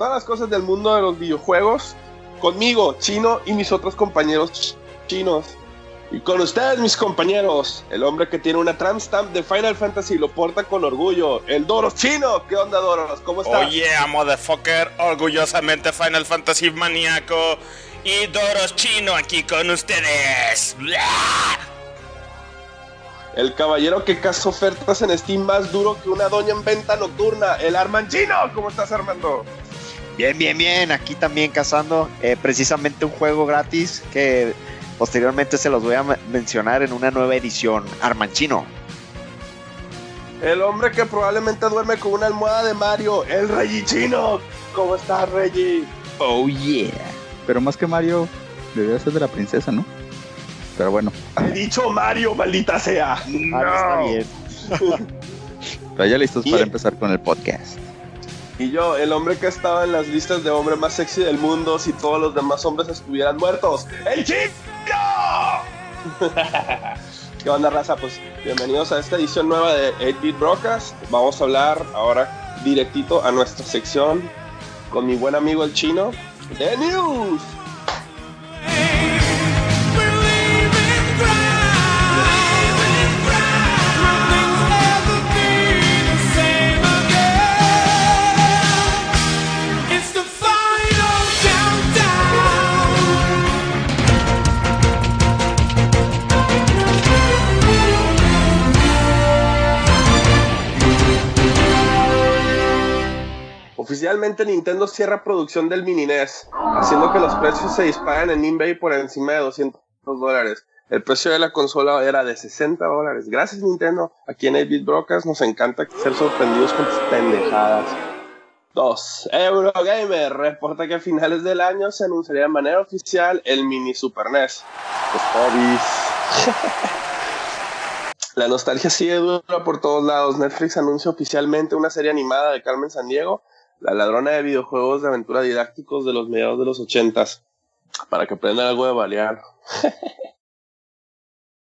todas las cosas del mundo de los videojuegos conmigo, Chino y mis otros compañeros chinos. Y con ustedes, mis compañeros, el hombre que tiene una tramp stamp de Final Fantasy lo porta con orgullo, el Doros Chino. ¿Qué onda, Doros? ¿Cómo estás? Oye, oh, motherfucker, orgullosamente Final Fantasy maníaco y Doros Chino aquí con ustedes. El caballero que caza ofertas en Steam más duro que una doña en venta nocturna, el Armanchino. ¿Cómo estás, Armando? Bien, bien, bien. Aquí también cazando eh, precisamente un juego gratis que posteriormente se los voy a mencionar en una nueva edición. Armanchino. El hombre que probablemente duerme con una almohada de Mario, el Reggie Chino. ¿Cómo estás, Reggie? Oh, yeah. Pero más que Mario, debería ser de la princesa, ¿no? Pero bueno. He dicho Mario, maldita sea. Ah, no. está bien. Pero ya listos para empezar con el podcast. Y yo, el hombre que estaba en las listas de hombre más sexy del mundo si todos los demás hombres estuvieran muertos. ¡El chico! ¿Qué onda, raza? Pues bienvenidos a esta edición nueva de 8-Bit Broadcast. Vamos a hablar ahora directito a nuestra sección con mi buen amigo el chino de News. Oficialmente Nintendo cierra producción del mini NES, haciendo que los precios se disparen en eBay por encima de 200 dólares. El precio de la consola era de 60 dólares. Gracias Nintendo. Aquí en 8-Bit Brokers nos encanta ser sorprendidos con tus pendejadas. 2. Eurogamer reporta que a finales del año se anunciaría de manera oficial el mini Super NES. Los hobbies. La nostalgia sigue dura por todos lados. Netflix anuncia oficialmente una serie animada de Carmen Sandiego la ladrona de videojuegos de aventura didácticos de los mediados de los ochentas. Para que aprendan algo de balear.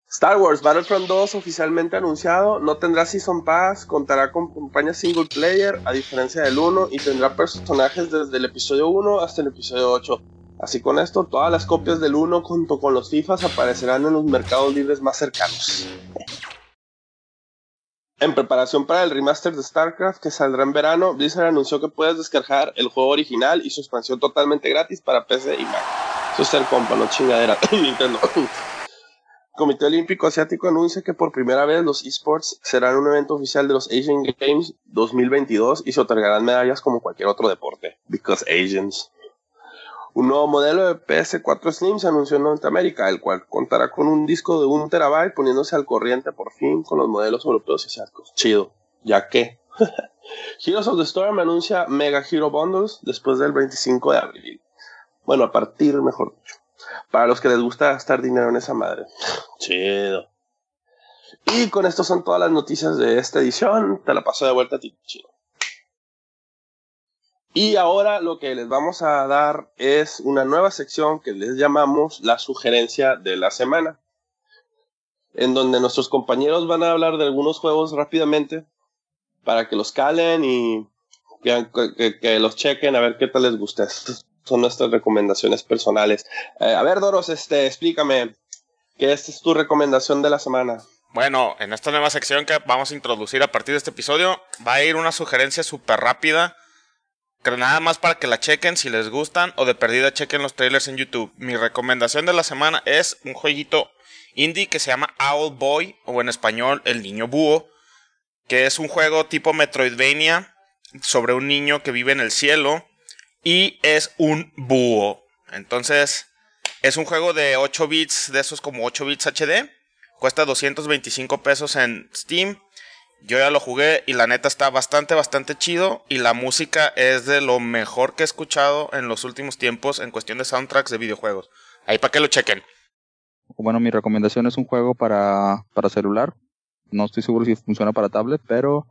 Star Wars Battlefront 2 oficialmente anunciado, no tendrá Season Pass, contará con campaña single player a diferencia del 1 y tendrá personajes desde el episodio 1 hasta el episodio 8. Así con esto, todas las copias del 1 junto con los FIFAs aparecerán en los mercados libres más cercanos. En preparación para el remaster de StarCraft que saldrá en verano, Blizzard anunció que puedes descargar el juego original y su expansión totalmente gratis para PC y Mac. Eso es el compa, no chingadera. Nintendo. Comité Olímpico Asiático anuncia que por primera vez los esports serán un evento oficial de los Asian Games 2022 y se otorgarán medallas como cualquier otro deporte. Because Asians. Un nuevo modelo de PS4 Slim se anunció en Norteamérica, el cual contará con un disco de 1 terabyte poniéndose al corriente por fin con los modelos europeos y asiáticos. Chido, ya que. Heroes of the Storm anuncia Mega Hero Bundles después del 25 de abril. Bueno, a partir, mejor dicho. Para los que les gusta gastar dinero en esa madre. Chido. Y con esto son todas las noticias de esta edición. Te la paso de vuelta a ti, chido. Y ahora lo que les vamos a dar es una nueva sección que les llamamos la sugerencia de la semana, en donde nuestros compañeros van a hablar de algunos juegos rápidamente para que los calen y que, los chequen a ver qué tal les gusta. Son nuestras recomendaciones personales. Eh, a ver, Doros, este, explícame, ¿qué es tu recomendación de la semana? Bueno, en esta nueva sección que vamos a introducir a partir de este episodio, va a ir una sugerencia súper rápida nada más para que la chequen si les gustan o de perdida chequen los trailers en YouTube. Mi recomendación de la semana es un jueguito indie que se llama Owl Boy o en español El Niño Búho, que es un juego tipo Metroidvania sobre un niño que vive en el cielo y es un búho. Entonces, es un juego de 8 bits, de esos como 8 bits HD. Cuesta 225 pesos en Steam. Yo ya lo jugué y la neta está bastante, bastante chido. Y la música es de lo mejor que he escuchado en los últimos tiempos en cuestión de soundtracks de videojuegos. Ahí para que lo chequen. Bueno, mi recomendación es un juego para, para celular. No estoy seguro si funciona para tablet, pero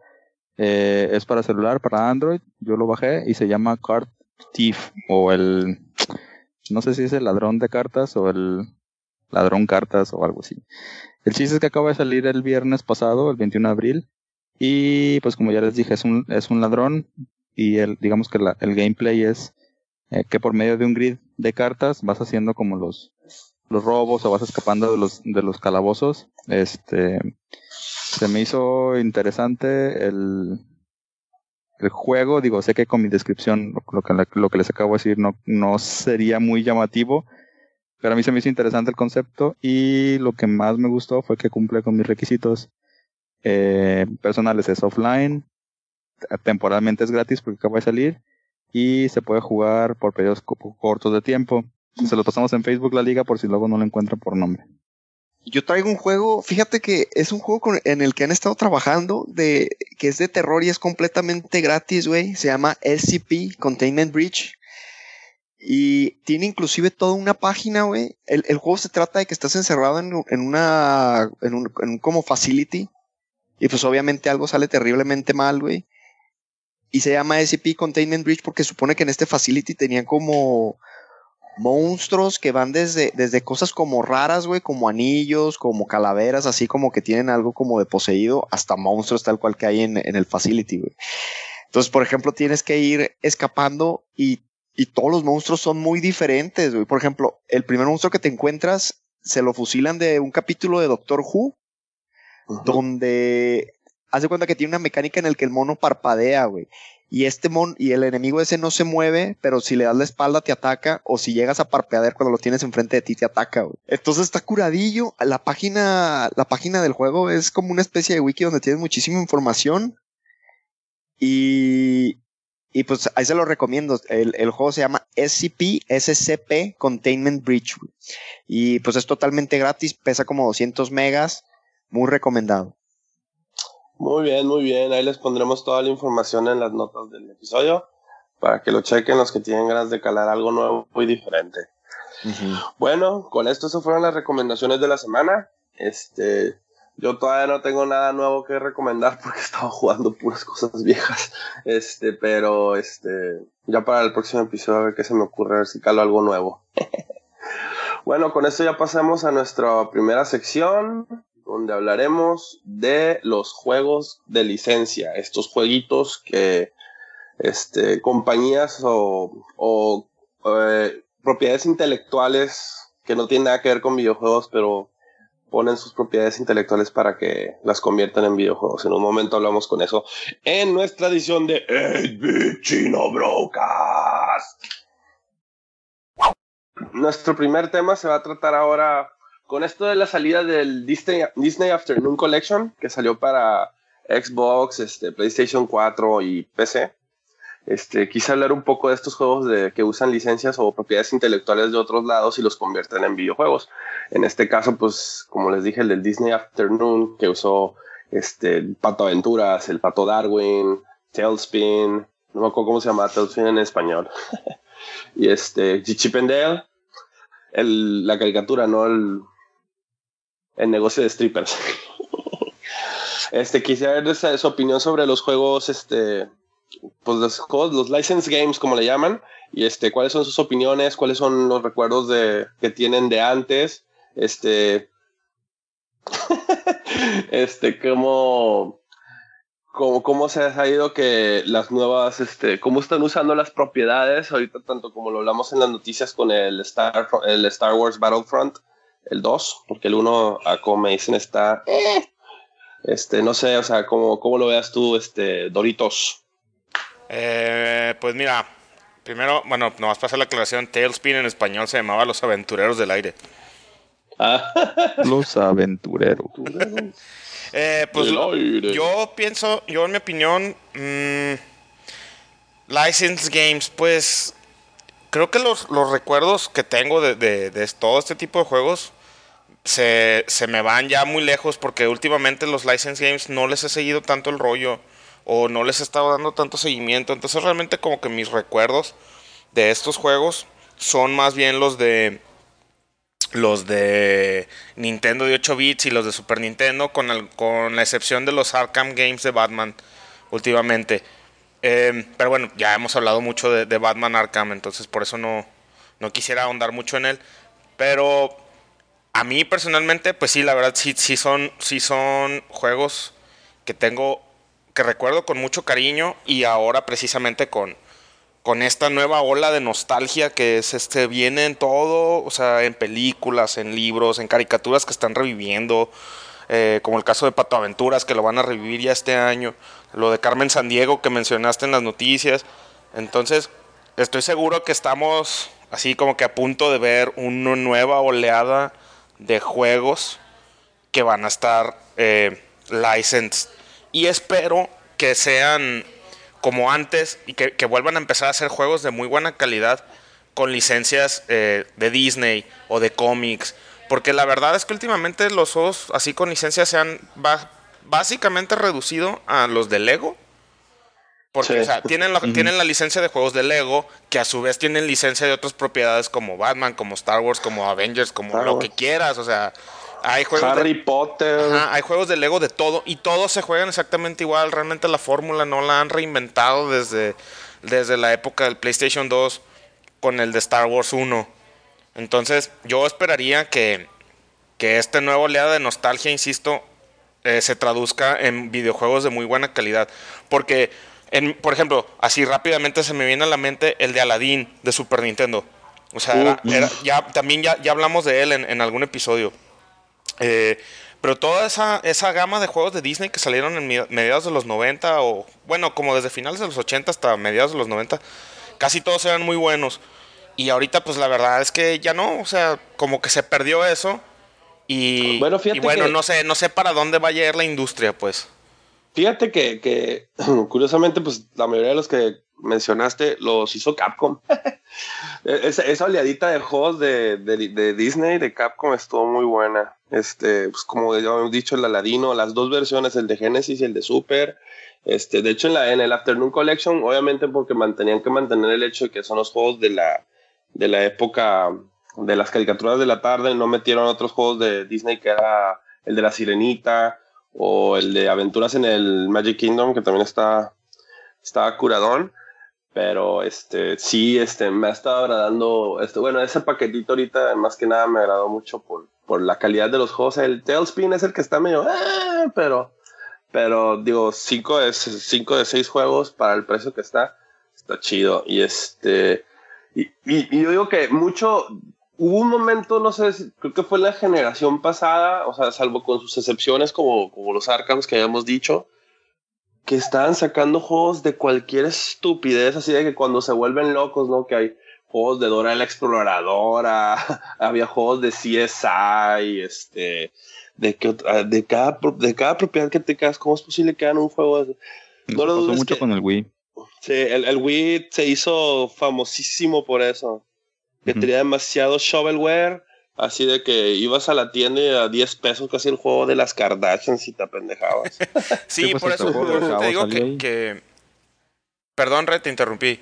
eh, es para celular, para Android. Yo lo bajé y se llama Card Thief o el... No sé si es el ladrón de cartas o el ladrón cartas o algo así. El chiste es que acaba de salir el viernes pasado, el 21 de abril, Y pues como ya les dije, es un, es un ladrón y el, digamos que el gameplay es eh, que por medio de un grid de cartas vas haciendo como los, los robos o vas escapando de los, de los calabozos. Este, se me hizo interesante el, el juego. Digo, sé que con mi descripción, lo que, lo que les acabo de decir, no, no sería muy llamativo. Pero a mí se me hizo interesante el concepto y lo que más me gustó fue que cumple con mis requisitos eh, personales. Es offline, temporalmente es gratis porque acaba de salir y se puede jugar por periodos cortos de tiempo. Se lo pasamos en Facebook la liga por si luego no lo encuentran por nombre. Yo traigo un juego, fíjate que es un juego en el que han estado trabajando, de, que es de terror y es completamente gratis, güey. Se llama SCP, Containment Breach. Y tiene inclusive toda una página, güey. El, juego se trata de que estás encerrado en, una, en un, en un como facility. Y pues obviamente algo sale terriblemente mal, güey y se llama SCP Containment Breach porque supone que en este facility tenían como monstruos que van desde, desde cosas como raras, güey, como anillos, como calaveras, así como que tienen algo como de poseído, hasta monstruos tal cual que hay en, el facility, güey. Entonces, por ejemplo, tienes que ir escapando y, y todos los monstruos son muy diferentes, güey. Por ejemplo, el primer monstruo que te encuentras se lo fusilan de un capítulo de Doctor Who, donde hace cuenta que tiene una mecánica en el que el mono parpadea, güey. Y este mon y el enemigo ese no se mueve, pero si le das la espalda te ataca o si llegas a parpadear cuando lo tienes enfrente de ti te ataca, güey. Entonces está curadillo. La página la página del juego es como una especie de wiki donde tienes muchísima información. Y y pues ahí se lo recomiendo. El, el juego se llama SCP, SCP Containment Breach. Y pues es totalmente gratis, pesa como 200 megas. Muy recomendado. Muy bien, muy bien. Ahí les pondremos toda la información en las notas del episodio para que lo chequen los que tienen ganas de calar algo nuevo y diferente. Bueno, con esto eso fueron las recomendaciones de la semana. Este, yo todavía no tengo nada nuevo que recomendar porque estaba jugando puras cosas viejas. Este, pero este, ya para el próximo episodio a ver qué se me ocurre, a ver si calo algo nuevo. bueno, con esto ya pasamos a nuestra primera sección, donde hablaremos de los juegos de licencia, estos jueguitos que este, compañías o, eh, propiedades intelectuales que no tienen nada que ver con videojuegos, pero ponen sus propiedades intelectuales para que las conviertan en videojuegos. En un momento hablamos con eso en nuestra edición de 8 Chino Brocas. Nuestro primer tema se va a tratar ahora con esto de la salida del Disney, Afternoon Collection, que salió para Xbox, este, PlayStation 4 y PC, este, quise hablar un poco de estos juegos de, que usan licencias o propiedades intelectuales de otros lados y los convierten en videojuegos. En este caso, pues, como les dije, el del Disney Afternoon, que usó este, Pato Aventuras, el Pato Darwin, Tailspin, no me acuerdo cómo se llama Tailspin en español, y este, Chip el, la caricatura, no el, el negocio de strippers. este, quisiera ver su opinión sobre los juegos, este, pues los los license games, como le llaman, y este, cuáles son sus opiniones, cuáles son los recuerdos de, que tienen de antes, este, este, cómo, cómo, cómo se ha sabido que las nuevas, este, cómo están usando las propiedades, ahorita tanto como lo hablamos en las noticias con el Star, el Star Wars Battlefront, el 2, porque el 1, como me dicen, está... Eh, este, no sé, o sea, ¿cómo, cómo lo veas tú, este, Doritos? Eh, pues mira, primero, bueno, nomás pasa la aclaración, Tailspin en español se llamaba Los Aventureros del Aire. Ah. Los Aventureros. eh, pues yo pienso, yo en mi opinión, mmm, License Games, pues creo que los, los recuerdos que tengo de, de, de, todo este tipo de juegos se, se, me van ya muy lejos porque últimamente los license games no les he seguido tanto el rollo o no les he estado dando tanto seguimiento. Entonces realmente como que mis recuerdos de estos juegos son más bien los de los de Nintendo de 8 bits y los de Super Nintendo con, con la excepción de los Arkham Games de Batman últimamente. Eh, pero bueno, ya hemos hablado mucho de, de, Batman Arkham, entonces por eso no, no quisiera ahondar mucho en él. Pero a mí personalmente, pues sí, la verdad sí, sí, son, sí son juegos que tengo que recuerdo con mucho cariño y ahora precisamente con, con esta nueva ola de nostalgia que es este viene en todo, o sea, en películas, en libros, en caricaturas que están reviviendo, eh, como el caso de Pato Aventuras que lo van a revivir ya este año, lo de Carmen Sandiego que mencionaste en las noticias. Entonces, estoy seguro que estamos así como que a punto de ver una nueva oleada de juegos que van a estar eh, licensed y espero que sean como antes y que, vuelvan a empezar a hacer juegos de muy buena calidad con licencias eh, de Disney o de cómics. Porque la verdad es que últimamente los juegos así con licencias se han básicamente reducido a los de Lego. Porque, o sea, tienen la, tienen la licencia de juegos de Lego, que a su vez tienen licencia de otras propiedades como Batman, como Star Wars, como Avengers, como lo que quieras. O sea, hay juegos Harry Potter. hay juegos de Lego de todo y todos se juegan exactamente igual. Realmente la fórmula no la han reinventado desde, desde la época del PlayStation 2 con el de Star Wars 1. Entonces, yo esperaría que, que este nuevo oleada de nostalgia, insisto, eh, se traduzca en videojuegos de muy buena calidad. Porque, en, por ejemplo, así rápidamente se me viene a la mente el de Aladdin de Super Nintendo. O sea, ya, también ya, ya hablamos de él en, en algún episodio. Eh, pero toda esa, esa gama de juegos de Disney que salieron en mediados de los 90 o bueno, como desde finales de los 80 hasta mediados de los 90, casi todos eran muy buenos. Y ahorita pues la verdad es que ya no, o sea, como que se perdió eso. Y bueno, y bueno no sé, no sé para dónde va a llegar la industria, pues. Fíjate que, curiosamente, pues la mayoría de los que mencionaste los hizo Capcom. esa, esa, oleadita de juegos de, de, Disney, de Capcom, estuvo muy buena. Este, pues como ya hemos dicho, el Aladino, las dos versiones, el de Genesis y el de Super. Este, de hecho, en, la, en el Afternoon Collection, obviamente porque mantenían que mantener el hecho de que son los juegos de la, de la época de las caricaturas de la tarde, no metieron otros juegos de Disney que era el de la Sirenita o el de Aventuras en el Magic Kingdom, que también está, está curadón. Pero este, sí, este, me ha estado agradando. Este, bueno, ese paquetito ahorita, más que nada, me agradó mucho por, por la calidad de los juegos. El Tailspin es el que está medio. Ah", pero, pero digo, 5 de, de 6 juegos para el precio que está, está chido. Y este. Y, y, yo digo que mucho. Hubo un momento, no sé, creo que fue la generación pasada, o sea, salvo con sus excepciones como, como los Arkhams que habíamos dicho, que estaban sacando juegos de cualquier estupidez, así de que cuando se vuelven locos, ¿no? Que hay juegos de Dora la Exploradora, había juegos de CSI, este, de, que, de, cada, de cada propiedad que te quedas, ¿cómo es posible que hagan un juego? De, no lo pasó mucho con el Wii. Sí, el, el, Wii se hizo famosísimo por eso. Que tenía demasiado shovelware Así de que ibas a la tienda y a 10 pesos casi el juego de las Kardashians y te apendejabas. sí, pues por eso, te digo que, Perdón, Red, te interrumpí.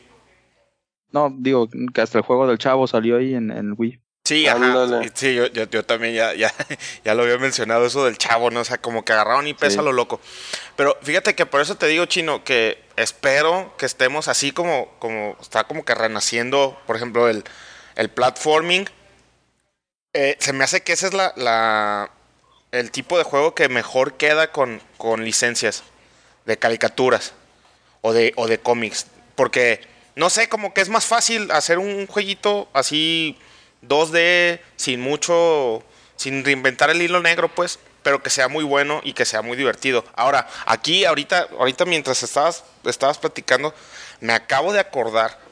No, digo que hasta el juego del chavo salió ahí en, el Wii. Sí, ajá. Sí, yo, yo, también ya, ya, ya, lo había mencionado, eso del chavo, ¿no? O sea, como que agarraron y pesa lo loco. Pero fíjate que por eso te digo, Chino, que espero que estemos así como, como está como que renaciendo, por ejemplo, el, el platforming eh, se me hace que ese es la, el tipo de juego que mejor queda con, con licencias de caricaturas o de, o de cómics. Porque, no sé, como que es más fácil hacer un jueguito así 2D, sin mucho, sin reinventar el hilo negro, pues, pero que sea muy bueno y que sea muy divertido. Ahora, aquí, ahorita, ahorita mientras estabas, estabas platicando, me acabo de acordar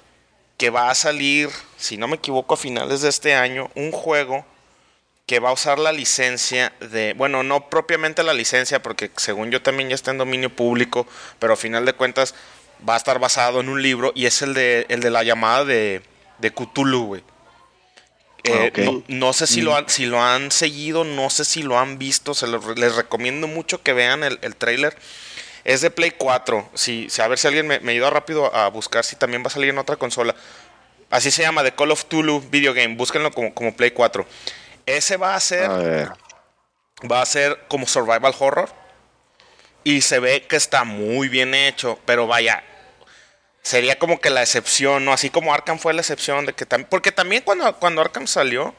que va a salir, si no me equivoco, a finales de este año, un juego que va a usar la licencia de, bueno, no propiamente la licencia, porque según yo también ya está en dominio público, pero a final de cuentas va a estar basado en un libro y es el de, el de la llamada de, de Cthulhu, güey. Eh, ah, no, sé si, lo mm. han, si lo han seguido, no sé si lo han visto, se les recomiendo mucho que vean el, el trailer. Es de Play 4, si, a ver si alguien me, me ayuda rápido a buscar si también va a salir en otra consola. Así se llama, The Call of Tulu Video Game, búsquenlo como, como Play 4. Ese va a ser. Va a ser como survival horror. Y se ve que está muy bien hecho. Pero vaya. Sería como que la excepción, ¿no? Así como Arkham fue la excepción de que también. Porque también cuando, cuando Arkham salió.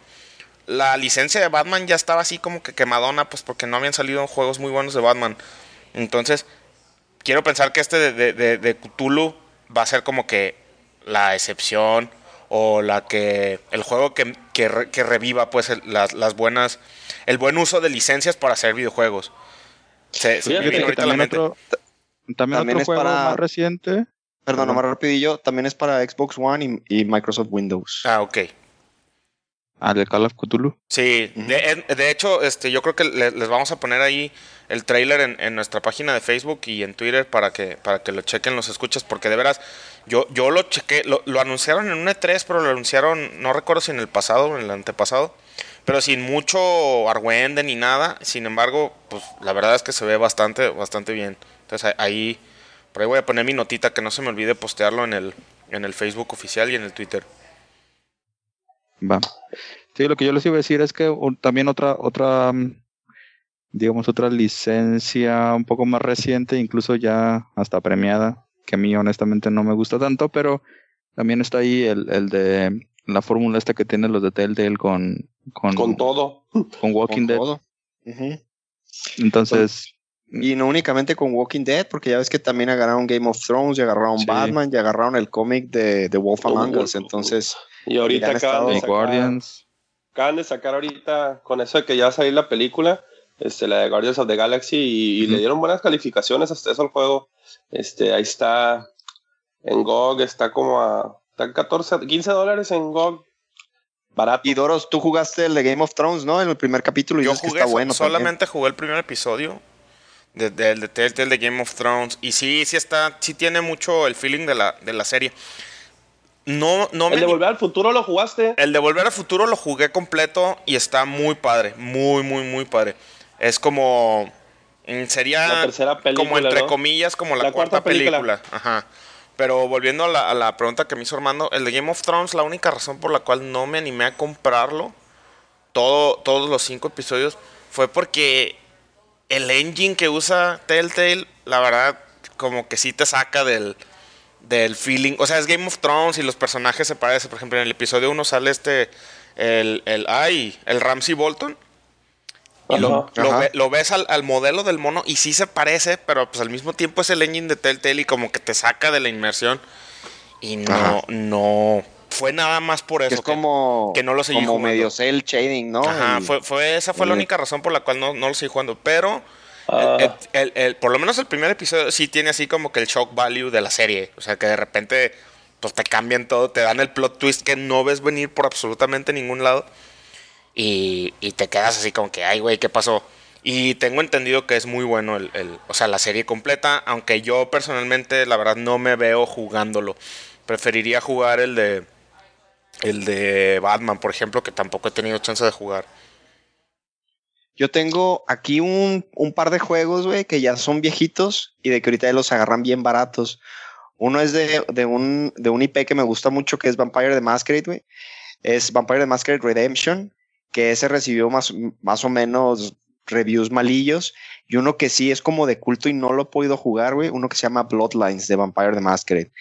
La licencia de Batman ya estaba así como que quemadona. Pues porque no habían salido juegos muy buenos de Batman. Entonces. Quiero pensar que este de, de, de, Cthulhu va a ser como que la excepción o la que el juego que, que, reviva pues las, las, buenas el buen uso de licencias para hacer videojuegos. Se, también, otro, también, otro juego más reciente. Perdón, más rapidillo, también es para Xbox One y Microsoft Windows. Ah, ok. Ah, de Call of Cthulhu. Sí, de, hecho, este, yo creo que les vamos a poner ahí el trailer en, nuestra página de Facebook y en Twitter para que, para que lo chequen los escuchas, porque de veras, yo, yo lo chequé, lo, anunciaron en un E3, pero lo anunciaron, no recuerdo si en el pasado o en el antepasado, pero sin mucho argüende ni nada. Sin embargo, pues la verdad es que se ve bastante, bastante bien. Entonces ahí, por ahí voy a poner mi notita que no se me olvide postearlo en el, en el Facebook oficial y en el Twitter. Va. Sí, lo que yo les iba a decir es que también otra, otra, mm, digamos, otra licencia un poco más reciente, incluso ya hasta premiada, que a mí honestamente no me gusta tanto, pero también está ahí el, el de la fórmula esta que tienen los de Telltale con... Con, con todo. Con Walking Dead. Entonces... Y no únicamente con Walking Dead, porque ya ves que también agarraron Game of Thrones, ya agarraron Batman, ya agarraron el cómic de, de Wolf Among Us, entonces... Y ahorita acaban de, sacar, Guardians. acaban de sacar ahorita, con eso de que ya va a salir la película, este, la de Guardians of the Galaxy, y, le dieron buenas calificaciones hasta eso al juego. Este, ahí está en GOG, está como a está 14, 15 dólares en GOG. Barato. Y Doros, tú jugaste el de Game of Thrones, ¿no? En el primer capítulo. Yo jugué, que está bueno solamente jugué el primer episodio del de, de, Telltale de Game of Thrones. Y sí, sí está, sí tiene mucho el feeling de la, de la serie. No, no ¿El de Volver al Futuro lo jugaste? El de Volver al Futuro lo jugué completo y está muy padre. Muy, muy, muy padre. Es como. Mm, sería. La tercera película, como entre comillas, como la, cuarta, película. Ajá. Pero volviendo a la, a la, pregunta que me hizo Armando, el de Game of Thrones, la única razón por la cual no me animé a comprarlo, todo, todos los cinco episodios, fue porque el engine que usa Telltale, la verdad, como que sí te saca del, del feeling. O sea, es Game of Thrones y los personajes se parecen. Por ejemplo, en el episodio 1 sale este. El, el, ay, el Ramsey Bolton. Y lo, lo, ves al, modelo del mono y sí se parece, pero pues al mismo tiempo es el engine de Telltale y como que te saca de la inmersión. Y no, no. Fue nada más por eso. Que es como. Que no lo seguí como medio cel shading, ¿no? Ajá, fue, fue, esa fue la única razón por la cual no, no lo seguí jugando. Pero Ah. El, por lo menos el primer episodio sí tiene así como que el shock value de la serie. O sea, que de repente pues te cambian todo, te dan el plot twist que no ves venir por absolutamente ningún lado. Y, te quedas así como que, ay, güey, ¿qué pasó? Y tengo entendido que es muy bueno el, o sea, la serie completa, aunque yo personalmente, la verdad, no me veo jugándolo. Preferiría jugar el de, el de Batman, por ejemplo, que tampoco he tenido chance de jugar. Yo tengo aquí un, un par de juegos, güey, que ya son viejitos y de que ahorita los agarran bien baratos. Uno es de, de, un, de un IP que me gusta mucho, que es Vampire the Masquerade, güey. Es Vampire the Masquerade Redemption, que ese recibió más, más o menos reviews malillos. Y uno que sí es como de culto y no lo he podido jugar, güey. Uno que se llama Bloodlines de Vampire the Masquerade.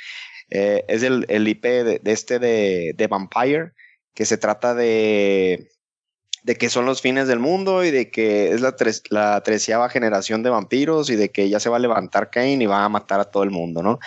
Eh, es el, el IP de, de este de, de Vampire, que se trata de de que son los fines del mundo y de que es la, la treceava generación de vampiros y de que ya se va a levantar Kane y va a matar a todo el mundo, ¿no?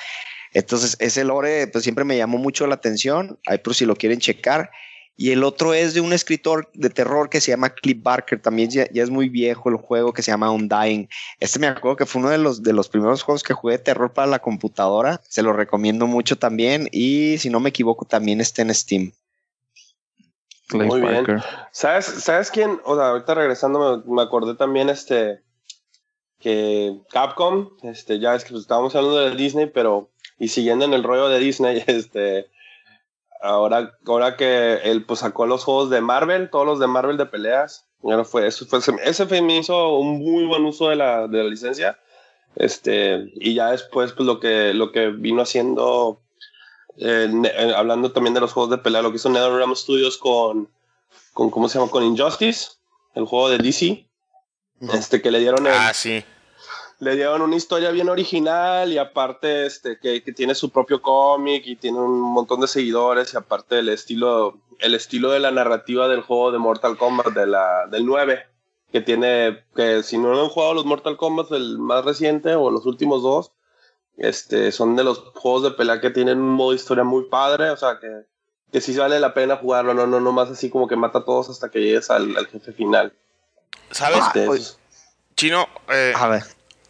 Entonces, ese lore pues siempre me llamó mucho la atención, ahí por si lo quieren checar. Y el otro es de un escritor de terror que se llama Cliff Barker, también ya, es muy viejo el juego que se llama Undying. Este me acuerdo que fue uno de los, de los primeros juegos que jugué de terror para la computadora, se lo recomiendo mucho también y si no me equivoco también está en Steam. Muy bien. ¿Sabes, ¿Sabes quién? O sea, ahorita regresando me, acordé también este que Capcom, este, ya es que pues, estábamos hablando de Disney, pero y siguiendo en el rollo de Disney, este ahora, ahora que él pues sacó los juegos de Marvel, todos los de Marvel de peleas, fue, eso fue, ese me hizo un muy buen uso de la, de la licencia. Este, y ya después, pues lo que, lo que vino haciendo eh, eh, hablando también de los juegos de pelea, lo que hizo NetherRealm Studios con, con, ¿cómo se llama? Con Injustice, el juego de DC, este, que le dieron ah, sí. Le dieron una historia bien original y aparte este, que, que tiene su propio cómic y tiene un montón de seguidores y aparte el estilo, el estilo de la narrativa del juego de Mortal Kombat de la, del 9, que tiene, que si no han jugado los Mortal Kombat, el más reciente o los últimos dos, Este, son de los juegos de pelea que tienen un modo historia muy padre, o sea, que, que sí vale la pena jugarlo, no, no, no más así como que mata a todos hasta que llegues al, jefe final. ¿Sabes? Este, Chino, eh, a ver.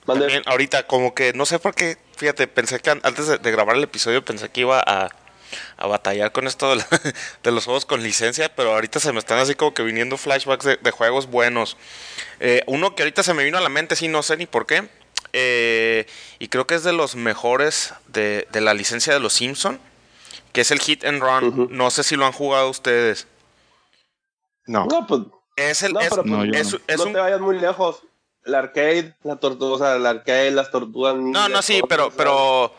También ahorita, como que no sé por qué, fíjate, pensé que antes de, grabar el episodio pensé que iba a, a batallar con esto de, los juegos con licencia, pero ahorita se me están así como que viniendo flashbacks de, juegos buenos. Eh, uno que ahorita se me vino a la mente, sí, no sé ni por qué, eh, y creo que es de los mejores de, la licencia de los Simpson, que es el Hit and Run. No sé si lo han jugado ustedes. No. No, pues. Es el. No, es, no, no te vayas muy lejos. El arcade, la tortuga, o sea, el arcade, las tortugas. No, no, sí, pero, pero.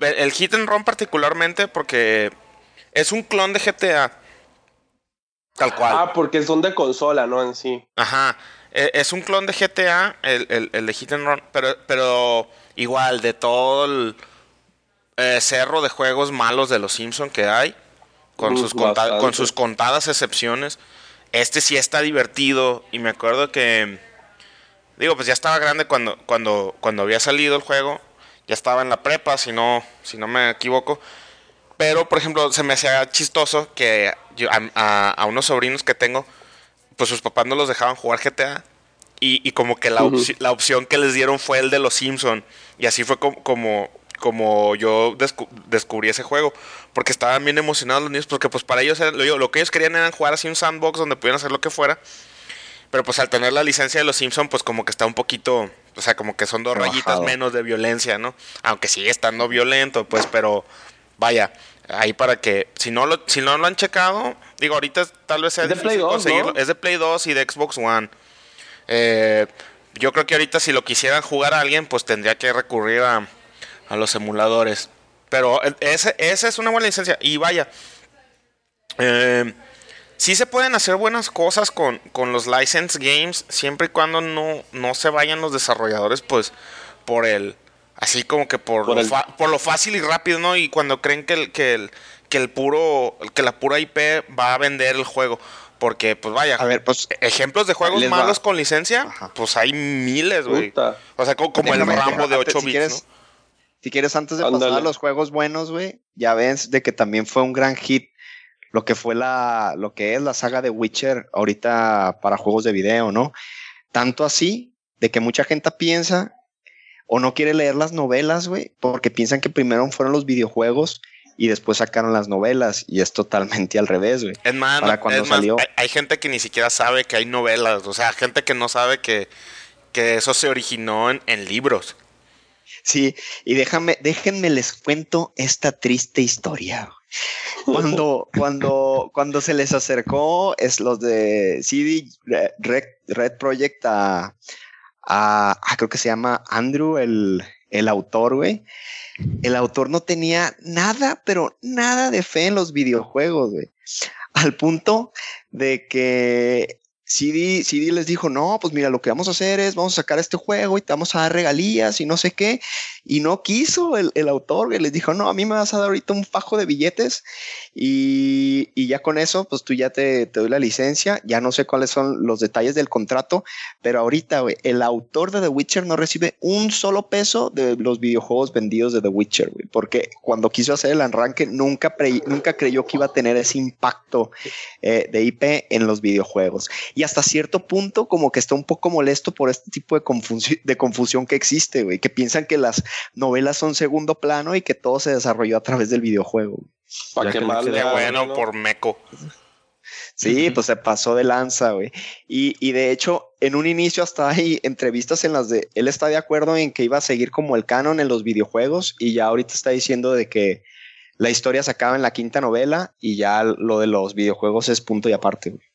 El Hit and Run particularmente porque es un clon de GTA. Tal cual. Ah, porque son de consola, ¿no? En sí. Ajá. Eh, es un clon de GTA, el, el, de Hit and Run, pero, pero igual, de todo el eh, cerro de juegos malos de los Simpsons que hay, con, sus con sus contadas excepciones, este sí está divertido. Y me acuerdo que, digo, pues ya estaba grande cuando, cuando, cuando había salido el juego, ya estaba en la prepa, si no, si no me equivoco. Pero, por ejemplo, se me hacía chistoso que a, a unos sobrinos que tengo, pues sus papás no los dejaban jugar GTA. Y, como que la, la, opción que les dieron fue el de los Simpson. Y así fue como, como, como yo descubrí ese juego. Porque estaban bien emocionados los niños. Porque pues para ellos lo, lo, que ellos querían era jugar así un sandbox donde pudieran hacer lo que fuera. Pero pues al tener la licencia de los Simpson, pues como que está un poquito, o sea, como que son dos rayitas menos de violencia, ¿no? Aunque sigue estando violento, pues, pero vaya, ahí para que si no lo si no lo han checado digo ahorita tal vez sea de Play 2, es de Play 2 y de Xbox One. Eh, yo creo que ahorita si lo quisieran jugar a alguien pues tendría que recurrir a, a los emuladores. Pero ese, esa es una buena licencia. Y vaya eh, sí se pueden hacer buenas cosas con, con los license games siempre y cuando no, no se vayan los desarrolladores pues por el Así como que por, lo, por lo fácil y rápido, ¿no? Y cuando creen que el, que el, que el puro, que la pura IP va a vender el juego. Porque, pues vaya, a ver, pues, ejemplos de juegos malos con licencia, pues hay miles, güey. O sea, como, el Rambo de 8 bits, ¿no? Si quieres, antes de pasar a los juegos buenos, güey, ya ves de que también fue un gran hit lo que fue la, lo que es la saga de Witcher ahorita para juegos de video, ¿no? Tanto así de que mucha gente piensa o no quiere leer las novelas, güey, porque piensan que primero fueron los videojuegos y después sacaron las novelas y es totalmente al revés, güey. Es más, cuando salió... hay, gente que ni siquiera sabe que hay novelas, o sea, gente que no sabe que, que eso se originó en, libros. Sí, y déjame, déjenme les cuento esta triste historia. Cuando, cuando, cuando se les acercó es los de CD Red, Red Project a, a, ah, creo que se llama Andrew, el, el autor, güey. El autor no tenía nada, pero nada de fe en los videojuegos, güey. Al punto de que CD, CD les dijo, no, pues mira, lo que vamos a hacer es, vamos a sacar este juego y te vamos a dar regalías y no sé qué. Y no quiso el, el autor, que les dijo, no, a mí me vas a dar ahorita un fajo de billetes y, y ya con eso, pues tú ya te, te, doy la licencia. Ya no sé cuáles son los detalles del contrato, pero ahorita, el autor de The Witcher no recibe un solo peso de los videojuegos vendidos de The Witcher, güey, porque cuando quiso hacer el arranque nunca, nunca creyó que iba a tener ese impacto eh, de IP en los videojuegos y hasta cierto punto como que está un poco molesto por este tipo de, confusión, de confusión que existe, güey, que piensan que las novelas son segundo plano y que todo se desarrolló a través del videojuego. Para que mal bueno por meco. Sí, pues se pasó de lanza, güey. Y, y, de hecho, en un inicio hasta hay entrevistas en las de él está de acuerdo en que iba a seguir como el canon en los videojuegos y ya ahorita está diciendo de que la historia se acaba en la quinta novela y ya lo de los videojuegos es punto y aparte. Güey.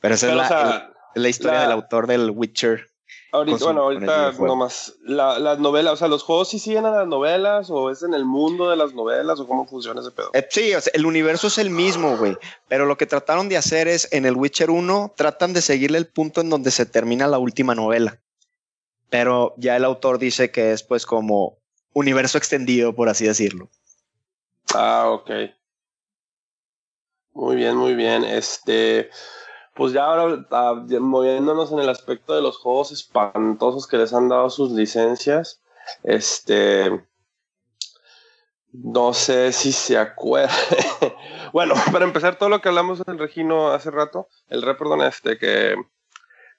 Pero esa es la, historia del autor del Witcher. Ahorita, bueno, ahorita nomás, la, las novelas, o sea, ¿los juegos sí siguen a las novelas o es en el mundo de las novelas o cómo funciona ese pedo? Eh, sí, el universo es el mismo, güey, pero lo que trataron de hacer es, en el Witcher 1, tratan de seguirle el punto en donde se termina la última novela, pero ya el autor dice que es pues como universo extendido, por así decirlo. Ah, ok. Muy bien, muy bien. Este, pues ya ahora moviéndonos en el aspecto de los juegos espantosos que les han dado sus licencias. Este. No sé si se acuerda. bueno, para empezar, todo lo que hablamos del Regino hace rato, el re, perdón, este, que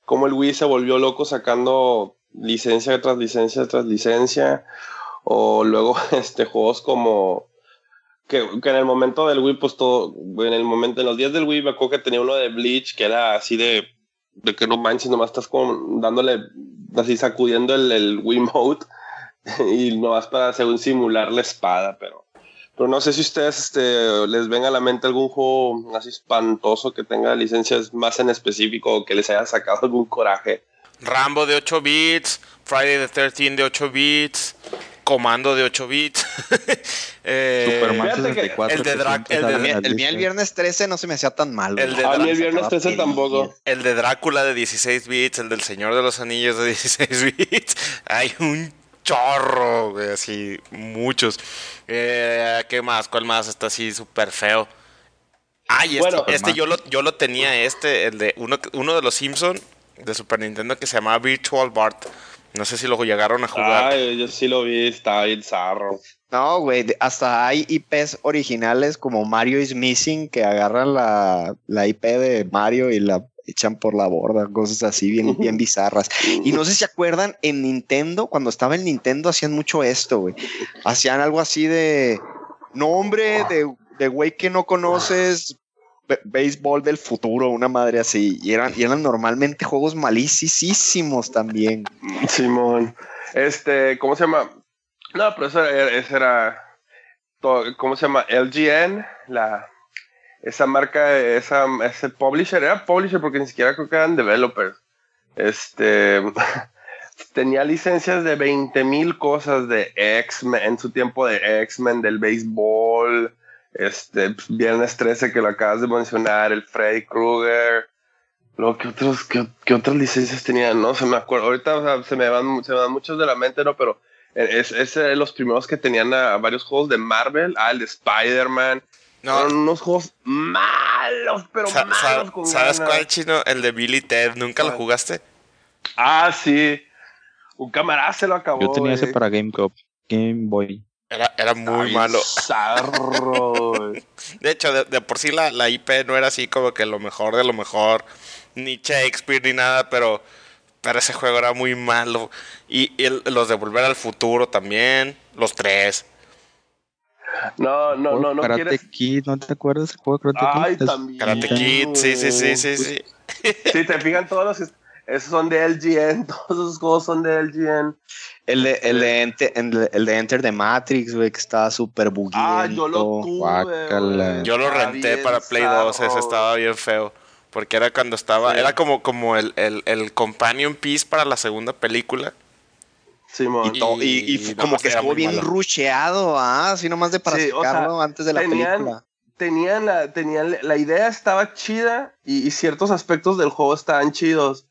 como el Wii se volvió loco sacando licencia tras licencia tras licencia, o luego este, juegos como que, en el momento del Wii, pues todo, en el momento, en los días del Wii me acuerdo que tenía uno de Bleach que era así de, de que no manches, nomás estás como dándole, así sacudiendo el, el Wii Mode y nomás para según simular la espada, pero, pero no sé si ustedes este, les venga a la mente algún juego así espantoso que tenga licencias más en específico o que les haya sacado algún coraje. Rambo de 8 bits, Friday the 13 de 8 bits, Comando de 8 bits. eh, Superman 64. El de Drácula. El, el, el, viernes 13 no se me hacía tan malo. El de a mí el viernes 13 tampoco. El de Drácula de 16 bits, el del Señor de los Anillos de 16 bits. Hay un chorro, güey, así, muchos. Eh, ¿Qué más? ¿Cuál más está así súper feo? Ay, este, bueno, este yo, lo, yo lo tenía, este, el de uno, uno de los Simpson de Super Nintendo que se llamaba Virtual Bart. No sé si lo llegaron a jugar. Ay, yo sí lo vi, está bien zarro. No, güey, hasta hay IPs originales como Mario is Missing que agarran la, la IP de Mario y la echan por la borda, cosas así bien, bien bizarras. Y no sé si se acuerdan, en Nintendo, cuando estaba en Nintendo, hacían mucho esto, güey. Hacían algo así de nombre de, de güey que no conoces, béisbol del futuro, una madre así. Y eran, y eran normalmente juegos malísimos también. Simón. Este, ¿cómo se llama? No, pero eso era, era ¿cómo se llama? LGN, la, esa marca, esa, ese publisher, era publisher porque ni siquiera creo que eran developers. Este, tenía licencias de 20 mil cosas de X-Men, en su tiempo de X-Men, del béisbol, este, pues, Viernes 13 que lo acabas de mencionar, el Freddy Krueger, lo que otros, qué, otras licencias tenían, no se me acuerdo, ahorita se, me van, se me van muchos de la mente, no, pero es, es de los primeros que tenían a, varios juegos de Marvel, ah, el de Spider-Man, no. unos juegos malos, pero malos. ¿Sabes cuál chino? El de Billy Ted. ¿Nunca lo jugaste? Ah, sí. Un camarada se lo acabó. Yo tenía ese para GameCube. Game Boy. Era, era muy malo. de hecho, de, por sí la, la, IP no era así como que lo mejor de lo mejor. Ni Shakespeare ni nada, pero, pero ese juego era muy malo. Y, los de Volver al Futuro también. Los tres. No, no, no, no. Karate Kid, ¿no te acuerdas del juego Karate Kid? También. Karate Kid, sí, sí, sí, sí, sí. Sí, te fijan todos los. Esos son de LGN, todos esos juegos son de LGN. El de, el de, Enter, el de Enter the Matrix, güey, que estaba súper buguito. Ah, yo lo tuve, Yo lo renté para Play 2, ese estaba bien feo. Porque era cuando estaba, era como, como el, el, el companion piece para la segunda película. Simón. Y, y, como que estuvo bien rusheado, ¿ah? Así nomás de para sacarlo antes de la película. Tenían la, tenían la idea estaba chida y, ciertos aspectos del juego estaban chidos.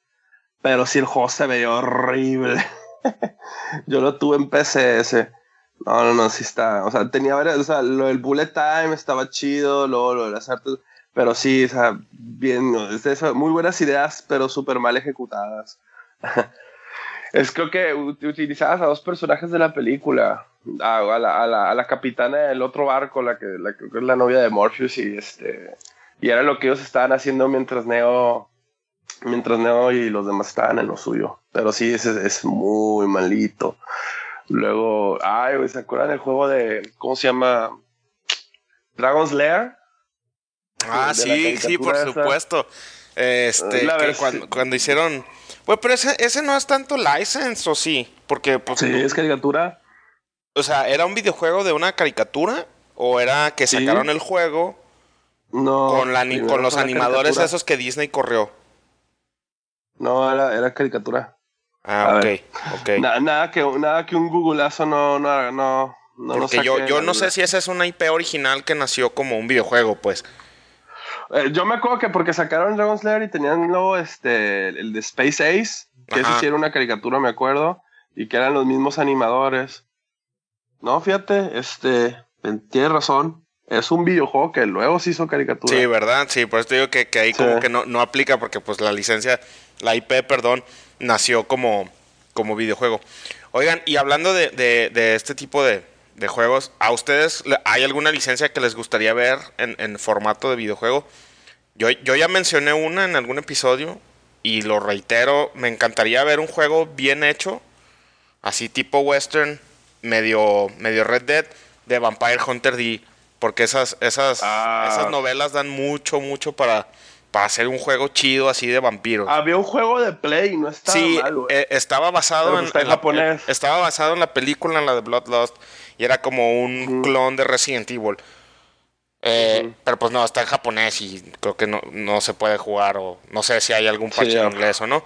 Pero si el juego se veía horrible. Yo lo tuve en PCS. No, no, no, sí está. O sea, tenía varias. O sea, lo del bullet time estaba chido, luego lo de las artes. Pero sí, o sea, bien. muy buenas ideas, pero súper mal ejecutadas. es creo que utilizabas a dos personajes de la película. A, la, a, la, a la, capitana del otro barco, la que, la que es la novia de Morpheus, y este. Y era lo que ellos estaban haciendo mientras Neo mientras Neo y los demás estaban en lo suyo. Pero sí, ese es muy malito. Luego, ay, ¿se acuerdan del juego de, ¿cómo se llama? Dragon's Lair. Ah, sí, sí, por supuesto. Este, cuando, hicieron... Pues, pero ese, ese no es tanto license, ¿o sí? Porque, pues... Sí, es caricatura. O sea, ¿era un videojuego de una caricatura? ¿O era que sacaron el juego no, con, la, con los animadores esos que Disney corrió? No, era, era caricatura. Ah, ok, ok. nada, que, nada que un googleazo no, no, no, no Porque yo, yo no sé si esa es una IP original que nació como un videojuego, pues. Eh, yo me acuerdo que porque sacaron Dragon Slayer y tenían luego este, el de Space Ace, que eso sí era una caricatura, me acuerdo, y que eran los mismos animadores. No, fíjate, este, tienes razón. Es un videojuego que luego se hizo caricatura. Sí, ¿verdad? Sí, por eso digo que, que ahí como que no, no aplica porque pues la licencia la IP, perdón, nació como, como videojuego. Oigan, y hablando de, de- de este tipo de, de juegos, ¿a ustedes hay alguna licencia que les gustaría ver en, en formato de videojuego? Yo, yo ya mencioné una en algún episodio y lo reitero, me encantaría ver un juego bien hecho, así tipo western, medio, medio Red Dead, de Vampire Hunter D, porque esas, esas, Ah. esas novelas dan mucho, mucho para, para hacer un juego chido así de vampiros. Había un juego de Play, no estaba Sí, mal, eh, estaba basado Pero en, en la- japonés. eh, estaba basado en la película, en la de Bloodlust, y era como un clon de Resident Evil. Eh. Pero pues no, está en japonés y creo que no, no se puede jugar o no sé si hay algún Sí, parche en inglés o no.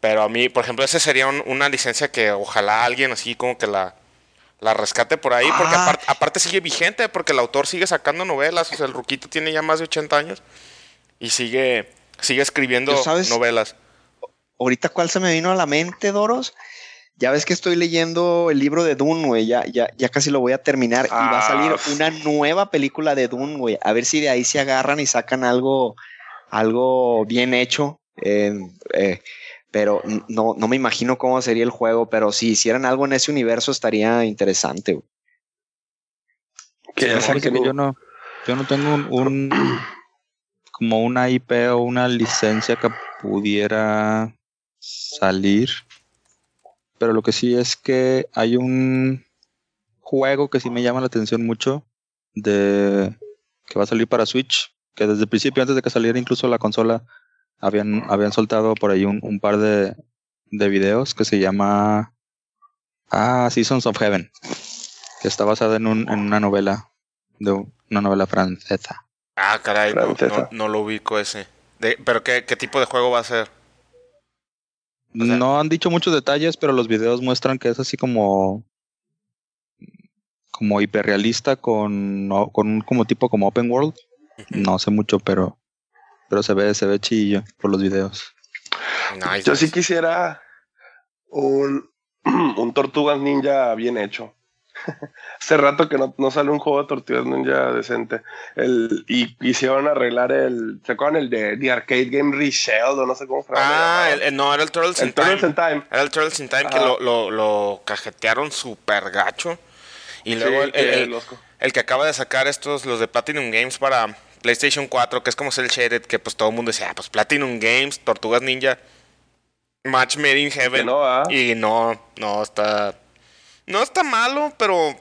Pero a mí, por ejemplo, ese sería un- una licencia que ojalá alguien así como que la, la rescate por ahí, porque Ah. aparte, aparte sigue vigente, porque el autor sigue sacando novelas, o sea, el Ruquito tiene ya más de 80 años y sigue, sigue escribiendo novelas. Ahorita, ¿cuál se me vino a la mente, Doros? Ya ves que estoy leyendo el libro de Dune, güey. Ya, ya, ya casi lo voy a terminar. y va a salir Ah. una nueva película de Dune, güey. A ver si de ahí se agarran y sacan algo, algo bien hecho. Eh, eh, pero no, no me imagino cómo sería el juego. Pero si hicieran algo en ese universo estaría interesante, güey. Que que yo no, yo no tengo un, un- como una IP o una licencia que pudiera salir. Pero lo que sí es que hay un juego que sí me llama la atención mucho de que va a salir para Switch, que desde el principio, antes de que saliera incluso la consola, habían, habían soltado por ahí un, un par de, de videos que se llama Ah, Seasons of Heaven, que está basada en, un, en una novela, de una novela francesa. Ah, caray, no, Francesa. no- no lo ubico ese. De- ¿Pero qué, qué tipo de juego va a ser? O sea- no han dicho muchos detalles, pero los videos muestran que es así como como hiperrealista con, con un como tipo como open world. No sé mucho, pero pero se ve se ve chillo por los videos. Nice, Yo sí quisiera un, un Tortugas Ninja bien hecho. Hace rato que no, no sale un juego de Tortugas Ninja decente. El, y quisieron arreglar el. ¿Se acuerdan el de The Arcade Game Reshelled o no sé cómo fue? Ah, el- el- no, era el Turtles in el Turtles Time. in Time. Era el Turtles in Time que Ajá. lo, lo, lo cajetearon súper gacho. Y luego Sí, el, que el- el- loco. el que acaba de sacar estos, los de Platinum Games para PlayStation 4, que es como Cell Shaded, que pues todo el mundo decía, ah, pues Platinum Games, Tortugas Ninja, Match Made in Que Heaven. no, ¿ah? Y no, no está. No está malo, pero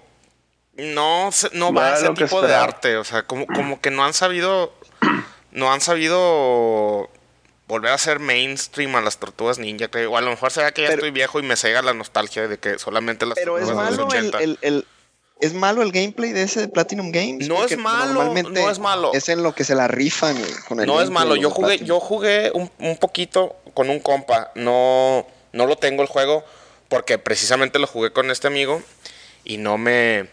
no, no va a ese tipo de arte. O sea, como, como que no han sabido. No han sabido volver a hacer mainstream a las tortugas ninja. creo. O a lo mejor será que ya Pero- estoy viejo y me cega la nostalgia de que solamente las Pero es tortugas de los malo el, 80. el, el- es malo el gameplay de ese de Platinum Games. No porque es malo, normalmente no es malo. Es en lo que se la rifan con el No es malo, yo jugué, Platinum. yo jugué un, un poquito con un compa. No, no lo tengo el juego porque precisamente lo jugué con este amigo y no me,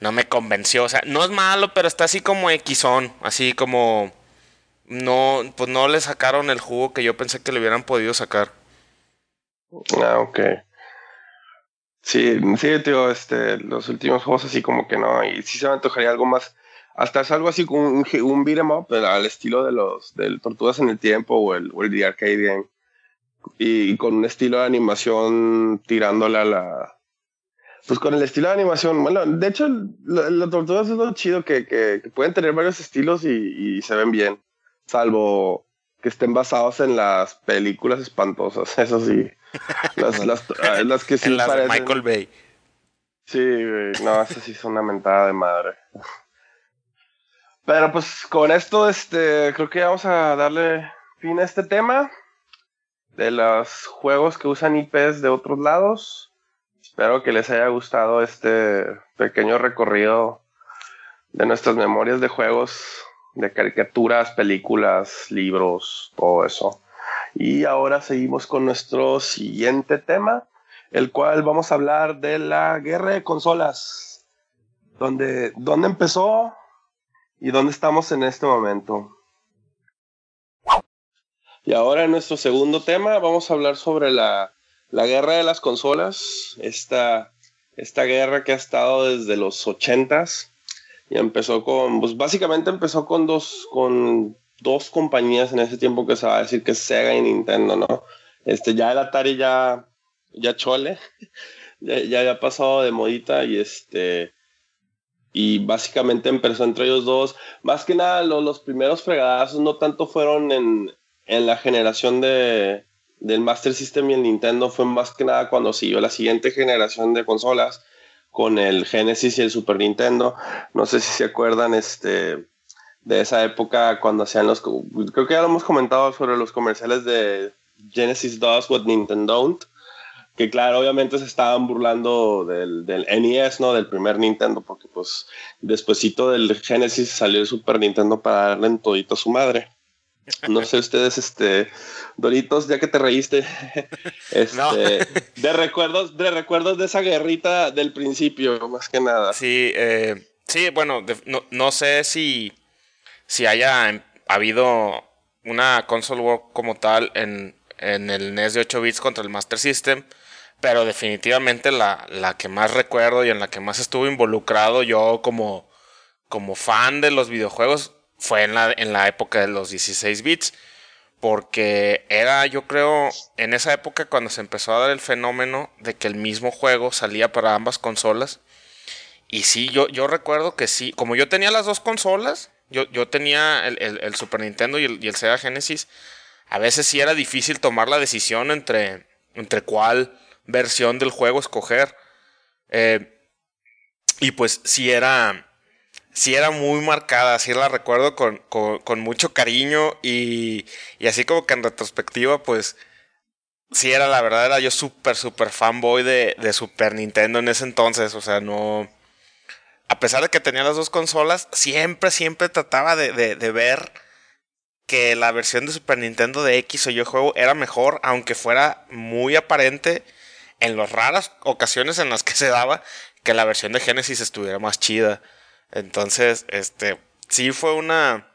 no me convenció. O sea, no es malo, pero está así como Xon, así como no, pues no le sacaron el jugo que yo pensé que le hubieran podido sacar. Ah, ok. Sí, sí, tío, este, los últimos juegos así como que no, y sí se me antojaría algo más, hasta es algo así como un, un beat'em up al estilo de los del Tortugas en el Tiempo o el, o el The Arcade y, con un estilo de animación tirándole a la... Pues con el estilo de animación, bueno, de hecho, la, la Tortugas es lo chido que, que, que pueden tener varios estilos y, y se ven bien, salvo que estén basados en las películas espantosas, eso sí. Las, las, ah, las que sí en las de parecen- Michael Bay. Sí. No, esas sí son una mentada de madre. Pero pues con esto, este, creo que vamos a darle fin a este tema de los juegos que usan IPs de otros lados. Espero que les haya gustado este pequeño recorrido de nuestras memorias de juegos, de caricaturas, películas, libros, todo eso. Y ahora seguimos con nuestro siguiente tema, el cual vamos a hablar de la guerra de consolas. Donde, ¿Dónde empezó y dónde estamos en este momento? Y ahora en nuestro segundo tema vamos a hablar sobre la, la guerra de las consolas. Esta, esta guerra que ha estado desde los ochentas. Y empezó con, pues básicamente empezó con dos, con dos compañías en ese tiempo que se va a decir que es Sega y Nintendo, ¿no? Este, ya el Atari ya, ya chole. ya, ya había pasado de modita y este y básicamente empezó entre ellos dos. Más que nada, los primeros fregadazos no tanto fueron en, en la generación de, del Master System y el Nintendo, fue más que nada cuando siguió la siguiente generación de consolas con el Genesis y el Super Nintendo. No sé si se acuerdan este, de esa época cuando hacían los... Creo que ya lo hemos comentado sobre los comerciales de Genesis does what Nintendo don't que claro, obviamente se estaban burlando del, del, NES, ¿no? Del primer Nintendo, porque pues despuesito del Genesis salió el Super Nintendo para darle en todito a su madre. No sé ustedes, este, Doritos, ya que te reíste, este, de recuerdos, de recuerdos de esa guerrita del principio, más que nada. Sí, eh, sí, bueno, no, no, sé si, si haya habido una console war como tal en, en el NES de 8 bits contra el Master System pero definitivamente la, la, que más recuerdo y en la que más estuve involucrado yo como, como fan de los videojuegos fue en la, en la época de los 16 bits. Porque era, yo creo, en esa época cuando se empezó a dar el fenómeno de que el mismo juego salía para ambas consolas. Y sí, yo, yo recuerdo que sí, como yo tenía las dos consolas, yo, yo tenía el, el, Super Nintendo y el, y el Sega Genesis, a veces sí era difícil tomar la decisión entre, entre cuál versión del juego escoger. Eh, y pues si era, si era muy marcada, sí la recuerdo con, con, mucho cariño y, y, así como que en retrospectiva, pues sí era la verdad, era yo súper, súper fanboy de, de Super Nintendo en ese entonces, o sea, no... A pesar de que tenía las dos consolas, siempre, siempre trataba de, de, de ver que la versión de Super Nintendo de X o yo juego era mejor, aunque fuera muy aparente en las raras ocasiones en las que se daba que la versión de Genesis estuviera más chida. Entonces, este, sí fue una...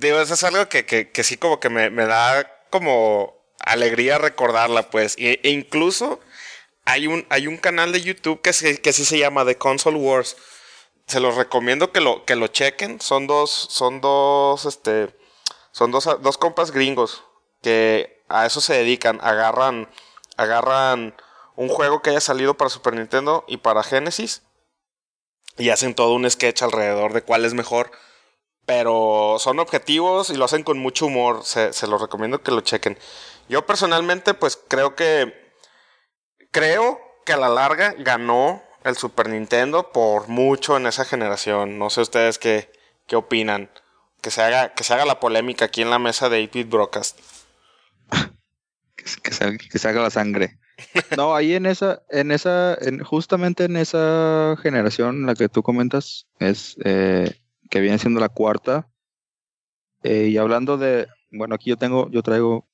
Digo, eso es algo que, que, sí como que me, me, da como alegría recordarla, pues. E, incluso hay un, hay un canal de YouTube que, sí, que sí se llama The Console Wars. Se los recomiendo que lo, que lo chequen. Son dos, son dos, este, son dos, dos compas gringos que a eso se dedican. Agarran, agarran un juego que haya salido para Super Nintendo y para Genesis. Y hacen todo un sketch alrededor de cuál es mejor. Pero son objetivos y lo hacen con mucho humor. Se, se los recomiendo que lo chequen. Yo personalmente, pues creo que. Creo que a la larga ganó el Super Nintendo por mucho en esa generación. No sé ustedes qué, qué opinan. Que se, haga, que se haga la polémica aquí en la mesa de 8-Bit Broadcast. que, que se haga la sangre. No, ahí en esa, en esa, justamente en esa generación, la que tú comentas, es eh, que viene siendo la cuarta. Eh, y hablando de, bueno, aquí yo tengo, yo traigo,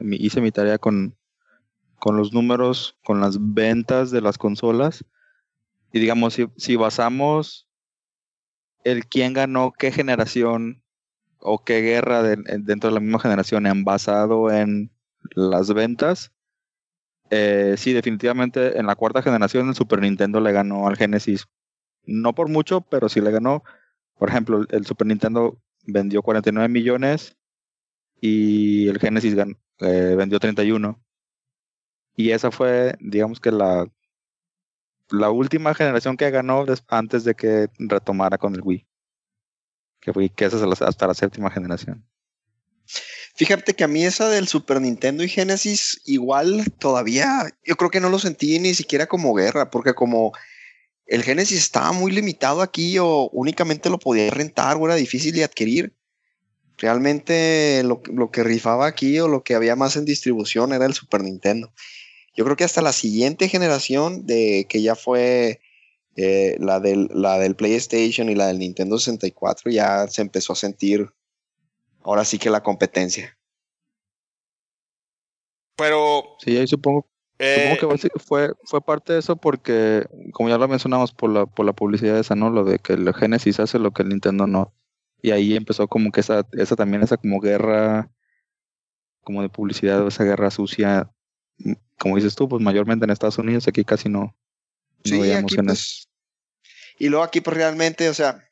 hice mi tarea con, con los números, con las ventas de las consolas. Y digamos, si, si basamos el quién ganó qué generación o qué guerra dentro de la misma generación han basado en las ventas, eh, sí, definitivamente en la cuarta generación el Super Nintendo le ganó al Genesis. No por mucho, pero sí le ganó. Por ejemplo, el Super Nintendo vendió 49 millones y el Genesis eh, vendió 31. Y esa fue, digamos que la, la última generación que ganó antes de que retomara con el Wii. Que fue que esa es hasta la séptima generación. Fíjate que a mí esa del Super Nintendo y Genesis igual todavía yo creo que no lo sentí ni siquiera como guerra, porque como el Genesis estaba muy limitado aquí o únicamente lo podía rentar o era difícil de adquirir. Realmente lo, que rifaba aquí o lo que había más en distribución era el Super Nintendo. Yo creo que hasta la siguiente generación de que ya fue eh, la, del, la del PlayStation y la del Nintendo 64 ya se empezó a sentir ahora sí que la competencia. Pero. Sí, ahí supongo, supongo que eh, fue, fue parte de eso porque, como ya lo mencionamos por la, por la publicidad esa, ¿no? Lo de que el Genesis hace lo que el Nintendo no. Y ahí empezó como que esa, esa también, esa como guerra, como de publicidad, esa guerra sucia, como dices tú, pues mayormente en Estados Unidos, aquí casi no. sí, aquí pues, Y luego aquí pues realmente, o sea,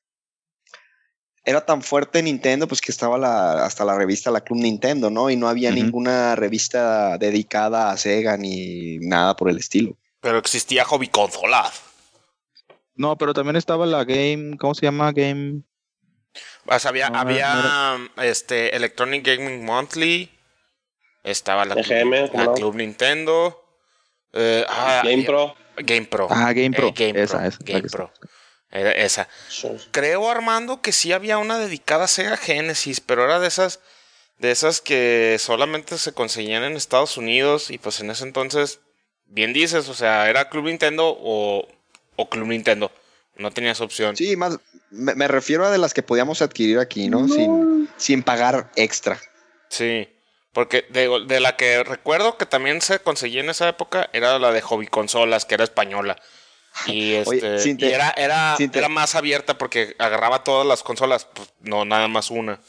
era tan fuerte Nintendo, pues que estaba la, hasta la revista La Club Nintendo, ¿no? Y no había ninguna revista dedicada a Sega ni nada por el estilo. Pero existía hobby consola. No, pero también estaba la Game, ¿cómo se llama? Game. O sea, había, No, no, había este Electronic Gaming Monthly. Estaba la, EGM, Club, ¿cómo la no? Club Nintendo. eh, ah, Game Pro. Game Pro. Ah, Game Pro. Eh, Game esa, Pro. esa, la Game Pro. Era esa. Creo, Armando, que sí había una dedicada a Sega Genesis, pero era de esas, de esas que solamente se conseguían en Estados Unidos y pues en ese entonces, bien dices, o sea, era Club Nintendo o, o Club Nintendo. No tenías opción. Sí, más me, me refiero a de las que podíamos adquirir aquí, ¿no? Sin, sin pagar extra. Sí, porque de, de la que recuerdo que también se conseguía en esa época era la de Hobby Consolas, que era española. Y, este, Oye, sin y te- era, era, sin te- era más abierta porque agarraba todas las consolas, pues, no nada más una.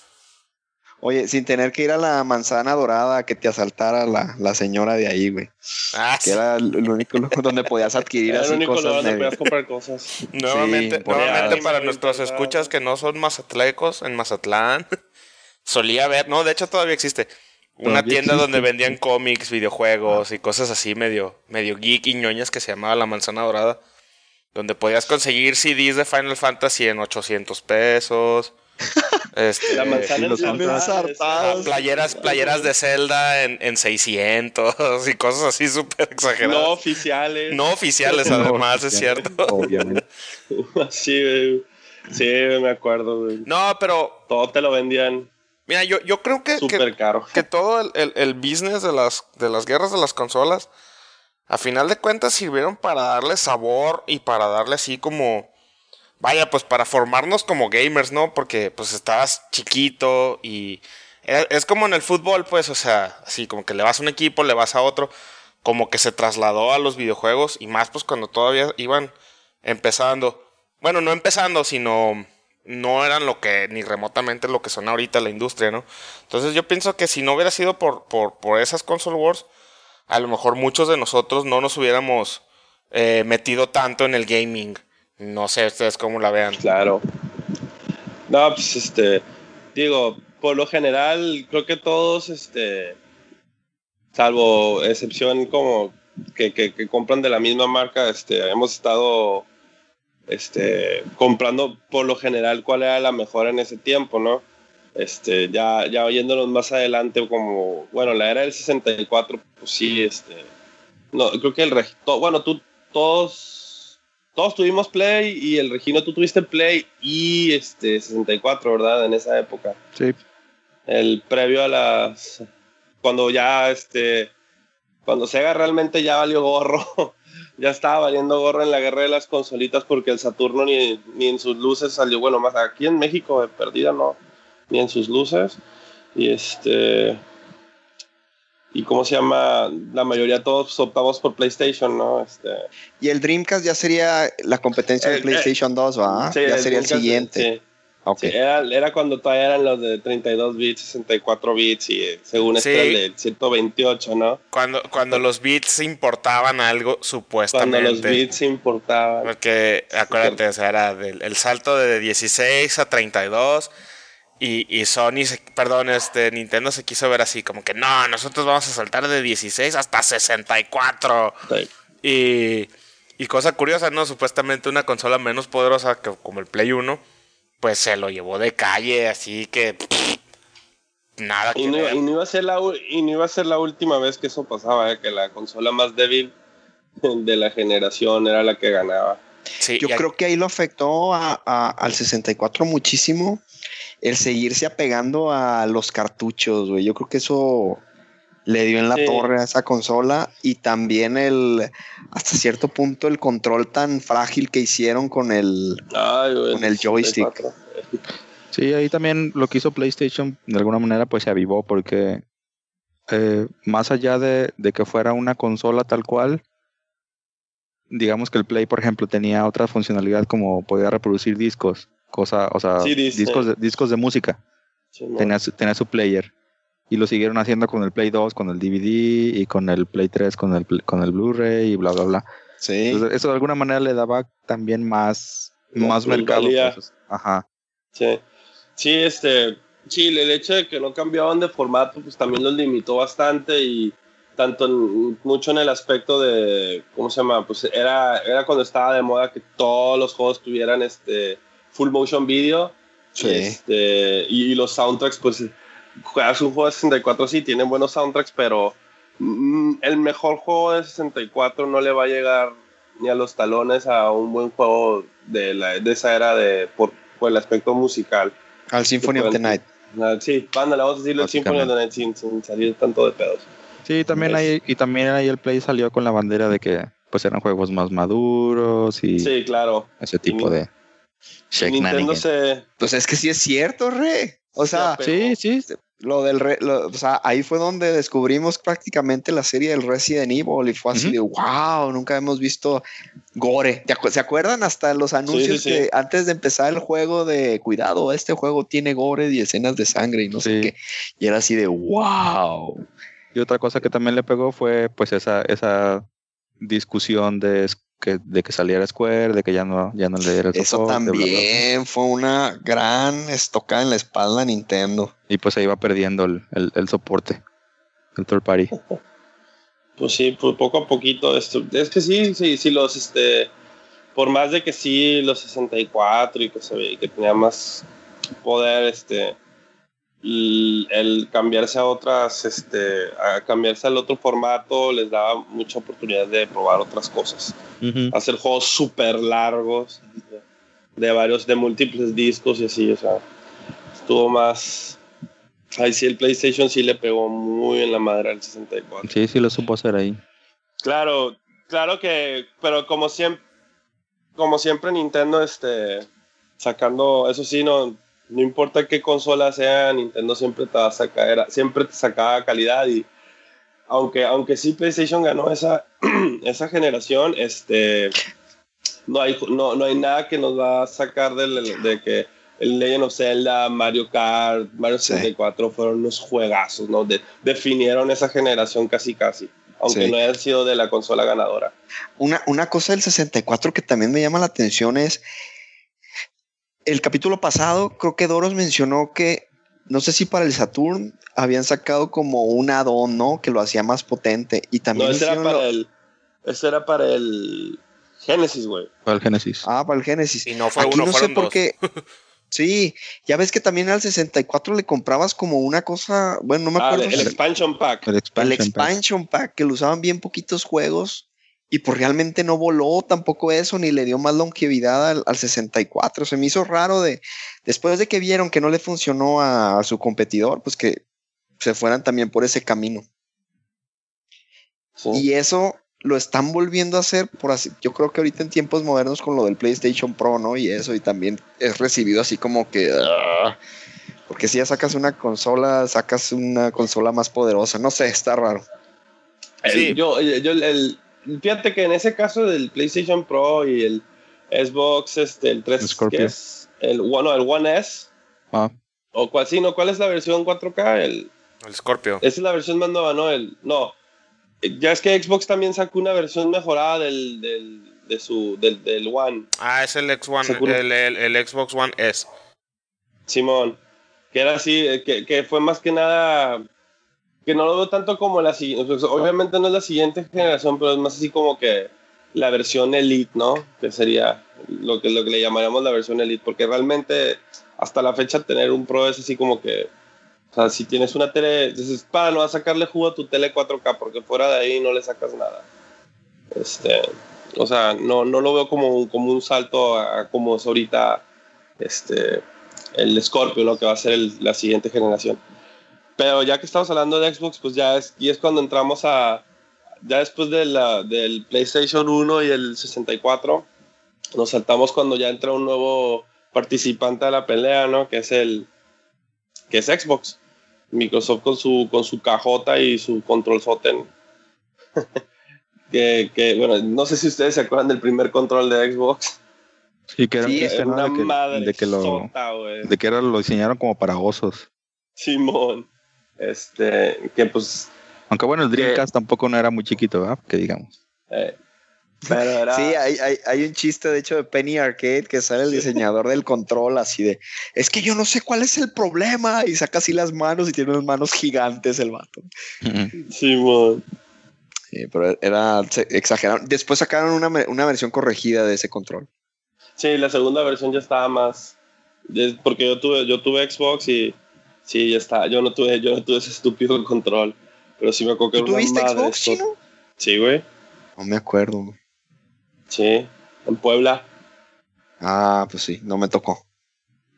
Oye, sin tener que ir a la manzana dorada a que te asaltara la, la señora de ahí, güey. Ah, Que era el único lugar donde podías adquirir Era el así único lugar cosas donde medio- podías comprar cosas. Nuevamente, Sí, nuevamente para nuestros escuchas que no son mazatlecos en Mazatlán, solía haber, no, de hecho todavía existe, una Todavía tienda existe. donde vendían cómics, videojuegos y cosas así medio, medio geek y ñoñas que se llamaba La Manzana Dorada, donde podías conseguir CDs de Final Fantasy en 800 pesos. este, La manzana los ah, playeras, playeras de Zelda en, en 600 y cosas así súper No exageradas. oficiales. No oficiales, No, además, es cierto. Obviamente. Sí. Sí, me acuerdo, güey. No, pero Todo te lo vendían Mira, yo, yo creo que, que, súper caro. que todo el, el- el business de las, de las guerras de las consolas, a final de cuentas, sirvieron para darle sabor y para darle así como. Vaya, pues para formarnos como gamers, ¿no? Porque pues estabas chiquito y. era- Es como en el fútbol, pues, o sea, así como que le vas a un equipo, le vas a otro, como que se trasladó a los videojuegos y más pues cuando todavía iban empezando. Bueno, no empezando, sino no eran lo que, ni remotamente lo que son ahorita la industria, ¿no? Entonces yo pienso que si no hubiera sido por, por, por esas console wars, a lo mejor muchos de nosotros no nos hubiéramos eh, metido tanto en el gaming. No sé ustedes cómo la vean. Claro. No, pues este, digo, por lo general, creo que todos, este, salvo excepción como que, que, que compran de la misma marca, este, hemos estado, este, comprando por lo general cuál era la mejor en ese tiempo, ¿no? Este, ya, ya oyéndonos más adelante, como, bueno, la era del 64, pues sí, este, no, creo que el registro, bueno, tú, todos, todos tuvimos Play y el Regino, tú tuviste Play y este 64, ¿verdad? En esa época. Sí. El previo a las, cuando ya, este, cuando Sega realmente ya valió gorro, ya estaba valiendo gorro en la guerra de las consolitas porque el Saturno ni, ni en sus luces salió, bueno, más aquí en México de perdida no, ni en sus luces. Y este, y cómo se llama, la mayoría todos optamos por PlayStation, ¿no? Este, Y el Dreamcast ya sería la competencia Eh, de eh, PlayStation 2, ¿va? sí, ya sería el Dreamcast, siguiente. sí. Ok. Sí, era, era cuando todavía eran los de 32 bits, 64 bits y eh, según esto Sí. el de 128, ¿no? Cuando, cuando los bits importaban algo, Cuando supuestamente. los bits importaban. Porque acuérdate, o sea, era del, el salto de 16 a 32. Y, y Sony, se- perdón, este Nintendo se quiso ver así, como que no, nosotros vamos a saltar de 16 hasta 64. Sí. Y, y cosa curiosa, ¿no? Supuestamente una consola menos poderosa que como el Play 1, pues se lo llevó de calle, así que pff, nada que Y no, ver. y no iba a ser la, y no iba a ser la última vez que eso pasaba, eh, que la consola más débil de la generación era la que ganaba. Sí, Yo creo que ahí lo afectó a- a- al 64 muchísimo el seguirse apegando a los cartuchos, güey. Yo creo que eso le dio en la Sí. torre a esa consola y también el, hasta cierto punto, el control tan frágil que hicieron con el... Ay, güey, Con el joystick. 64. Sí, ahí también lo que hizo PlayStation de alguna manera pues se avivó porque eh, más allá de, de que fuera una consola tal cual, digamos que el Play, por ejemplo, tenía otra funcionalidad como podía reproducir discos, cosa, o sea, Sí, discos, de, discos de música, Sí, tenía, su- tenía su player. Y lo siguieron haciendo con el Play 2, con el DVD y con el Play 3, con el, con el Blu-ray y bla, bla, bla. Sí. Entonces, eso de alguna manera le daba también más, Más más mercado. pues, ajá. Sí. Sí, este, sí, el hecho de que no cambiaban de formato, pues también los limitó bastante y, tanto en- mucho en el aspecto de, ¿cómo se llama? Pues era, era cuando estaba de moda que todos los juegos tuvieran este full motion video. Sí. Este, y, y los soundtracks, pues juegas un juego de 64, sí, tienen buenos soundtracks, pero mm, el mejor juego de 64 no le va a llegar ni a los talones a un buen juego de, la, de esa era de, por, por el aspecto musical. Al Symphony of the Night. Ah, Sí, banda, le vamos a decirle Symphony of the Night sin, sin salir tanto de pedos. Sí, también ahí, y también ahí el Play salió con la bandera de que pues eran juegos más maduros y Sí, claro. ese tipo Ni- de Nintendo se... Pues es que sí es cierto, re. O sea, Sí, sí, lo del re- lo- o sea, ahí fue donde descubrimos prácticamente la serie del Resident Evil y fue así de wow, nunca hemos visto gore. ¿Te acu- ¿Se acuerdan hasta los anuncios sí, sí. que antes de empezar el juego de cuidado, este juego tiene gore y escenas de sangre y no sé qué? Y era así de wow. Y otra cosa que también le pegó fue pues esa, esa discusión de que, de que saliera Square, de que ya no, ya no le diera el Eso soporte, bla, bla, bla. también fue una gran estocada en la espalda a Nintendo. Y pues se iba perdiendo el, el, el soporte. El third party. Pues sí, pues poco a poquito. Esto, es que sí, sí, sí, los, este, por más de que sí, los 64 y que se ve que tenía más poder, este, y el cambiarse a otras, este, a cambiarse al otro formato les daba mucha oportunidad de probar otras cosas. Ujú. Hacer juegos súper largos, de varios, de múltiples discos y así, o sea, estuvo más... Ahí sí, el PlayStation sí le pegó muy en la madre al 64. Sí, sí lo supo hacer ahí. Claro, claro que, pero como siempre, como siempre Nintendo, este, sacando, eso sí, no, no importa qué consola sea, Nintendo siempre te va a sacar, era- siempre te sacaba calidad y aunque, aunque sí PlayStation ganó esa, esa generación, este, no hay, no, no hay nada que nos va a sacar del- de que el Legend of Zelda, Mario Kart, Mario Sí. 64 fueron unos juegazos, ¿no? De- definieron esa generación casi casi, aunque Sí. no hayan sido de la consola ganadora. Una, una cosa del 64 que también me llama la atención es el capítulo pasado, creo que Doros mencionó que no sé si para el Saturn habían sacado como un add-on, ¿no? Que lo hacía más potente. Y también No, ese era para lo- el, ese era para el Genesis, güey. Para el Genesis. Ah, para el Genesis. Y no fue Aquí uno, no sé por qué. Sí, ya ves que también al 64 le comprabas como una cosa, bueno, no me Ah, acuerdo. el, el si- expansion pack. El el expansion pack. expansion pack, que lo usaban bien poquitos juegos y pues realmente no voló tampoco eso, ni le dio más longevidad al, al 64. Se me hizo raro de, después de que vieron que no le funcionó a, a su competidor, pues que se fueran también por ese camino. Sí. Y eso lo están volviendo a hacer por así, yo creo que ahorita en tiempos modernos con lo del PlayStation Pro, ¿no? Y eso, y también es recibido así como que... ah, porque si ya sacas una consola, sacas una consola más poderosa. No sé, está raro. El- Sí. yo, yo el, fíjate que en ese caso del PlayStation Pro y el Xbox, este, el 3, Scorpio. ¿qué es? El, bueno, el One S, Ah, o cuál, sí, no, ¿cuál es la versión 4K? El, El Scorpio. esa es la versión más nueva, ¿no? El, no, ya es que Xbox también sacó una versión mejorada del, del, de su, del, del One. Ah, es el X One, Seguro. el, el, el Xbox One S. Simón, que era así, eh, que, que fue más que nada, que no lo veo tanto como la siguiente, obviamente no es la siguiente generación, pero es más así como que la versión Elite, ¿no? Que sería lo que, lo que le llamaríamos la versión Elite, porque realmente hasta la fecha tener un Pro es así como que, o sea, si tienes una tele, dices, para, no vas a sacarle jugo a tu tele 4K, porque fuera de ahí no le sacas nada. Este, o sea, no, no lo veo como, un- como un salto a, como es ahorita, este, el Scorpio, ¿no? Que va a ser la siguiente generación. Pero ya que estamos hablando de Xbox, pues ya es, y es cuando entramos a, ya después de la, del PlayStation 1 y el 64, nos saltamos cuando ya entra un nuevo participante a la pelea, ¿no? Que es el, que es Xbox. Microsoft con su, con su cajota y su control soten. que, que, bueno, no sé si ustedes se acuerdan del primer control de Xbox. sí, que era un Sí, chiste, Era una De que, madre de que lo, sota, de que era, lo diseñaron como para osos. Simón. Este, que pues. Aunque bueno, el Dreamcast tampoco no era muy chiquito, ¿verdad? Que digamos. eh, pero era. Sí, hay, hay, hay un chiste, de hecho, de Penny Arcade que sale el diseñador del control así de, es que yo no sé cuál es el problema y saca así las manos y tiene unas manos gigantes el vato. Simón. Sí, pero era exagerado. Después sacaron una, una versión corregida de ese control. Sí, la segunda versión ya estaba más. Porque yo tuve, yo tuve Xbox y sí, ya está. Yo no tuve, yo no tuve ese estúpido control. Pero sí me acuerdo que ¿Tú tuviste madre Xbox, esto. chino? Sí, güey. No me acuerdo. güey. Sí. En Puebla. Ah, pues sí, no me tocó.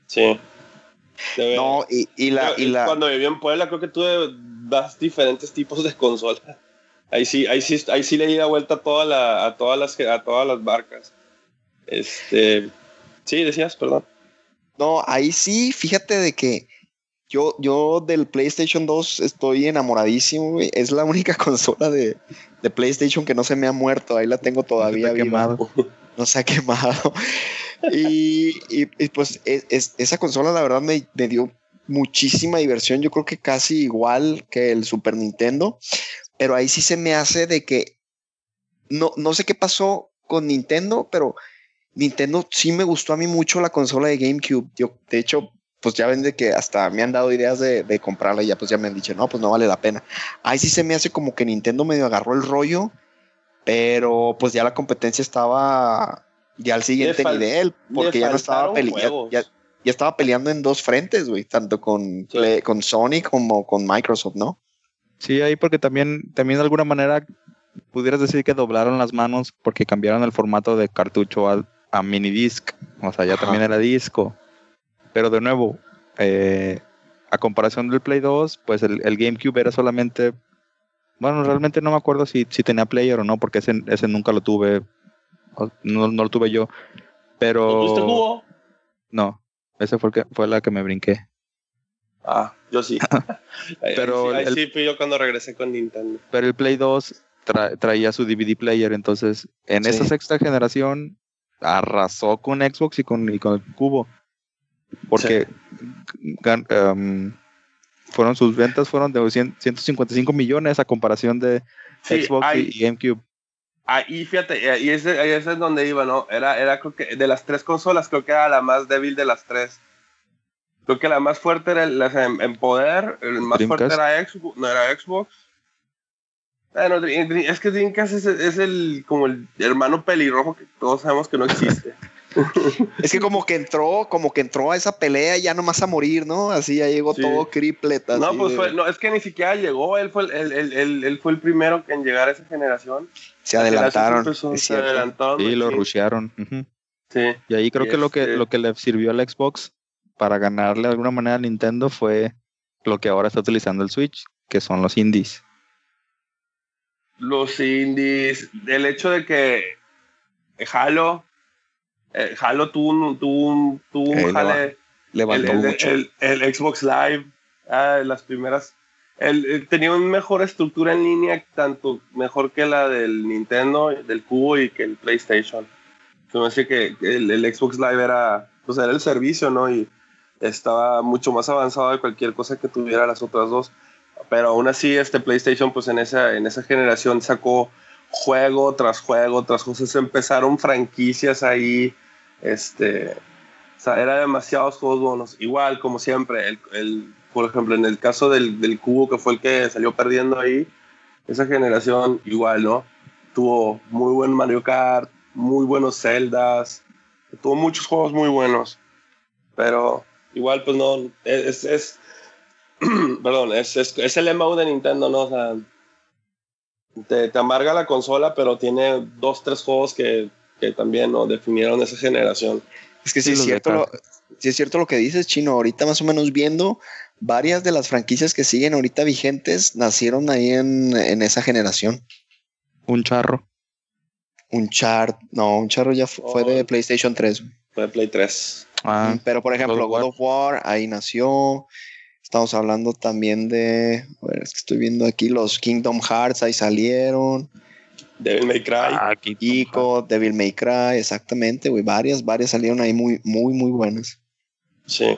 Sí. No, y, y la, Yo, y la, Cuando viví en Puebla, creo que tuve más diferentes tipos de consolas. Ahí sí, ahí sí, ahí sí le di la vuelta a, toda la, a, todas las, a todas las marcas. Este. Sí, decías, perdón. no, ahí sí, fíjate de que yo, yo del PlayStation 2 estoy enamoradísimo, güey. Es la única consola de, de PlayStation que no se me ha muerto. Ahí la tengo todavía viva. quemado. no se ha quemado. y, y- y, pues es- es- esa consola la verdad me, me dio muchísima diversión. Yo creo que casi igual que el Super Nintendo. Pero ahí sí se me hace de que no, no sé qué pasó con Nintendo, pero Nintendo sí me gustó a mí mucho la consola de GameCube. Yo, de hecho, pues ya ven de que hasta me han dado ideas de, de comprarla y ya pues ya me han dicho, no, pues no vale la pena. Ahí sí se me hace como que Nintendo medio agarró el rollo, pero pues ya la competencia estaba ya al siguiente nivel, porque ya no estaba peleando, ya, ya estaba peleando en dos frentes, güey, tanto con, Sí. Play- con Sony como con Microsoft, ¿no? Sí, ahí porque también, también de alguna manera pudieras decir que doblaron las manos porque cambiaron el formato de cartucho al- a, mini disc. O sea, ya Ajá. también era disco. Pero de nuevo, eh, a comparación del Play 2, pues el, el GameCube era solamente. Bueno, realmente no me acuerdo si, si tenía player o no, porque ese, ese nunca lo tuve. No, no lo tuve yo. Pero. ¿No tuviste jugo? No, ese fue, el que, fue la que me brinqué. Ah, yo sí. Pero sí, el- sí fui yo cuando regresé con Nintendo. pero el Play 2 tra- traía su DVD player, entonces en Sí. esa sexta generación arrasó con Xbox y con, y con el Cubo. Porque gan- em, fueron sus ventas fueron de 100 155 millones a comparación de Sí, Xbox y- ahí- y GameCube. Ahí, fíjate, ahí ese, ahí es donde iba, ¿no? Era, era, creo que, de las tres consolas, creo que era la más débil de las tres. Creo que la más fuerte era el- en, en poder, el más fuerte era Xbox, no era Xbox. Bueno, es que Dreamcast es, es el, como el hermano pelirrojo que todos sabemos que no existe. Es que como que entró, como que entró a esa pelea ya nomás a morir, ¿no? Así ya llegó Sí. todo criplet. no, así pues de- fue, no, es que ni siquiera llegó, él fue el, el- el- el- él fue el primero en llegar a esa generación. se generación adelantaron. empezó, es se adelantaron. Y lo machín. rushearon. Sí. Y ahí creo Y que lo que este- lo que le sirvió al Xbox para ganarle de alguna manera a Nintendo fue lo que ahora está utilizando el Switch, que son los indies. los indies, el hecho de que Halo, eh, Halo tuvo un, tuvo un, tuvo un Eh, le jale, el, Levantó el- mucho. el- el Xbox Live, ah, las primeras, el- el- tenía una mejor estructura en línea, tanto mejor que la del Nintendo, del Cubo y que el PlayStation. Se que el, el Xbox Live era, pues era el servicio, ¿no? Y estaba mucho más avanzado de cualquier cosa que tuviera las otras dos. Pero aún así, este PlayStation, pues en esa, en esa generación sacó juego tras juego, tras cosas. Empezaron franquicias ahí. Este, o sea, era demasiados juegos buenos. Igual, como siempre, el, el- por ejemplo, en el caso del, del Cubo, que fue el que salió perdiendo ahí, esa generación, igual, ¿no? Tuvo muy buen Mario Kart, muy buenos Zeldas, tuvo muchos juegos muy buenos. Pero igual, pues no, es, es, perdón, es, es, es el MAU de Nintendo, ¿no? Te, te amarga la consola, pero tiene dos, tres juegos que, que también ¿no? definieron esa generación. Es que sí, Sí, es de cierto, lo, sí es cierto lo que dices, Chino. Ahorita más o menos viendo varias de las franquicias que siguen ahorita vigentes nacieron ahí en, en esa generación. Un charro. Un char, no, un charro ya fu- fue de Oh. PlayStation 3. Fue Play 3. Ah, Pero por ejemplo, God of God of War, ahí nació. Estamos hablando también de, a ver, es que estoy viendo aquí los Kingdom Hearts, ahí salieron. Devil May Cry. ah. Ico, Devil May Cry, exactamente, güey. Varias, varias salieron ahí muy, muy, muy buenas. Sí.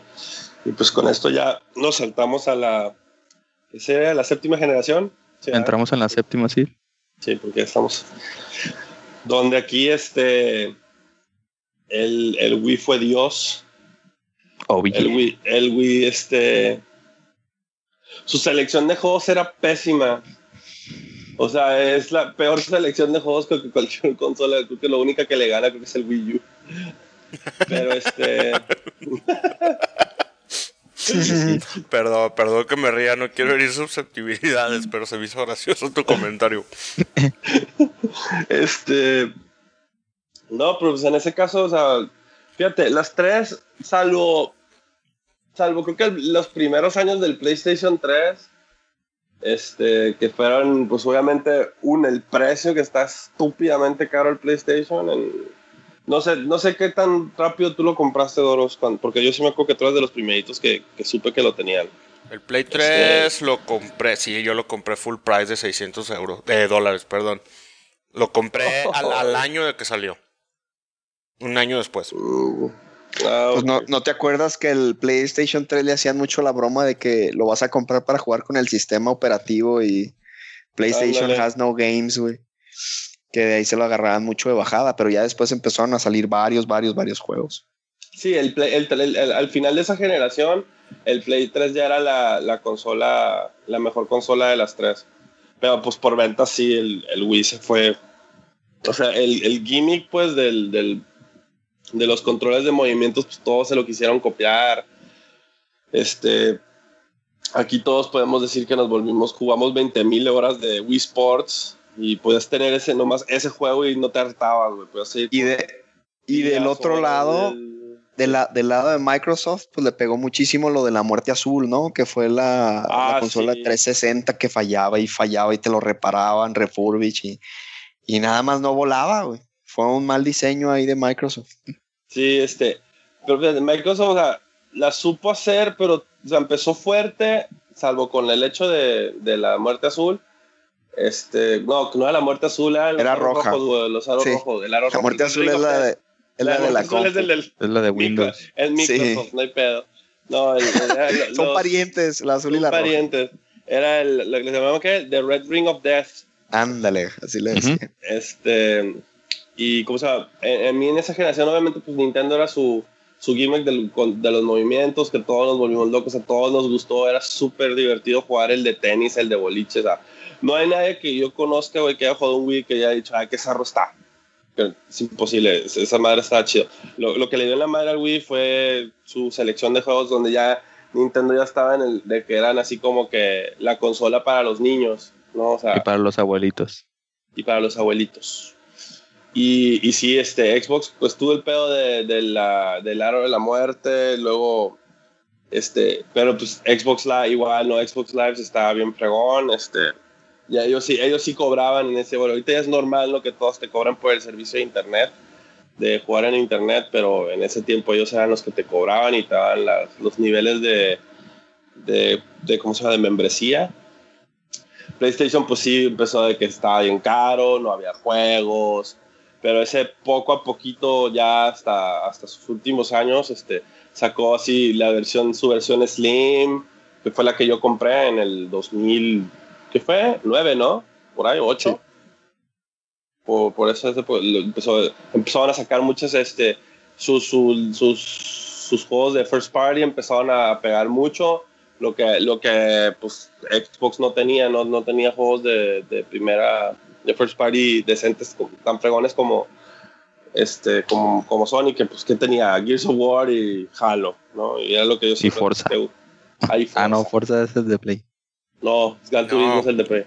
Y pues con esto ya nos saltamos a la. ¿qué sería? ¿La séptima generación? Sí, ¿verdad? Entramos en la séptima, sí. Sí, porque ya estamos. Donde aquí este. El, el Wii fue Dios. Obvio. El Wii, el Wii, este. Su selección de juegos era pésima. O sea, es la peor selección de juegos que cualquier consola. Creo que lo única que le gana creo que es el Wii U. Pero este. Perdón, perdón que me ría, no quiero herir susceptibilidades, pero se me hizo gracioso tu comentario. Este. No, pero pues en ese caso, o sea, fíjate, las tres, salvo. Salvo creo que los primeros años del PlayStation 3, este, que fueron, pues obviamente, un, el precio que está estúpidamente caro el PlayStation. En, no sé, no sé qué tan rápido tú lo compraste, Doros, cuando- porque yo sí me acuerdo que tú de los primeritos que, que supe que lo tenían. El Play 3 lo compré, sí, yo lo compré full price de 600 euros, de dólares, perdón. Lo compré al, al año de que salió. Un año después. Mm, ah, Pues no. ¿no te acuerdas que el PlayStation 3 le hacían mucho la broma de que lo vas a comprar para jugar con el sistema operativo y PlayStation has no games, güey? Que de ahí se lo agarraban mucho de bajada, pero ya después empezaron a salir varios, varios, varios juegos. Sí, el Play- el- el- el- al final de esa generación, el Play 3 ya era la, la consola, la mejor consola de las tres. Pero pues por ventas sí, el, Wii se fue. O sea, el, el gimmick pues del, del- de los controles de movimientos, pues todos se lo quisieron copiar. Este, aquí todos podemos decir que nos volvimos, jugamos 20.000 horas de Wii Sports y puedes tener ese nomás ese juego y no te hartabas, güey. Y, de, y del otro lado, del- de la, del lado de Microsoft, pues le pegó muchísimo lo de la muerte azul, ¿no? Que fue la, Ah, la consola sí. 360 que fallaba y fallaba y te lo reparaban, refurbish y, y nada más no volaba, güey. Fue un mal diseño ahí de Microsoft. Sí, este. Pero Microsoft, o sea, la supo hacer, pero o sea, empezó fuerte, salvo con el hecho de, de la muerte azul. Este, no, no era la muerte azul, era, los Era aros roja. rojos, los aros Sí. rojos, el aro La rojo, muerte el azul es la de, es la de la muerte azul es compu. el del Es la de micro- Windows. es Microsoft, no hay pedo. No, el, era el- Son los- parientes, la azul y la roja. parientes. Era el, lo que se llamaba que The Red Ring of Death. Ándale, así le decía. Este, y como se llama, en, en mí en esa generación obviamente pues Nintendo era su, su gimmick del- con- de los movimientos, que todos nos volvimos locos, a todos nos gustó, era súper divertido jugar el de tenis, el de boliche, o sea, no hay nadie que yo conozca, güey, que haya jugado un Wii que haya dicho, ah, qué zarro está. Pero es imposible, es- esa madre estaba chido. Lo, lo que le dio en la madre al Wii fue su selección de juegos donde ya Nintendo ya estaba en el, de que eran así como que la consola para los niños, ¿no? O sea, Y para los abuelitos. y para los abuelitos. Y, sí, este, Xbox, pues tuvo el pedo de, la, del aro de la muerte, luego, este, pero pues Xbox Live igual, ¿no? Xbox Live estaba bien fregón, este, y ellos sí, ellos sí cobraban en ese, bueno, ahorita ya es normal lo que todos te cobran por el servicio de internet, de jugar en internet, pero en ese tiempo ellos eran los que te cobraban y te daban los niveles de, de, de, ¿cómo se llama?, de membresía. PlayStation pues sí empezó de que estaba bien caro, no había juegos, pero ese poco a poquito ya hasta, hasta sus últimos años este, sacó así la versión, su versión Slim, que fue la que yo compré en el 2000, ¿qué fue? 9, ¿no? Por ahí, 8. Sí. Por, por eso pues, empezó, empezaron a sacar muchos, este, sus, sus, sus, sus juegos de first party empezaron a pegar mucho lo que, lo que pues, Xbox no tenía, no, no tenía juegos de, de primera, de first party decentes, tan fregones como, este, como, como Sony, que pues que tenía Gears of War y Halo, ¿no? Y era lo que yo siempre- Forza. que- ah, y Ah, no, Forza. Forza es el de Play. No, Gran Turismo No. es el de Play.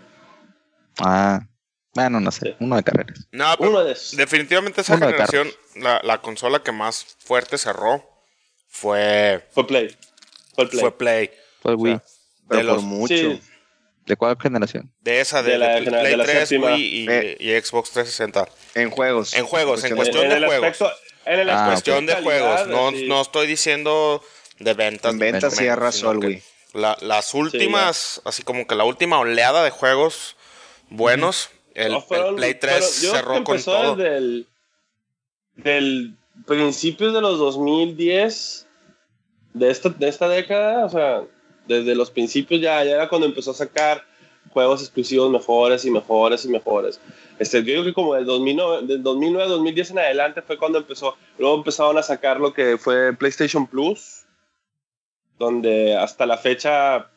Ah, bueno, no sé. Sí. Uno de carreras. No, pero Uno de esos. definitivamente esa Uno de generación, la, la consola que más fuerte cerró fue, Fue Play. Fue Play. fue Play. Fue el O sea, Wii. Pero de, por los- mucho. Sí, ¿De cuál generación? de esa, de, De la de genera- Play de la 3, séptima. Wii y, Eh. y Xbox 360. En juegos. En juegos, en Cuestión en de juegos. aspecto- en el Ah, Cuestión de juegos. No, estoy diciendo de ventas. En ventas sí arrasó la- las últimas, así como que la última oleada de juegos buenos, el, No, el Play 3 fueron- yo creo que cerró con todo. Desde el, del principios de los 2010, de esta, de esta década, o sea, desde los principios ya, ya era cuando empezó a sacar juegos exclusivos mejores y mejores y mejores. Este, yo creo que como del 2009, del 2009 2010 en adelante fue cuando empezó, luego empezaron a sacar lo que fue PlayStation Plus, donde hasta la fecha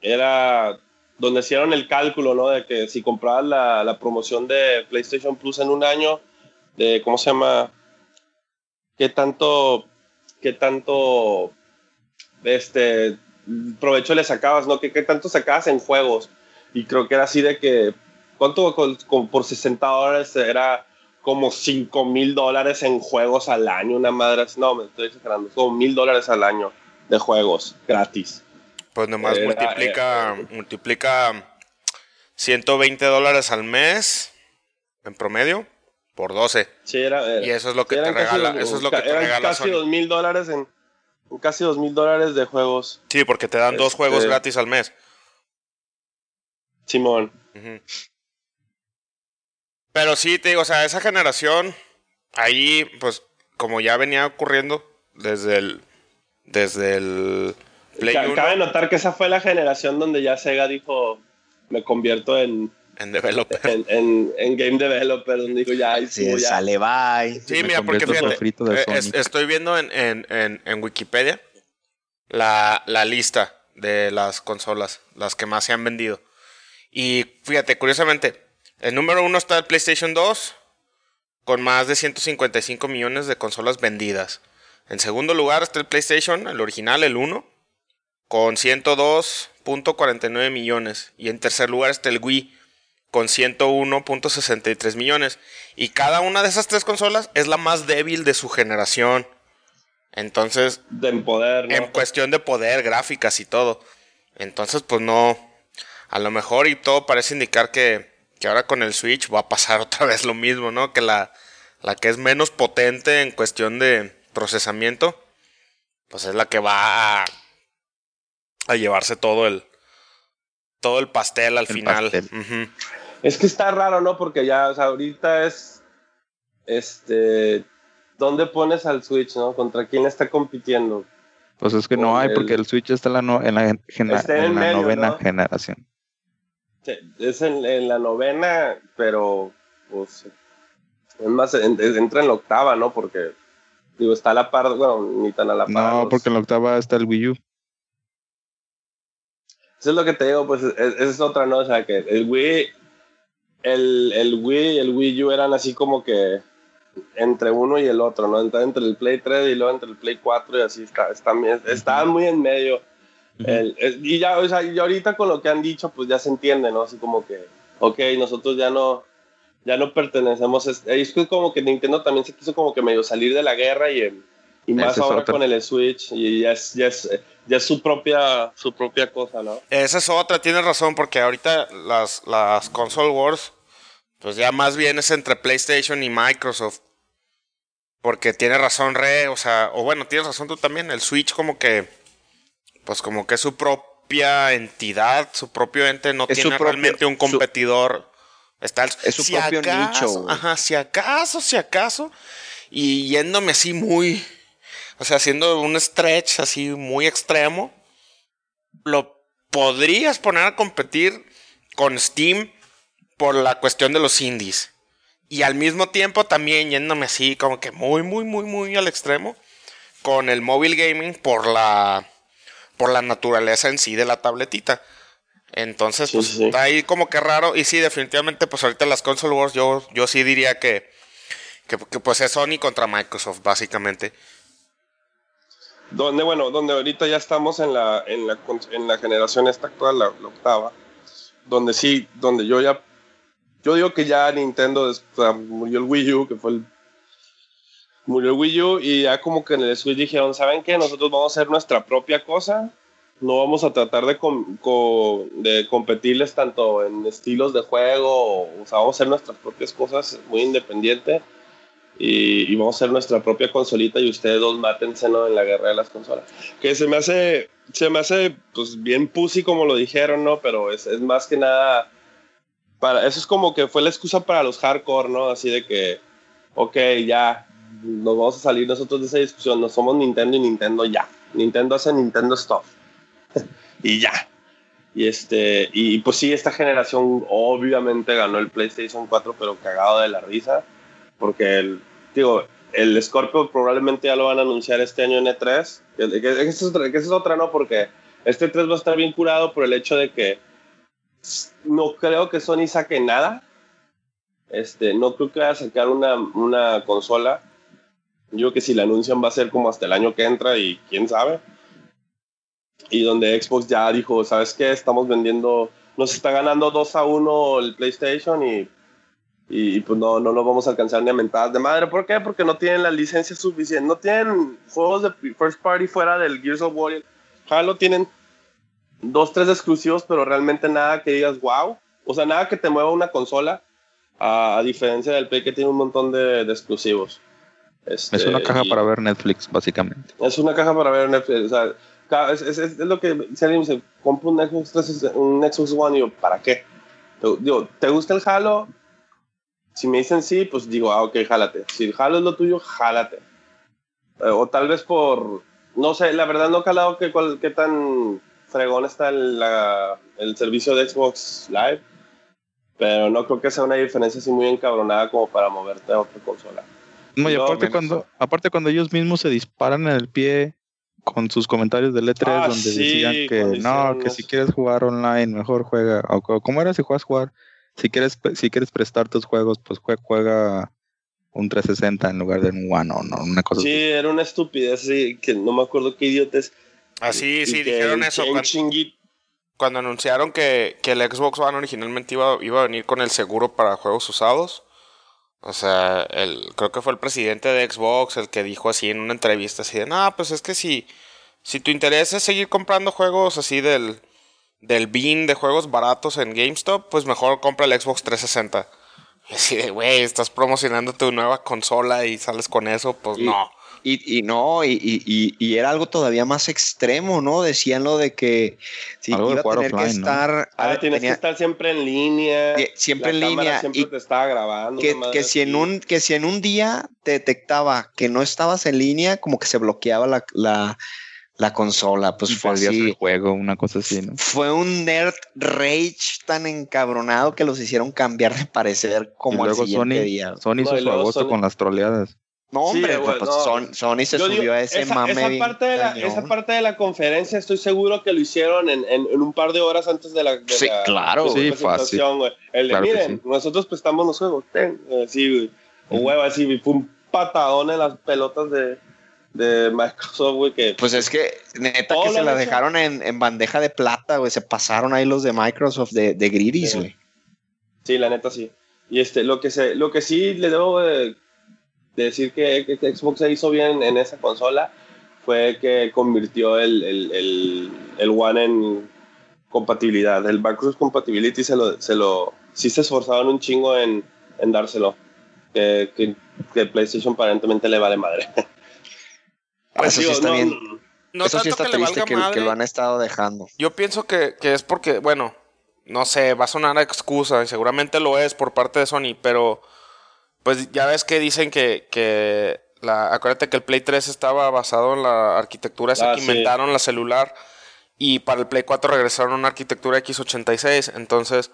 era donde hicieron el cálculo, ¿no? De que si comprabas la, la promoción de PlayStation Plus en un año, de, ¿cómo se llama? ¿Qué tanto, qué tanto, este, provecho le sacabas, ¿no? ¿Qué, qué tanto sacabas en juegos? Y creo que era así de que, ¿cuánto por 60 dólares era como 5 mil dólares en juegos al año? Una madre, no, me estoy exagerando, como mil dólares al año de juegos gratis. Pues nomás multiplica, eh, multiplica 120 dólares al mes en promedio por 12. Sí, era, y eso es lo que te regala. eso es lo que te regala casi dos mil dólares en, casi dos mil dólares de juegos. Sí, porque te dan dos juegos este, gratis al mes. Simón. Pero sí, te digo, o sea, esa generación, ahí, pues, como ya venía ocurriendo desde el. Desde el. Play Cabe notar que esa fue la generación donde ya Sega dijo: Me convierto en. En developer. En, en, game developer, donde digo ya. Sí, ya. sale bye. Sí, mira, porque fíjate, eh, estoy viendo en, en, en Wikipedia la, la lista de las consolas, las que más se han vendido. Y fíjate, curiosamente, el número uno está el PlayStation 2, con más de 155 millones de consolas vendidas. En segundo lugar está el PlayStation, el original, el 1, con 102.49 millones. Y en tercer lugar está el Wii, con 101.63 millones. Y cada una de esas tres consolas es la más débil de su generación. Entonces, de poder, en cuestión de poder, gráficas y todo. Entonces, pues no, a lo mejor y todo parece indicar que, que ahora con el Switch va a pasar otra vez lo mismo, ¿no? Que la, la que es menos potente en cuestión de procesamiento, pues es la que va a, a llevarse todo el, todo el pastel al final. Es que está raro, ¿no? Porque ya, o sea, ahorita es, este, ¿dónde pones al Switch, no? ¿Contra quién está compitiendo? Pues es que no hay, porque el Switch está en la, no, en la, en la novena generación es en, la novena, pero pues es más, entra en la octava, ¿no? Porque digo, está a la par, bueno, ni tan a la par. No, porque en la octava está el Wii U. Eso es lo que te digo, pues esa es otra, ¿no? O sea, que el Wii, el, el Wii y el Wii U eran así como que entre uno y el otro, ¿no? Entre, entre el Play 3 y luego entre el Play 4 y así está, estaban muy en medio y ya, o sea, y ahorita con lo que han dicho, pues ya se entiende, ¿no? Así como que, ok, nosotros ya no, ya no pertenecemos. Es como que Nintendo también se quiso como que medio salir de la guerra y, y más ahora con el Switch y ya es, ya es, ya es su propia, su propia cosa, ¿no? Esa es otra, tienes razón, porque ahorita las, las console wars, pues ya más bien es entre PlayStation y Microsoft. Porque tiene razón Re, o sea, o bueno, tienes razón tú también, el Switch como que pues como que es su propia entidad, su propio ente, no tiene realmente un competidor. Está es su propio nicho. Ajá, si acaso, si acaso. Y yéndome así muy. O sea, haciendo un stretch así muy extremo. Lo podrías poner a competir con Steam por la cuestión de los indies. Y al mismo tiempo también yéndome así como que muy, muy, muy, muy al extremo. Con el mobile gaming por la por la naturaleza en sí de la tabletita. Entonces, pues está ahí como que raro. Y sí, definitivamente, pues ahorita las console wars yo, yo sí diría que, que, pues es Sony contra Microsoft, básicamente. Donde, bueno, donde ahorita ya estamos en la, en la, en la generación esta actual, la, octava, donde sí, donde yo ya, yo digo que ya Nintendo, murió el Wii U, que fue el murió el Wii U y ya como que en el Switch dijeron, ¿saben qué? Nosotros vamos a hacer nuestra propia cosa, no vamos a tratar de, de competirles tanto en estilos de juego, o, sea, vamos a hacer nuestras propias cosas muy independiente y, vamos a hacer nuestra propia consolita y ustedes dos mátense en la guerra de las consolas. Que se me hace, se me hace pues bien pussy como lo dijeron, ¿no? Pero es, es más que nada, para, eso es como que fue la excusa para los hardcore, ¿no? Así de que, ok, ya, nos vamos a salir nosotros de esa discusión, no somos Nintendo y Nintendo ya. Nintendo hace Nintendo Stuff. y ya. Y este, y pues sí, esta generación obviamente ganó el PlayStation 4, pero cagado de la risa. Porque el, digo, el Scorpio probablemente ya lo van a anunciar este año en E3. Que, esa es otra, ¿no? Porque este 3 va a estar bien curado por el hecho de que no creo que Sony saque nada. Este, no creo que vaya a sacar una, una consola. Yo creo que si la anuncian va a ser como hasta el año que entra y quién sabe. Y donde Xbox ya dijo, ¿sabes qué? Estamos vendiendo, nos está ganando 2 a 1 el PlayStation y, y pues no, no lo vamos a alcanzar ni a mentadas de madre. ¿Por qué? Porque no tienen la licencia suficiente. No tienen juegos de first party fuera del Gears of War. Halo tienen dos, tres exclusivos, pero realmente nada que digas wow. O sea, nada que te mueva una consola, a, a diferencia del Play que tiene un montón de, de exclusivos. Este, es una caja para ver Netflix, básicamente. Es una caja para ver Netflix. O sea, es, es, es, lo que si alguien dice, compra un Xbox, 3, un Xbox One, y yo, ¿para qué? Digo, ¿te gusta el Halo? Si me dicen sí, pues digo, ah, ok, jálate. Si el Halo es lo tuyo, jálate. Eh, o tal vez por, no sé, la verdad no he calado que, qué tan fregón está el, la, el servicio de Xbox Live, pero no creo que sea una diferencia así muy encabronada como para moverte a otra consola. No, y aparte, cuando, aparte cuando ellos mismos se disparan en el pie con sus comentarios del E3 ah, donde sí, decían que no, que si quieres jugar online mejor juega, o como era si juegas jugar, si quieres, si quieres prestar tus juegos, pues juega, juega un 360 en lugar de un One o no, una cosa sí, así. era una estupidez, sí, que no me acuerdo qué idiotes. Así, sí, dijeron eso. Cuando, cuando, anunciaron que, que, el Xbox One originalmente iba, iba a venir con el seguro para juegos usados. O sea, el, creo que fue el presidente de Xbox el que dijo así en una entrevista así de, no, pues es que si, si tu interés es seguir comprando juegos así del, del bin de juegos baratos en GameStop, pues mejor compra el Xbox 360. Y así de, güey, estás promocionando tu nueva consola y sales con eso, pues y, no. Y, y no, y, y, y, era algo todavía más extremo, ¿no? Decían lo de que si Algo iba a tener offline, que ¿no? estar. Ah, a- tienes tenía- que estar siempre en línea. Siempre la en línea, Siempre y te estaba grabando. que, que si en un que si en un día te detectaba que no estabas en línea, como que se bloqueaba la, la, la consola. Pues Y fue así. el juego, una cosa así, ¿no? Fue un nerd rage tan encabronado que los hicieron cambiar de parecer como y luego al siguiente Sony, día. Sony hizo su agosto Sony- con las troleadas. No, Sí, hombre, güey, pues no. Son- Sony se Yo subió digo, a ese esa, mame. esa parte de la, esa parte de la conferencia estoy seguro que lo hicieron en, en, en un par de horas antes de la, de Sí, la claro. Sí, presentación, güey. El de, Claro miren, sí. nosotros prestamos los juegos, ten, así, güey. O huevo, así, güey, fue un patadón en las pelotas de, de Microsoft, güey, que Pues es que neta que se la hecho. dejaron en, en bandeja de plata, güey. Se pasaron ahí los de Microsoft de, de Gridis, güey. Sí, la neta sí. Y este, lo que se, lo que sí le debo de, de decir que, Xbox se hizo bien en esa consola fue que convirtió el, el, el, el One en compatibilidad. El backwards compatibility se lo, se lo, sí se esforzaron un chingo en, en dárselo. Que, que, que PlayStation aparentemente le vale madre. Eso sí está no- bien. No Eso sí está que triste que, lo han estado dejando. Yo pienso que, que es porque, bueno, no sé, va a sonar a excusa y seguramente lo es por parte de Sony, pero pues ya ves que dicen que, que la, acuérdate que el Play 3 estaba basado en la arquitectura esa Ah, que sí. inventaron la celular y para el Play 4 regresaron a una arquitectura x86, entonces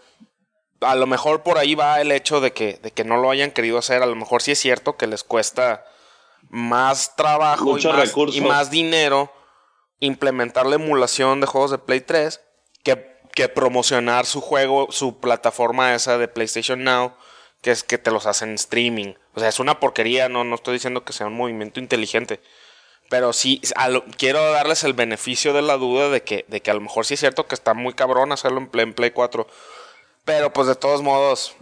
a lo mejor por ahí va el hecho de que, de que no lo hayan querido hacer, a lo mejor sí es cierto que les cuesta más trabajo y más, recurso. y más dinero implementar la emulación de juegos de Play 3 que, que promocionar su juego, su plataforma esa de PlayStation Now, que es que te los hacen streaming. O sea, es una porquería, no, no estoy diciendo que sea un movimiento inteligente. Pero sí, lo- quiero darles el beneficio de la duda de que, de que a lo mejor sí es cierto que está muy cabrón hacerlo en Play, en Play 4. Pero pues de todos modos,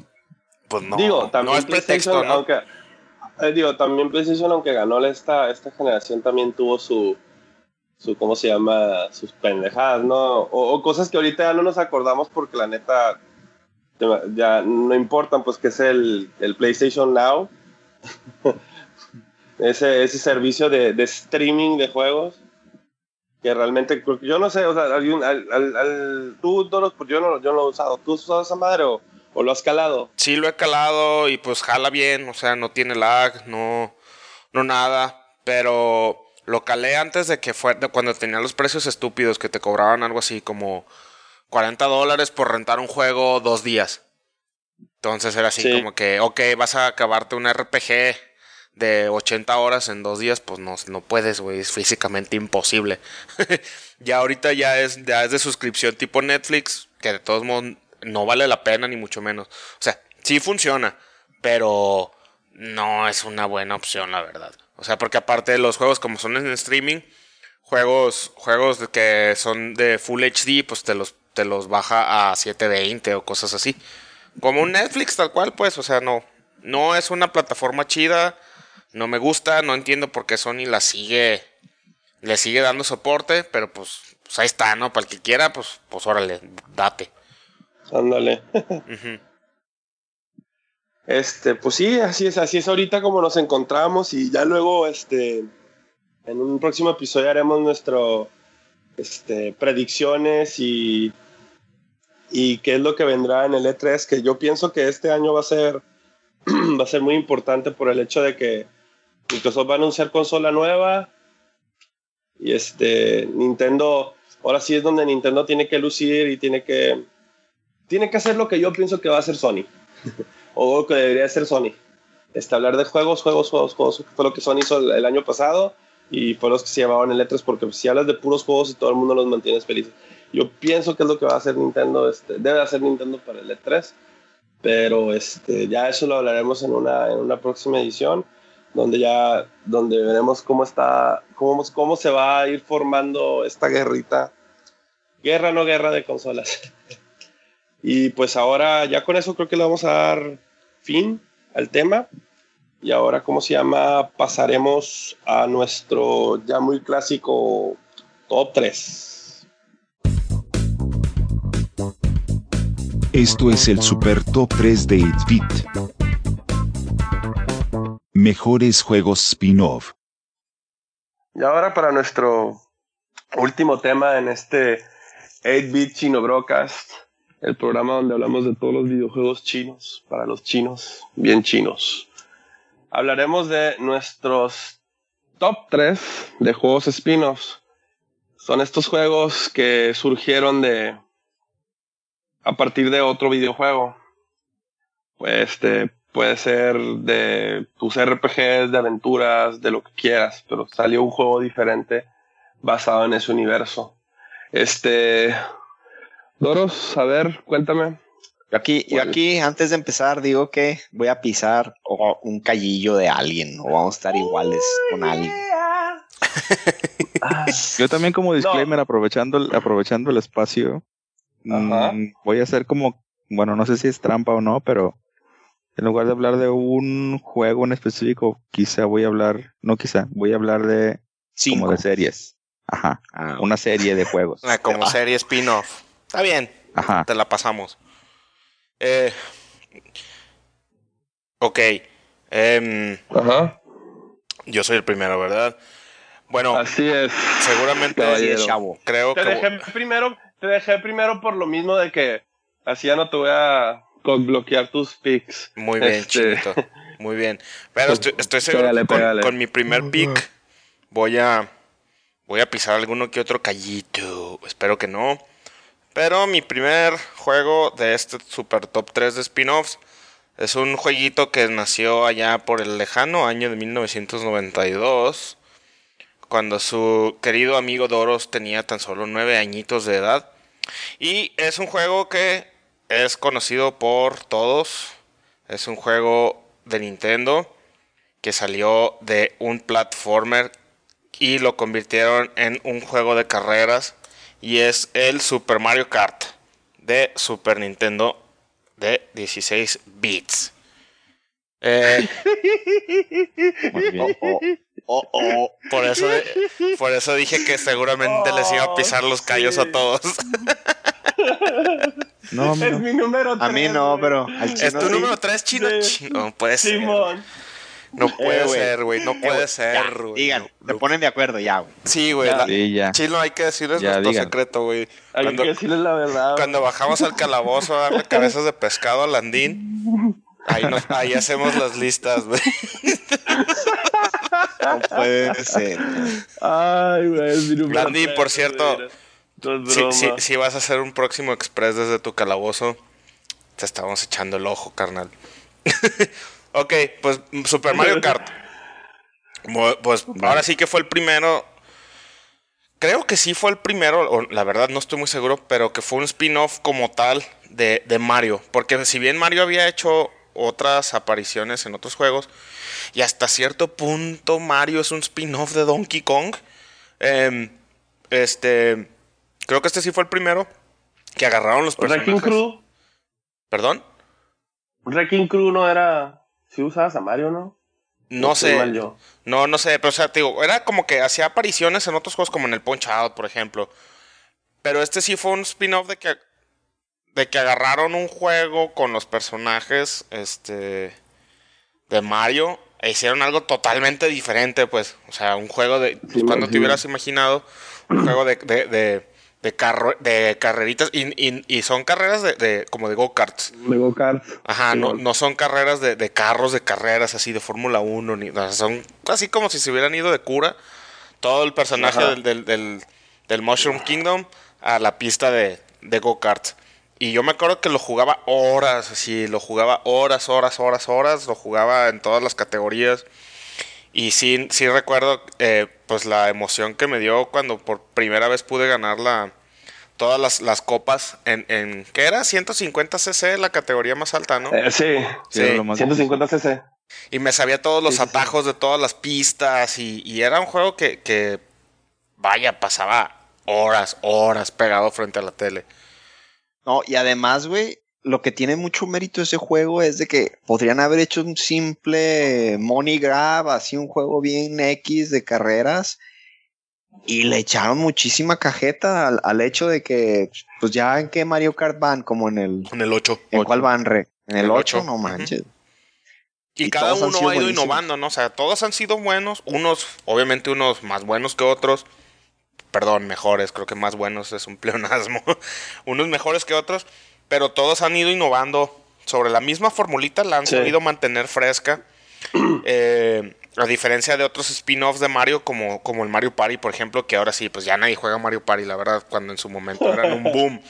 pues no, digo, también no es pretexto, ¿no? aunque eh, digo, también PlayStation, aunque ganó esta, esta generación, también tuvo su, su, ¿cómo se llama? Sus pendejadas, ¿no? O, cosas que ahorita ya no nos acordamos porque la neta ya no importan, pues que es el, el PlayStation Now. ese, ese servicio de, de streaming de juegos que realmente yo no sé, o sea, tú, Doros, pues yo no, yo no lo he usado. ¿Tú has usado esa madre o, o lo has calado? sí lo he calado y pues jala bien, o sea, no tiene lag, no, no nada, pero lo calé antes de que fuera, de cuando tenía los precios estúpidos que te cobraban algo así como 40 dólares por rentar un juego dos días. Entonces era así Sí. como que, ok, vas a acabarte un RPG de 80 horas en dos días, pues no, no puedes, güey, es físicamente imposible. ya ahorita ya es, ya es de suscripción tipo Netflix, que de todos modos no vale la pena ni mucho menos. O sea, sí funciona, pero no es una buena opción, la verdad. O sea, porque aparte de los juegos como son en streaming, juegos, juegos que son de Full HD, pues te los, te los baja a 720 o cosas así. Como un Netflix tal cual, pues, o sea, no, no es una plataforma chida, no me gusta, no entiendo por qué Sony la sigue, le sigue dando soporte, pero pues, pues ahí está, ¿no? Para el que quiera, pues, pues órale, date. Ándale. Este, pues sí, así es, así es ahorita como nos encontramos y ya luego, este, en un próximo episodio haremos nuestro, este, predicciones y, y qué es lo que vendrá en el E3, que yo pienso que este año va a ser, va a ser muy importante por el hecho de que Microsoft va a anunciar consola nueva y este, Nintendo, ahora sí es donde Nintendo tiene que lucir y tiene que, tiene que hacer lo que yo pienso que va a hacer Sony. o lo que debería hacer Sony. Este, hablar de juegos, juegos, juegos, juegos. Fue lo que Sony hizo el, año pasado y fue los que se llevaban el E3 porque si hablas de puros juegos y todo el mundo los mantienes felices. Yo pienso que es lo que va a hacer Nintendo, este, debe hacer Nintendo para el E3, pero este, ya eso lo hablaremos en una, en una próxima edición donde ya donde veremos cómo está cómo, cómo se va a ir formando esta guerrita guerra no guerra de consolas Y pues ahora ya con eso creo que le vamos a dar fin al tema. Y ahora, ¿cómo se llama? Pasaremos a nuestro ya muy clásico top 3. Esto es el Super Top 3 de 8-Bit. Mejores juegos spin-off. Y ahora para nuestro último tema en este 8-Bit Chino Broadcast el programa donde hablamos de todos los videojuegos chinos, para los chinos, bien chinos. Hablaremos de nuestros top 3 de juegos spin-offs. Son estos juegos que surgieron de a partir de otro videojuego. Este puede ser de tus RPGs, de aventuras, de lo que quieras, pero salió un juego diferente basado en ese universo. Este, Doros, a ver, cuéntame. Yo aquí, yo aquí, antes de empezar, digo que voy a pisar un callillo de alguien, o vamos a estar iguales con alguien. yo también como disclaimer, aprovechando, el, aprovechando el espacio, mm, voy a hacer como, bueno, no sé si es trampa o no, pero en lugar de hablar de un juego en específico, quizá voy a hablar, no quizá, voy a hablar de como de series. Ajá, ah, una serie de juegos. Como serie spin-off. Está bien. Ajá. Te la pasamos. Eh, ok. Em, Ajá. Yo soy el primero, ¿verdad? Bueno. Así es. Seguramente. Creo te Dejé primero, te dejé primero por lo mismo de que así ya no te voy a bloquear tus pics. Muy bien, este... Muy bien. Pero estoy, seguro que con, mi primer pick voy a voy a pisar alguno que otro callito. Espero que no. Pero mi primer juego de este super top 3 de spin-offs es un jueguito que nació allá por el lejano año de 1992, cuando su querido amigo Doros tenía tan solo 9 añitos de edad. Y es un juego que es conocido por todos. Es un juego de Nintendo que salió de un platformer y lo convirtieron en un juego de carreras y es el Super Mario Kart de Super Nintendo de 16 bits. Eh, oh, oh, oh, por, eso, por eso dije que seguramente les iba a pisar los callos a todos. No, es mi número 3. A mí no, pero. ¿Es tu número 3, chino? No, puede ser. Simón. No eh, puede ser, güey. No puede ser, güey. Digan, te ponen de acuerdo ya, güey. Sí, güey. Sí, ya. Chilo, hay que decirles nuestro secreto, güey. Hay que decirles la verdad. Cuando bajamos al calabozo a darle cabezas de pescado a Landín, ahí, nos, ahí hacemos las listas, güey. No puede ser. Ay, güey. Landín, por cierto. Si, si vas a hacer un próximo express desde tu calabozo, te estamos echando el ojo, carnal. Ok, pues Super Mario Kart. Pues ahora sí que fue el primero creo que sí fue el primero, o la verdad no estoy muy seguro, pero que fue un spin-off como tal de, de Mario. Porque si bien Mario había hecho otras apariciones en otros juegos, y hasta cierto punto Mario es un spin-off de Donkey Kong. em, este, creo que este sí fue el primero que agarraron los Wrecking personajes. Crew. ¿Perdón? Wrecking Crew no era. Si usabas a Mario, ¿no? No sé. yo. No, no sé, pero o sea, te digo, era como que hacía apariciones en otros juegos como en el Punch Out, por ejemplo. Pero este sí fue un spin-off de que de que agarraron un juego con los personajes este de Mario e hicieron algo totalmente diferente, pues, o sea, un juego de pues, cuando sí. te hubieras imaginado un juego de de, de, de, carro- de carreritas y, y- y son carreras de, de- como de go-karts. De go-kart. Ajá, no, no son carreras de, de carros, de carreras así de Fórmula 1, ni, son así como si se hubieran ido de cura todo el personaje del, del, del- del Mushroom Kingdom a la pista de, de go-kart. Y yo me acuerdo que lo jugaba horas, así, lo jugaba horas, horas, horas, horas, lo jugaba en todas las categorías. Y sí, sí recuerdo eh, pues la emoción que me dio cuando por primera vez pude ganar la, todas las, las copas en, en, ¿qué era? 150 cc, la categoría más alta, ¿no? Eh, sí. Sí, Sí, era lo más 150 cc. Y me sabía todos los Sí, sí, sí. atajos de todas las pistas y, y era un juego que, que, vaya, pasaba horas, horas pegado frente a la tele. No, y además, güey, lo que tiene mucho mérito ese juego es de que podrían haber hecho un simple money grab, así un juego bien X de carreras. Y le echaron muchísima cajeta al, al hecho de que, pues ya en qué Mario Kart van, como en el. En el 8. ¿En Ocho. cuál van, Re? En el El 8, ocho, no manches. Y, Y cada uno ha ido innovando, ¿no? O sea, todos han sido buenos. Unos, obviamente, unos más buenos que otros. Perdón, mejores. Creo que más buenos es un pleonasmo. unos mejores que otros. Pero todos han ido innovando sobre la misma formulita. La han Sí. sabido mantener fresca. Eh, a diferencia de otros spin-offs de Mario, como, como el Mario Party, por ejemplo, que ahora sí, pues ya nadie juega Mario Party, la verdad, cuando en su momento eran un boom.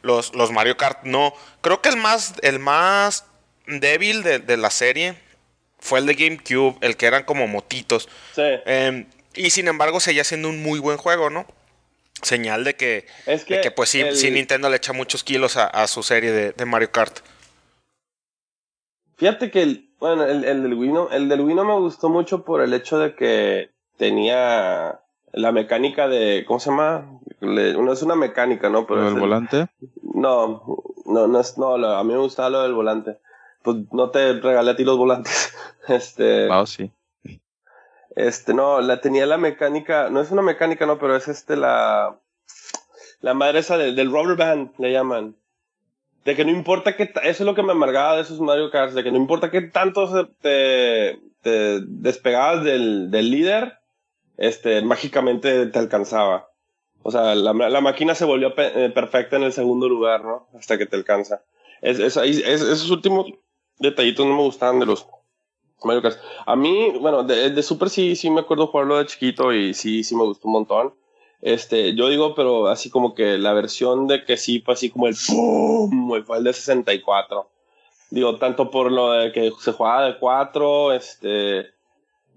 Los, los Mario Kart no. Creo que el más, el más débil de, de la serie fue el de GameCube, el que eran como motitos. Sí. Eh, y sin embargo, seguía siendo un muy buen juego, ¿no? Señal de que, Es que de que pues sí, el- sí Nintendo le echa muchos kilos a, a su serie de, de Mario Kart. Fíjate que el, bueno, el, el del Wii no, el del Wii no me gustó mucho por el hecho de que tenía la mecánica de, ¿cómo se llama? Le- no es una mecánica, ¿no? Pero Pero es el volante. No, no, no es, no, lo- a mí me gustaba lo del volante. Pues no te regalé a ti los volantes. Este, Ah, sí. Este, no, la tenía la mecánica, no es una mecánica, no, pero es este la, la madre esa del, rubber band, le llaman. De que no importa que, eso es lo que me amargaba de esos Mario Kart, de que no importa qué tanto te, te despegabas del, del líder, este, mágicamente te alcanzaba. O sea, la, la máquina se volvió eh, perfecta en el segundo lugar, ¿no? Hasta que te alcanza. Esos últimos detallitos no me gustaban de los Mario Kart. A mí, bueno, de, de Super sí, sí me acuerdo jugarlo de chiquito y sí, sí me gustó un montón. Este, yo digo, pero así como que la versión de que sí fue así como el ¡pum! fue el de 64. Digo, tanto por lo de que se jugaba de 4, este,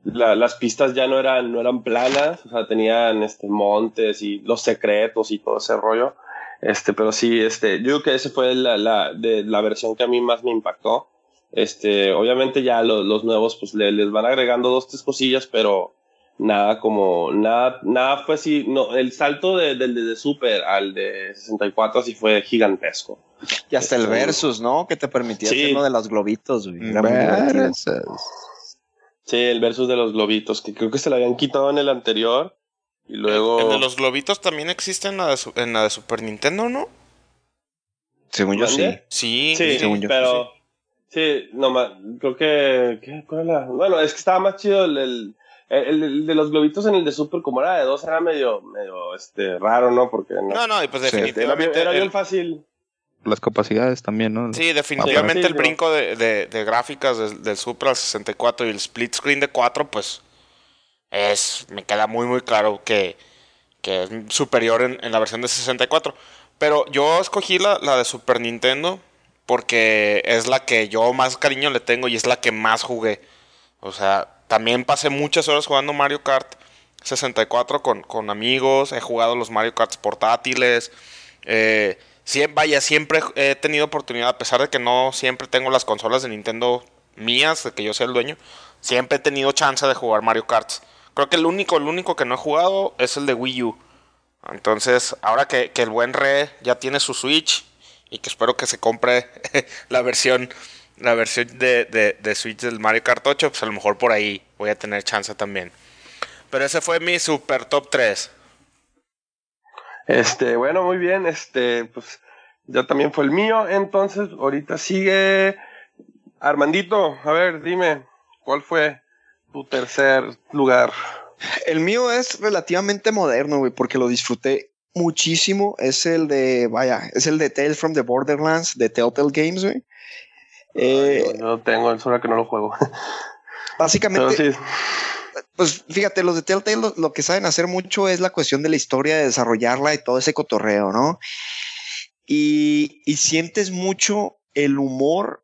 la- las pistas ya no eran, no eran planas, o sea, tenían este, montes y los secretos y todo ese rollo. Este, pero sí, este, yo creo que esa fue la, la, de, la versión que a mí más me impactó. Este, obviamente ya lo- los nuevos, pues le- les van agregando dos, tres cosillas, pero nada como, nada, nada fue así, no, el salto de- del de, de Super al de 64 así fue gigantesco. Y hasta el Este, versus, ¿no? Que te permitía Sí. hacer uno de los globitos, güey. Sí, el versus de los globitos, que creo que se lo habían quitado en el anterior. Y luego. El de los globitos también existe en la de, su- en la de Super Nintendo, ¿no? Según yo. Sí, Sí, según yo. pero. Sí, no más. Creo que. ¿qué? ¿Cuál era? Bueno, es que estaba más chido el, el, el- el de los globitos en el de Super, como era de dos, era medio, medio este, raro, ¿no? Porque no. No, no, y pues Sí, era, bien- definitivamente. era bien el- fácil. Las capacidades también, ¿no? sí, definitivamente Sí, el sí, brinco de, de- de gráficas del, del Super al 64 y el split screen de 4, pues es. Me queda muy, muy claro que, que es superior en, en la versión de 64. Pero yo escogí la, la de Super Nintendo porque es la que yo más cariño le tengo y es la que más jugué. O sea, también pasé muchas horas jugando Mario Kart 64 con, con amigos, he jugado los Mario Kart portátiles. Eh, vaya, siempre he tenido oportunidad, a pesar de que no siempre tengo las consolas de Nintendo mías, de que yo sea el dueño, siempre he tenido chance de jugar Mario Kart. Creo que el único, el único que no he jugado es el de Wii U. Entonces, ahora que, el buen Re ya tiene su Switch y que espero que se compre la versión, la versión de, de, Switch del Mario Kart 8, pues a lo mejor por ahí voy a tener chance también. Pero ese fue mi super top 3. Este, bueno, muy bien. Este, pues ya también fue el mío. Entonces, ahorita sigue Armandito. A ver, dime, ¿cuál fue tu tercer lugar? El mío es relativamente moderno, güey, porque lo disfruté muchísimo. Es el de, vaya, es el de Tales from the Borderlands de Telltale Games, güey. Eh, no, tengo, es hora que no lo juego. Básicamente, pues fíjate, los de Telltale lo, que saben hacer mucho es la cuestión de la historia, de desarrollarla y todo ese cotorreo, ¿no? Y, y sientes mucho el humor,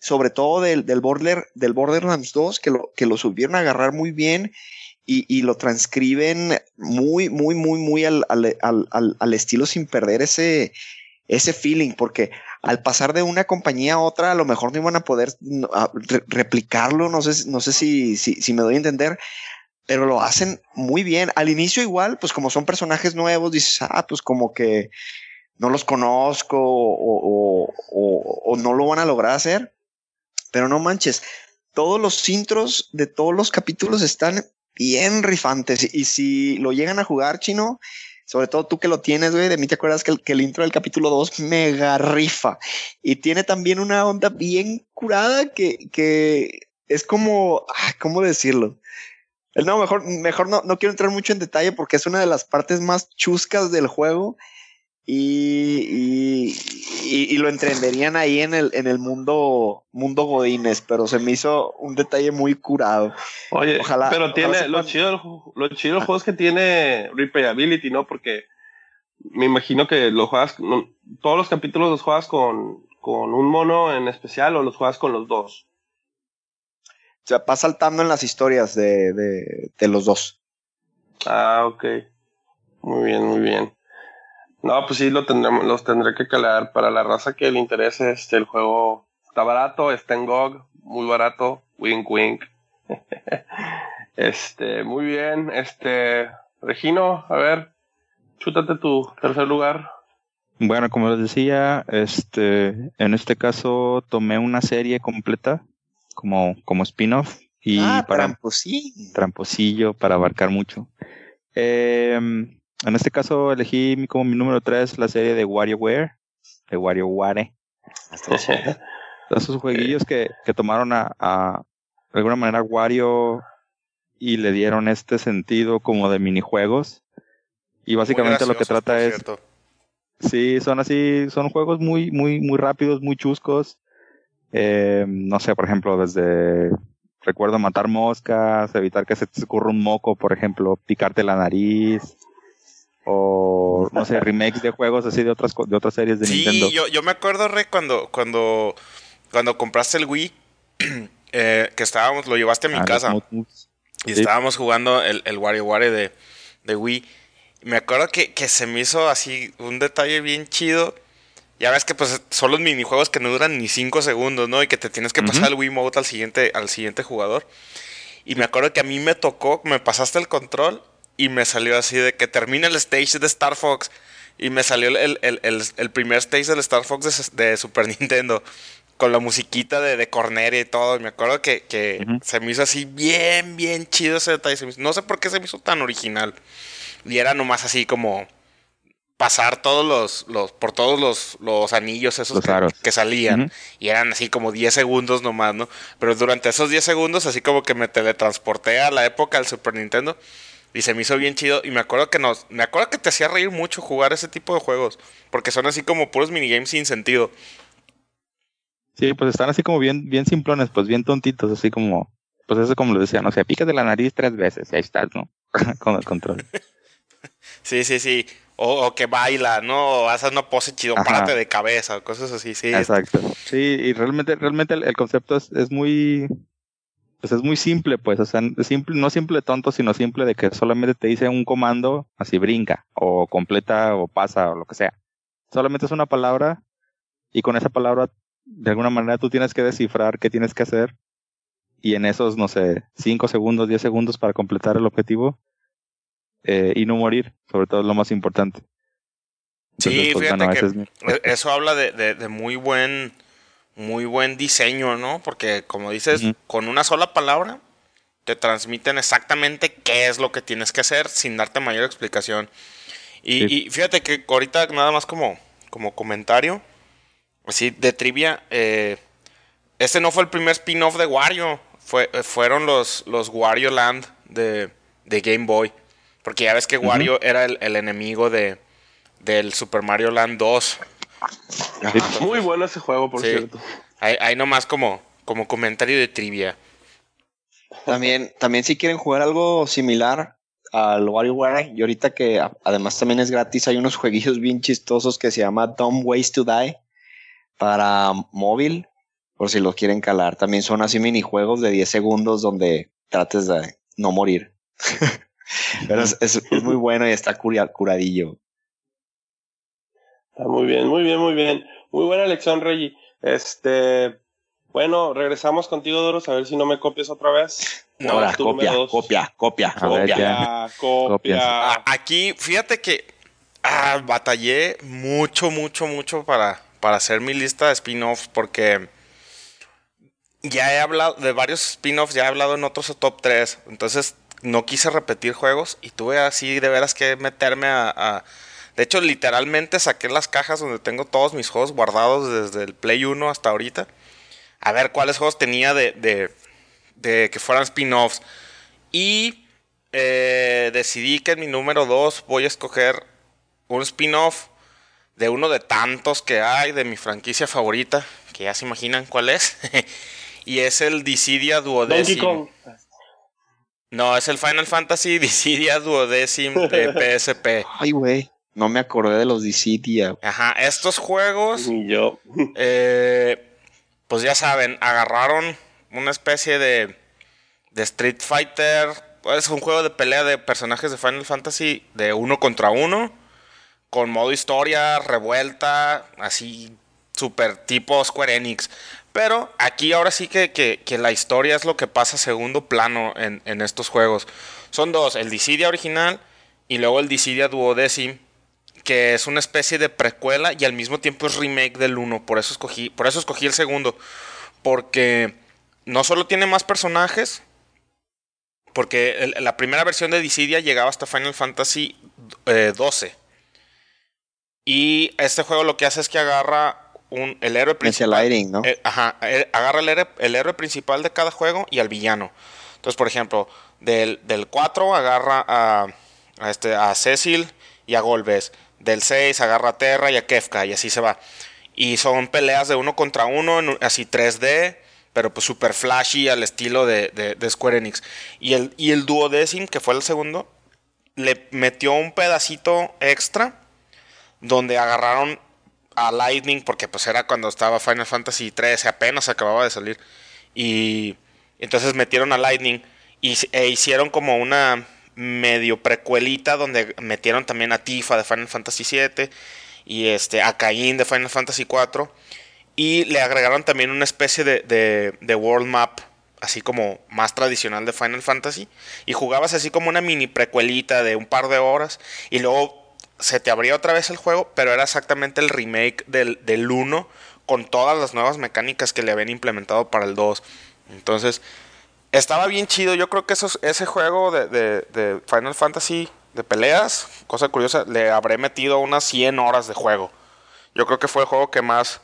sobre todo del, del, Border, del Borderlands 2, que lo, que lo subieron a agarrar muy bien y, lo transcriben muy, muy, muy, muy al, al, al, al, estilo sin perder ese, ese feeling, porque al pasar de una compañía a otra, a lo mejor no iban a poder replicarlo, no sé, no sé si, si, si, me doy a entender, pero lo hacen muy bien. Al inicio igual, pues como son personajes nuevos, dices, ah, pues como que no los conozco o, o, o no lo van a lograr hacer, pero no manches, todos los intros de todos los capítulos están bien rifantes y si lo llegan a jugar chino, sobre todo tú que lo tienes, güey, de mí te acuerdas que el, intro del capítulo 2 mega rifa. Y tiene también una onda bien curada que, que es como, ¿cómo decirlo? No, mejor, mejor no, no quiero entrar mucho en detalle porque es una de las partes más chuscas del juego y, y, lo entenderían ahí en el, en el mundo, mundo Godines, pero se me hizo un detalle muy curado. Oye, ojalá, pero tiene, lo, chido, lo chido del juego es que tiene replayability, ¿no? Porque me imagino que lo juegas, todos los capítulos los juegas con, con un mono en especial o los juegas con los dos. O sea, va saltando en las historias de, de, de los dos. Ah, ok. Muy bien, muy bien. No, pues sí, lo tendremos, los tendré que calar. Para la raza que le interese, este, el juego está barato, está en GOG, muy barato, wink wink. este, muy bien, este, Regino, a ver, chútate tu tercer lugar. Bueno, como les decía, este, en este caso tomé una serie completa como, como spin-off y ah, para tramposillo. tramposillo para abarcar mucho. Eh, en este caso elegí como mi número 3 la serie de WarioWare, de WarioWare. Esos jueguillos que, que tomaron a, a, de alguna manera Wario y le dieron este sentido como de minijuegos. Y básicamente lo que trata es... Sí, son así, son juegos muy, muy, muy rápidos, muy chuscos. Eh, no sé, por ejemplo, desde recuerdo matar moscas, evitar que se te escurra un moco, por ejemplo, picarte la nariz, o no sé, remakes de juegos así de otras de otras series de Nintendo. Sí, yo, yo me acuerdo, Re, cuando, cuando, cuando compraste el Wii, eh, que estábamos, lo llevaste a mi ah, casa. Y estábamos jugando el, el WarioWare de, de Wii. Me acuerdo que, que se me hizo así un detalle bien chido. Ya ves que pues son los minijuegos que no duran ni 5 segundos, ¿no? Y que te tienes que pasar el Wii Mode al siguiente, al siguiente jugador. Y me acuerdo que a mí me tocó, me pasaste el control y me salió así de que termina el stage de Star Fox y me salió el, el, el, el primer stage del Star Fox de, Super Nintendo con la musiquita de, de Corneria y todo. Y me acuerdo que, que se me hizo así bien, bien chido ese detalle. no sé por qué se me hizo tan original. Y era nomás así como pasar todos los, los por todos los, los anillos esos que, salían. Y eran así como 10 segundos nomás, ¿no? Pero durante esos 10 segundos así como que me teletransporté a la época del Super Nintendo. Y se me hizo bien chido. Y me acuerdo que nos. Me acuerdo que te hacía reír mucho jugar ese tipo de juegos. Porque son así como puros minigames sin sentido. Sí, pues están así como bien, bien simplones, pues bien tontitos, así como. Pues eso como lo decía, no sé, pica de la nariz tres veces y ahí estás, ¿no? Con el control. sí, sí, sí. O, que baila, ¿no? O haces una pose chido, párate de cabeza, cosas así, sí. Exacto. Sí, y realmente, realmente el, concepto es, es muy pues es muy simple, pues, o sea, simple, no simple tonto, sino simple de que solamente te dice un comando, así brinca, o completa, o pasa, o lo que sea. Solamente es una palabra, y con esa palabra, de alguna manera, tú tienes que descifrar qué tienes que hacer, y en esos, no sé, 5 segundos, 10 segundos para completar el objetivo, eh, y no morir, sobre todo es lo más importante. Sí, pues, fíjate bueno, que ese es mi- e- eso habla de, de- de muy buen muy buen diseño, ¿no? Porque como dices, con una sola palabra te transmiten exactamente qué es lo que tienes que hacer sin darte mayor explicación. Y, Sí. y fíjate que ahorita nada más como, como comentario, así de trivia, eh, este no fue el primer spin-off de Wario, fue, eh, fueron los, los Wario Land de, de Game Boy. Porque ya ves que Wario era el, el enemigo de, del Super Mario Land 2. Muy bueno ese juego, por Sí. cierto. Ahí, ahí nomás como, como comentario de trivia. También, también si quieren jugar algo similar al WarioWare, y ahorita que además también es gratis, hay unos jueguillos bien chistosos que se llama Dumb Ways to Die para móvil, por si los quieren calar. También son así minijuegos de 10 segundos donde trates de no morir. Pero es, es- es muy bueno y está curadillo. Está muy bien, muy bien, muy bien. Muy buena elección, Reggie. Este, bueno, regresamos contigo, Doros, a ver si no me copias otra vez. No, Ahora, copia, copia, copia, A copia. Copia, copia. Ah, aquí, fíjate que ah, batallé mucho, mucho, mucho para, para hacer mi lista de spin-offs porque ya he hablado de varios spin-offs, ya he hablado en otros top 3, entonces no quise repetir juegos y tuve así de veras que meterme a... a- de hecho, literalmente saqué las cajas donde tengo todos mis juegos guardados desde el Play 1 hasta ahorita. A ver cuáles juegos tenía de, de, de que fueran spin-offs. Y eh, decidí que en mi número 2 voy a escoger un spin-off de uno de tantos que hay de mi franquicia favorita, que ya se imaginan cuál es. y es el Dissidia Duodecim. No, es el Final Fantasy Dissidia Duodecim de PSP. Ay, güey. No me acordé de los Dissidia. Ajá, estos juegos Ni yo. Eh, pues ya saben, agarraron una especie de, de Street Fighter. Es un juego de pelea de personajes de Final Fantasy de uno contra uno. Con modo historia, revuelta, así super tipo Square Enix. Pero aquí ahora sí que, que- que la historia es lo que pasa a segundo plano en, en estos juegos. Son dos, el Dissidia original y luego el Dissidia Duodecim que es una especie de precuela y al mismo tiempo es remake del 1, por eso escogí, por eso escogí el segundo, porque no solo tiene más personajes, porque el- la primera versión de Dissidia llegaba hasta Final Fantasy eh, 12. Y este juego lo que hace es que agarra un, el héroe principal. lighting, ¿no? Eh, ajá, eh, agarra el héroe, el héroe principal de cada juego y al villano. Entonces, por ejemplo, del, del 4 agarra a, a este, a Cecil y a Golbez. Del 6 agarra a Terra y a Kefka y así se va. Y son peleas de uno contra uno, en así 3D, pero pues super flashy al estilo de, de- de Square Enix. Y el, y el Duodecim, que fue el segundo, le metió un pedacito extra donde agarraron a Lightning, porque pues era cuando estaba Final Fantasy 13, apenas acababa de salir. Y entonces metieron a Lightning y, e hicieron como una medio precuelita donde metieron también a Tifa de Final Fantasy 7 y este, a Cain de Final Fantasy 4. Y le agregaron también una especie de, de, de world map, así como más tradicional de Final Fantasy. Y jugabas así como una mini precuelita de un par de horas. Y luego se te abría otra vez el juego, pero era exactamente el remake del, del 1 con todas las nuevas mecánicas que le habían implementado para el 2. Entonces, estaba bien chido. Yo creo que esos, ese juego de, de- de Final Fantasy de peleas, cosa curiosa, le habré metido unas 100 horas de juego. Yo creo que fue el juego que más,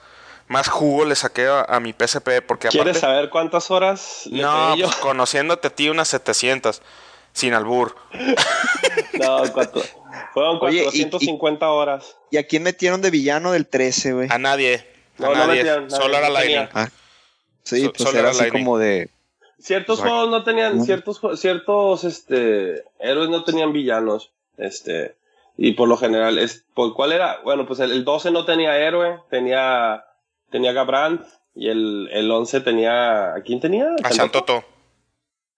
más jugo le saqué a, a mi PSP. Porque ¿Quieres aparte, saber cuántas horas le no, yo? pues, conociéndote a ti unas 700. Sin albur. No, cuatro- fueron Oye, y- 450 horas. ¿Y a quién metieron de villano del 13, güey? A nadie. A No, no nadie. metían, nadie, Solo era. Lightning. Sí, so- pues solo era era así Lightning. como de... Ciertos Exacto. juegos no tenían, ciertos, ciertos, este, héroes no tenían villanos, este, y por lo general, es, ¿por cuál era? Bueno, pues el, el 12 no tenía héroe, tenía, tenía Gabrand, y el, el 11 tenía, ¿a quién tenía? A Shantoto.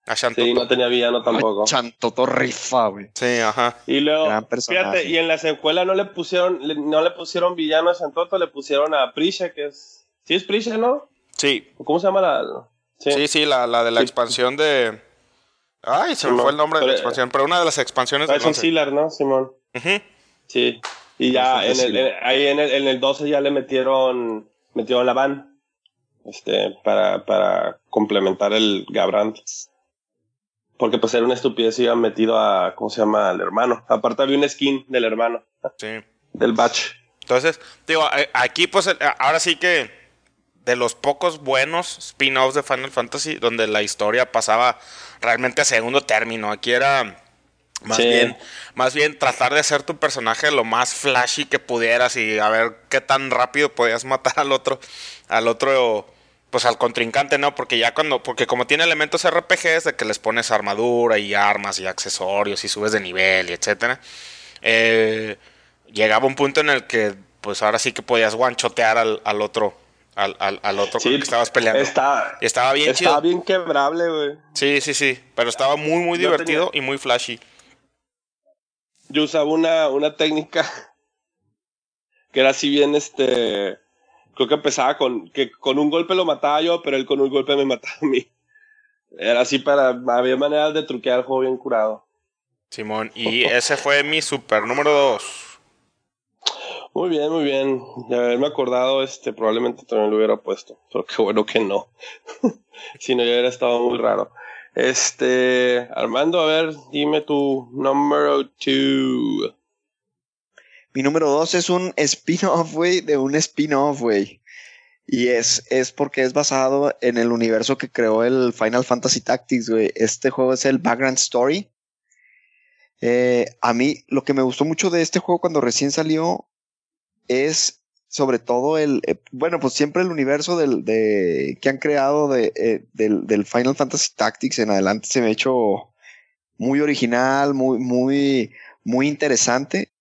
A. Sí, no tenía villano tampoco. Ay, Chantoto rifa, güey. Sí, ajá. Y luego, fíjate, y en la secuela no le pusieron, le- no le pusieron villano a Santoto, le pusieron a Prisha, que es. Sí, es Prisha, ¿no? Sí, ¿Cómo se llama la.? Sí, sí, la, la de la Sí. expansión de. Ay, se me fue el nombre de la Pero- expansión, pero una de las expansiones Tyson 11. Sealer, ¿no, Simón? Sí. Y ya en el, en- ahí en el, en el 12 ya le metieron, metieron la van. Este, para, para complementar el Gabrand. Porque pues era una estupidez y habían metido a, ¿cómo se llama? Al hermano. Aparte había un skin del hermano, Sí. del batch. Entonces, digo, a- aquí pues el- ahora sí que de los pocos buenos spin-offs de Final Fantasy donde la historia pasaba realmente a segundo término. Aquí era más Sí. bien más bien tratar de hacer tu personaje lo más flashy que pudieras y a ver qué tan rápido podías matar al otro al otro pues al contrincante, ¿no? Porque ya cuando porque como tiene elementos RPGs de que les pones armadura y armas y accesorios y subes de nivel y etcétera. Eh, llegaba un punto en el que pues ahora sí que podías guanchotear al, al otro al, al, al otro con el que estabas peleando. Está, estaba bien está chido. bien quebrable, güey. Sí, sí, sí. Pero estaba muy, muy divertido y muy flashy. Yo usaba una, una técnica que era así bien, este, creo que empezaba con, que con un golpe lo mataba yo, pero él con un golpe me mataba a mí. Era así para, había maneras de truquear el juego bien curado. Simón. Y ese fue mi super número dos. Muy bien, muy bien. De haberme acordado, este, probablemente también lo hubiera puesto. Pero qué bueno que no. si no, ya hubiera estado muy raro. Este, Armando, a ver, dime tu número two. Mi número dos es un spin-off, güey, de un spin-off, güey. Y es, es porque es basado en el universo que creó el Final Fantasy Tactics, güey. Este juego es el Background Story. Eh, a mí lo que me gustó mucho de este juego cuando recién salió es sobre todo el, eh, bueno, pues siempre el universo del, de, que han creado de, eh, del, Final Fantasy Tactics en adelante se me ha hecho muy original, muy, muy, muy interesante.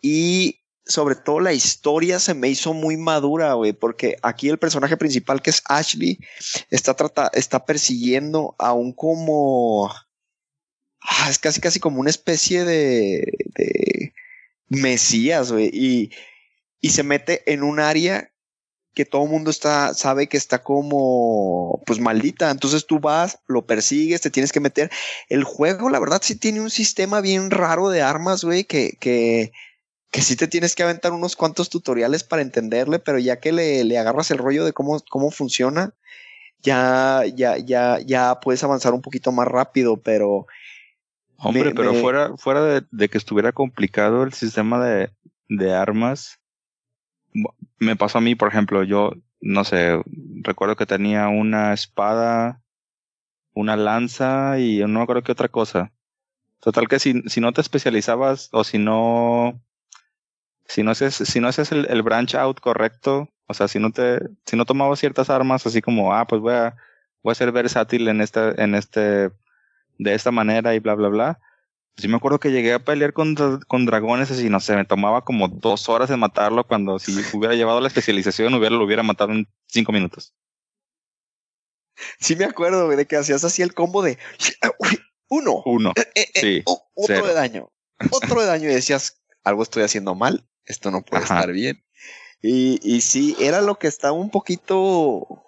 Y sobre todo la historia se me hizo muy madura, güey, porque aquí el personaje principal que es Ashley está, trata está persiguiendo a un como... Ah, es casi casi como una especie de mesías, güey, y, se mete en un área que todo el mundo está, sabe que está como, pues maldita. Entonces tú vas, lo persigues, te tienes que meter. El juego, la verdad, sí tiene un sistema bien raro de armas, güey, que, que, que sí te tienes que aventar unos cuantos tutoriales para entenderle, pero ya que le, le agarras el rollo de cómo, cómo funciona, ya, ya, ya, ya puedes avanzar un poquito más rápido, pero Hombre, Me- pero me- fuera, fuera de, de que estuviera complicado el sistema de, de armas, me pasó a mí, por ejemplo, yo, no sé, recuerdo que tenía una espada, una lanza y no me acuerdo qué otra cosa. Total que si, si no te especializabas o si no, si no haces, si no haces el, el branch out correcto, o sea, si no te, si no tomabas ciertas armas así como, ah, pues voy a, voy a ser versátil en este, en este, de esta manera y bla, bla, bla. Sí me acuerdo que llegué a pelear con, con dragones así, no sé, me tomaba como dos horas en matarlo cuando si hubiera llevado la especialización hubiera, lo hubiera matado en cinco minutos. sí me acuerdo, güey, de que hacías así el combo de uno, Uno. eh, eh, Sí, o- otro cero. de daño, otro de daño y decías, algo estoy haciendo mal, esto no puede Ajá. estar bien. Y, y sí, era lo que estaba un poquito,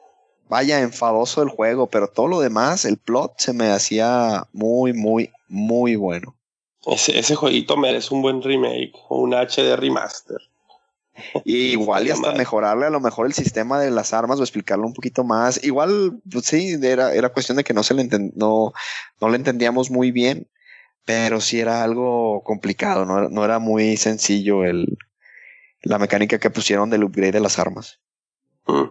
vaya, enfadoso del juego, pero todo lo demás, el plot se me hacía muy, muy, muy bueno. Ese, ese jueguito merece un buen remake o un HD remaster. Y igual y hasta mejorarle a lo mejor el sistema de las armas o explicarlo un poquito más. Igual, pues sí, era, era cuestión de que no se le no, no le entendíamos muy bien, pero sí era algo complicado, no, era- no era muy sencillo el, la mecánica que pusieron del upgrade de las armas. Mm.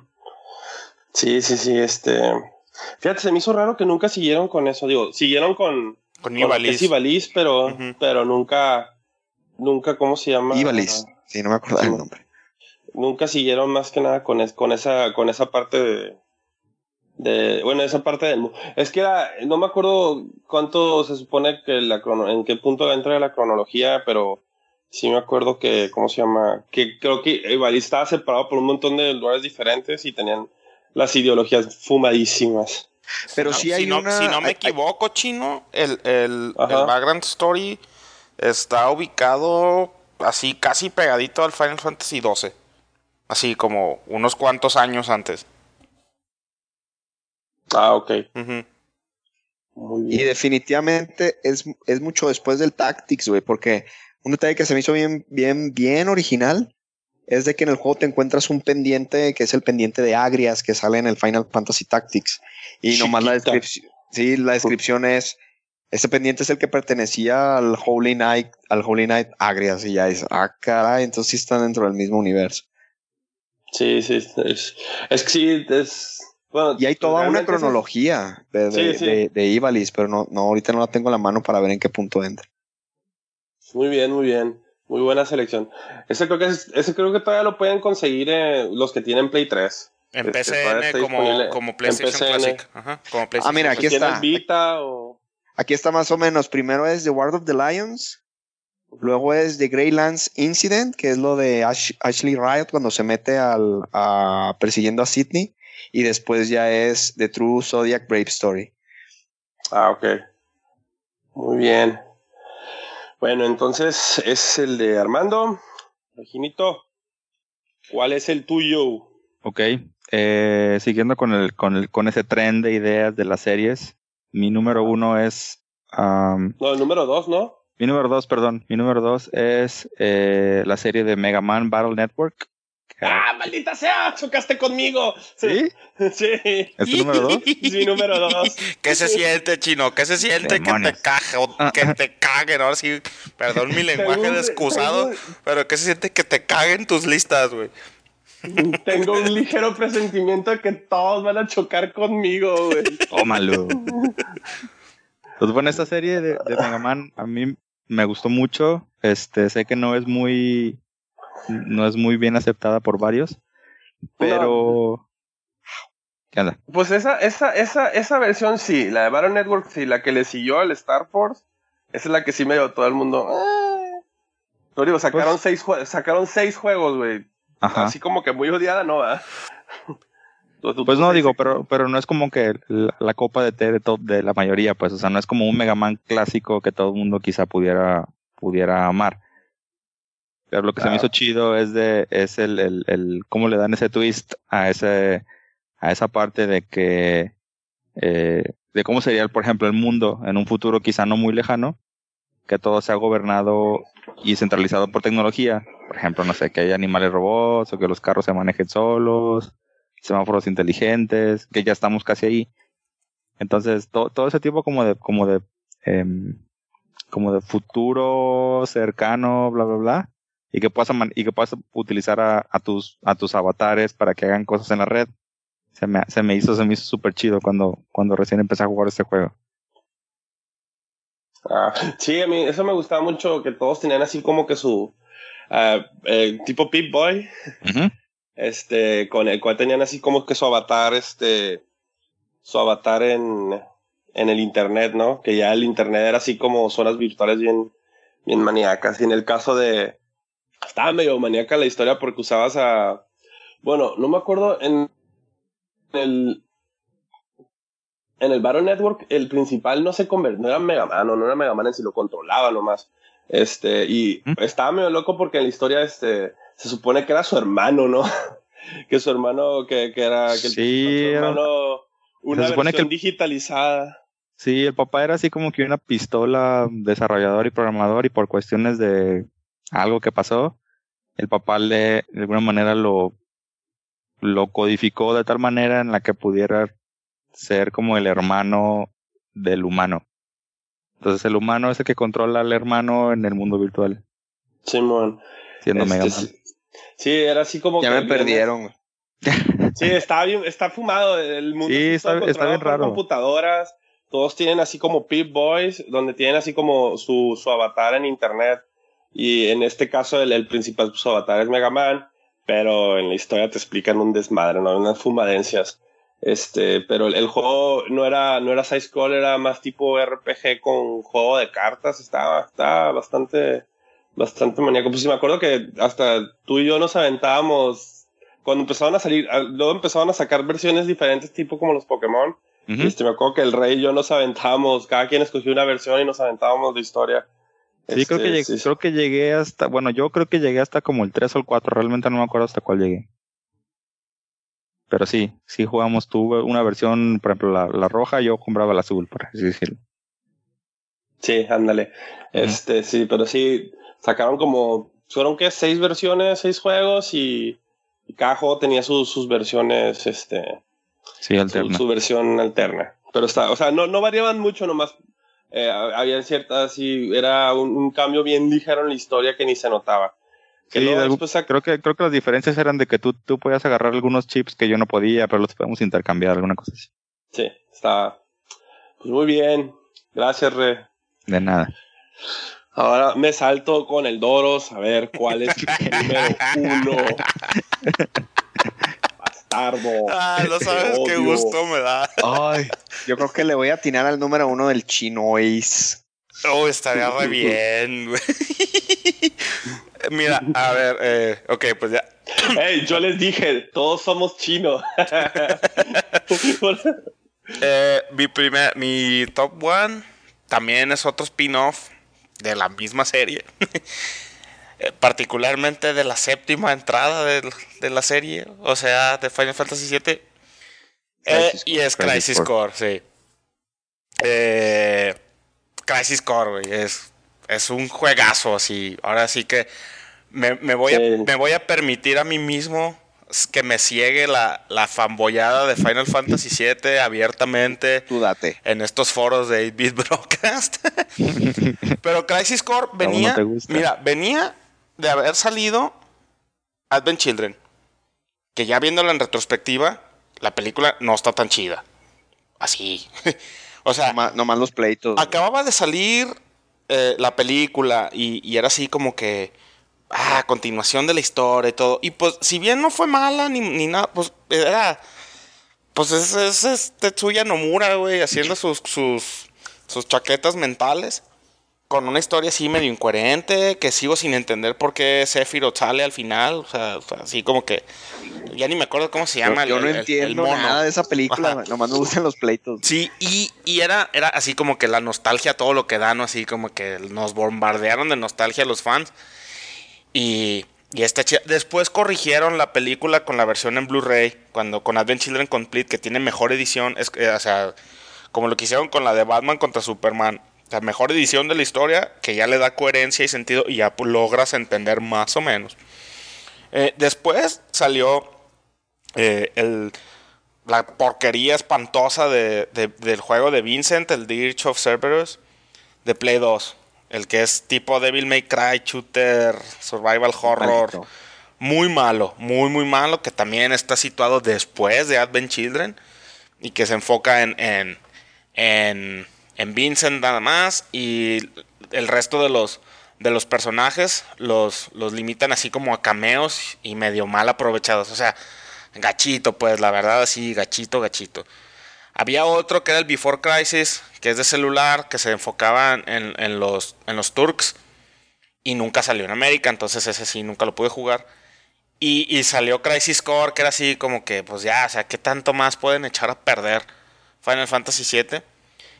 Sí, sí, sí, este. Fíjate, se me hizo raro que nunca siguieron con eso. Digo, siguieron con. Con con Ivalice, pero, pero nunca. Nunca, ¿cómo se llama? Ivalice, sí, no me acuerdo Sí. el nombre. Nunca siguieron más que nada con, es- con esa, con esa parte de. de bueno, esa parte del. Es que era, no me acuerdo cuánto se supone que la crono, en qué punto entra la cronología, pero sí me acuerdo que, ¿cómo se llama? Que creo que Ivalice estaba separado por un montón de lugares diferentes y tenían las ideologías fumadísimas. Pero no- si hay no, una- Si no me hay- hay- equivoco, chino, el, el, background story está ubicado así casi pegadito al Final Fantasy XII. Así como unos cuantos años antes. Ah, ok. Muy Y bien. definitivamente es, es mucho después del Tactics, güey, porque un detalle que se me hizo bien, bien, bien original es de que en el juego te encuentras un pendiente que es el pendiente de Agrias que sale en el Final Fantasy Tactics. Y nomás la descripción, sí, la descripción es, ese pendiente es el que pertenecía al Holy Knight, al Holy Knight Agrias, y ya es, ah, caray, entonces sí están dentro del mismo universo. Sí, sí. Es, es que sí, es. Bueno, Y hay toda una cronología de, de, Sí, sí. de- de Ivalice, pero no, no, ahorita no la tengo en la mano para ver en qué punto entra. Muy bien, muy bien. Muy buena selección. Ese creo que es- ese creo que todavía lo pueden conseguir eh, los que tienen Play 3. En Este, PCN como, como PlayStation PCN. Classic. Ajá, como PlayStation Ah, mira, aquí está. Vita o. Aquí está más o menos. Primero es The Ward of the Lions. Luego es The Greylands Incident, que es lo de Ash- Ashley Riot cuando se mete al, a, persiguiendo a Sidney. Y después ya es The True Zodiac Brave Story. Ah, ok. Muy bien. Bueno, entonces es el de Armando. Reginito, ¿cuál es el tuyo? Ok, eh, siguiendo con el, con el, con ese tren de ideas de las series, mi número uno es, am, No, el número dos, ¿no? mi número dos, perdón, mi número dos es eh, la serie de Mega Man Battle Network. ¡Ah, maldita sea! ¡Chocaste conmigo! ¿Sí? Sí. ¿Es tu número dos? Es mi número dos. ¿Qué se siente, chino? ¿Qué se siente que te caje o que te caguen? Ahora sí, perdón mi lenguaje un- excusado, pero ¿qué se siente que te caguen tus listas, güey? Tengo un ligero presentimiento de que todos van a chocar conmigo, güey. Tómalo. Pues bueno, esta serie de, de Mega Man a mí me gustó mucho. Este, sé que no es muy, no es muy bien aceptada por varios, pero ¿qué onda? Pues esa, esa, esa, esa versión sí, la de Battle Network sí, la que le siguió al Star Force, esa es la que sí me dio todo el mundo. "Ah". Pero digo, sacaron Pues- seis sacaron seis juegos, güey. Así como que muy odiada, ¿no? Pues no digo, pero, pero no es como que la, la copa de té de, de la mayoría, pues, o sea, no es como un Mega Man clásico que todo el mundo quizá pudiera, pudiera amar. Pero lo que se me hizo chido es de, es el, el, el cómo le dan ese twist a ese, a esa parte de que, eh, de cómo sería, por ejemplo, el mundo en un futuro quizá no muy lejano, que todo sea gobernado y centralizado por tecnología. Por ejemplo, no sé, que haya animales robots o que los carros se manejen solos, semáforos inteligentes, que ya estamos casi ahí. Entonces, to- todo ese tipo como de, como de, em, como de futuro cercano, bla, bla, bla, y que puedas, y que puedas utilizar a, a tus, a tus avatares para que hagan cosas en la red. Se me, se me hizo, se me hizo súper chido cuando, cuando recién empecé a jugar este juego. Ah, sí, a mí eso me gustaba mucho, que todos tenían así como que su eh, tipo Pip Boy, este, con el cual tenían así como que su avatar, este, su avatar en, en el internet, ¿no? Que ya el internet era así como zonas virtuales bien, bien maníacas. Y en el caso de, estaba medio maníaca la historia porque usabas a, bueno, no me acuerdo en el, en el Battle Network, el principal no se convirtió, no era Mega Man, no, no era Mega Man en sí, lo controlaba nomás. Este, y ¿Mm? estaba medio loco porque en la historia, este, se supone que era su hermano, ¿no? que su hermano, que, que era, que el- Sí, su era- hermano, una se supone versión que- digitalizada. Sí, el papá era así como que una pistola desarrollador y programador y por cuestiones de algo que pasó, el papá le de alguna manera lo lo codificó de tal manera en la que pudiera ser como el hermano del humano. Entonces el humano es el que controla al hermano en el mundo virtual, Simón. siendo Este, Mega Man. sí, sí, era así como Ya que me bien- perdieron. Sí, está bien, está fumado el mundo. Sí, está- bien raro. computadoras. Todos tienen así como Pip Boys, donde tienen así como su, su avatar en internet. Y en este caso, el, el principal, su avatar es Mega Man. Pero en la historia te explican un desmadre, ¿no? Unas fumadencias. Este, pero el, el juego no era, no era side scroll, era más tipo RPG con juego de cartas. Estaba, estaba bastante, bastante maníaco. Pues sí, me acuerdo que hasta tú y yo nos aventábamos cuando empezaron a salir, ah, luego empezaron a sacar versiones diferentes, tipo como los Pokémon, Ujú. Este, me acuerdo que el rey y yo nos aventábamos, cada quien escogió una versión y nos aventábamos de historia. Sí, creo, que Este, llegué, sí, creo que llegué hasta, bueno, yo creo que llegué hasta como el 3 o el 4, realmente no me acuerdo hasta cuál llegué. Pero sí, sí jugamos, tuve una versión, por ejemplo, la, la roja, yo compraba la azul, por así decirlo. Sí, ándale. Este, sí, pero sí, sacaron como, fueron que seis versiones, seis juegos y, y cada juego tenía sus, sus versiones, este, Sí, su, alterna. su versión alterna. Pero está, o sea, no, no variaban mucho, nomás eh, había ciertas, sí, era un, un cambio bien ligero en la historia que ni se notaba. Que Sí, algún- después creo que creo que las diferencias eran de que tú, tú podías agarrar algunos chips que yo no podía, pero los podemos intercambiar, alguna cosa así. Sí, está. Pues muy bien. Gracias, Re. De nada. Ahora me salto con el Doros a ver cuál es el número uno. Bastardo. Ah, no sabes qué gusto me da. Ay, yo creo que le voy a atinar al número uno del Chinois. Oh, estaría re bien, güey. Mira, a ver, eh, ok, pues ya. Ey, yo les dije, todos somos chinos. Eh, mi primer, mi top one también es otro spin-off de la misma serie. Eh, particularmente de la séptima entrada del- de, la serie, o sea, de Final Fantasy VII. Eh, y es Crisis Crisis Core, sí. Eh, Crisis Core, güey, es, es un juegazo así. Ahora sí que me, me voy, Sí. a, me voy a permitir a mí mismo que me ciegue la, la fanboyada de Final Fantasy VII abiertamente Tú date. en estos foros de 8-Bit Broadcast. Pero Crisis Core venía, mira, venía de haber salido Advent Children, que ya viéndola en retrospectiva, la película no está tan chida. Así. o sea, Nomás, nomás los pleitos. acababa de salir eh, la película y, y era así como que ah continuación de la historia y todo y pues si bien no fue mala ni, ni nada pues era pues es, es, es Tetsuya Nomura güey haciendo sus, sus sus chaquetas mentales con una historia así medio incoherente que sigo sin entender por qué Sephiroth sale al final o sea, así como que ya ni me acuerdo cómo se yo, llama yo el- no el- el entiendo mono. nada de esa película. Ajá. Nomás me gustan los pleitos. Sí, y, y era, era así como que la nostalgia, todo lo que dan, ¿no? Así como que nos bombardearon de nostalgia los fans. Y, y esta chi- Después corrigieron la película con la versión en Blu-ray, cuando con Advent Children Complete, que tiene mejor edición. Es, eh, o sea, como lo que hicieron con la de Batman contra Superman. La mejor edición de la historia, que ya le da coherencia y sentido y ya logras entender más o menos. Eh, después salió eh, el, la porquería espantosa de, de- del juego de Vincent, el Dirge of Cerberus, de Play 2. El que es tipo Devil May Cry, shooter, survival horror. Muy malo, muy, muy malo, que también está situado después de Advent Children y que se enfoca en, en, en, en Vincent nada más y el resto de los, de los personajes los, los limitan así como a cameos y medio mal aprovechados. O sea, gachito, pues la verdad así, gachito, gachito. Había otro que era el Before Crisis, que es de celular, que se enfocaba en, en los, en los Turks y nunca salió en América, entonces ese sí nunca lo pude jugar. Y, y salió Crisis Core, que era así como que, pues ya, o sea, ¿qué tanto más pueden echar a perder Final Fantasy VII?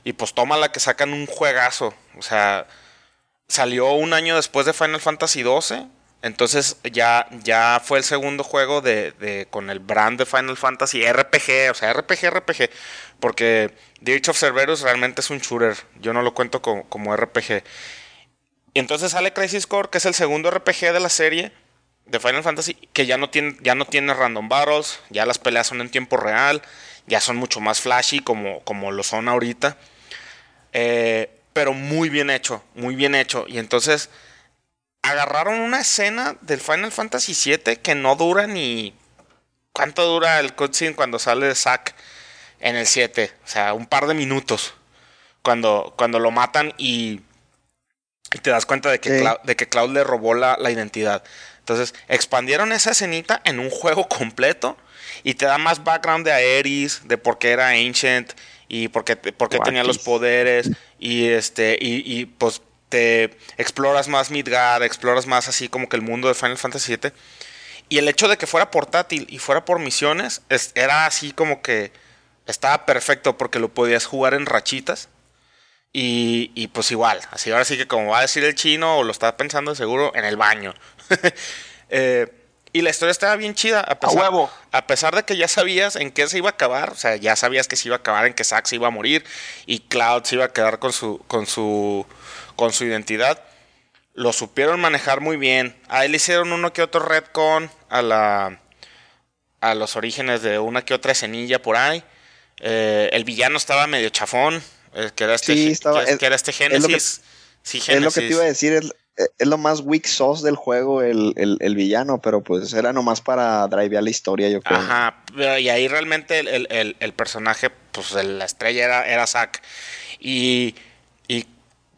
Y pues toma la que sacan un juegazo. O sea, salió un año después de Final Fantasy XII. Entonces ya, ya fue el segundo juego de, de- con el brand de Final Fantasy RPG. O sea, RPG, RPG. Porque Dirge of Cerberus realmente es un shooter. Yo no lo cuento como, como RPG. Y entonces sale Crisis Core, que es el segundo RPG de la serie de Final Fantasy, que ya no tiene, ya no tiene random battles, ya las peleas son en tiempo real, ya son mucho más flashy como, como lo son ahorita. Eh, pero muy bien hecho, muy bien hecho. Y entonces agarraron una escena del Final Fantasy VII que no dura ni... ¿Cuánto dura el cutscene cuando sale Zack en el 7? O sea, un par de minutos. Cuando, cuando lo matan y, y te das cuenta de que, Sí. De que Cloud le robó la, la identidad. Entonces, expandieron esa escenita en un juego completo y te da más background de Aeris, de por qué era Ancient y por qué, por qué tenía los poderes y este y, y, pues te exploras más Midgard, exploras más así como que el mundo de Final Fantasy VII. Y el hecho de que fuera portátil y fuera por misiones es- era así como que estaba perfecto porque lo podías jugar en rachitas. Y, y pues igual, así ahora sí que como va a decir el chino, o lo estaba pensando seguro, en el baño. Eh, y la historia estaba bien chida, a pesar, huevo. a pesar de que ya sabías en qué se iba a acabar, o sea, ya sabías que se iba a acabar en que Zack se iba a morir y Cloud se iba a quedar con su, con su, con su identidad. Lo supieron manejar muy bien. A él le hicieron uno que otro retcon a la, a los orígenes de una que otra escenilla por ahí. Eh, el villano estaba medio chafón, eh, que era este, Sí, estaba- que, es- que era este es lo que- Génesis. sí, Es lo que te Génesis. iba a decir, es, es lo más weak sauce del juego, el, el, el villano, pero pues era nomás para drivear la historia, yo creo. Ajá, pero- y ahí realmente el, el- personaje, pues la estrella era, era Zack. Y, y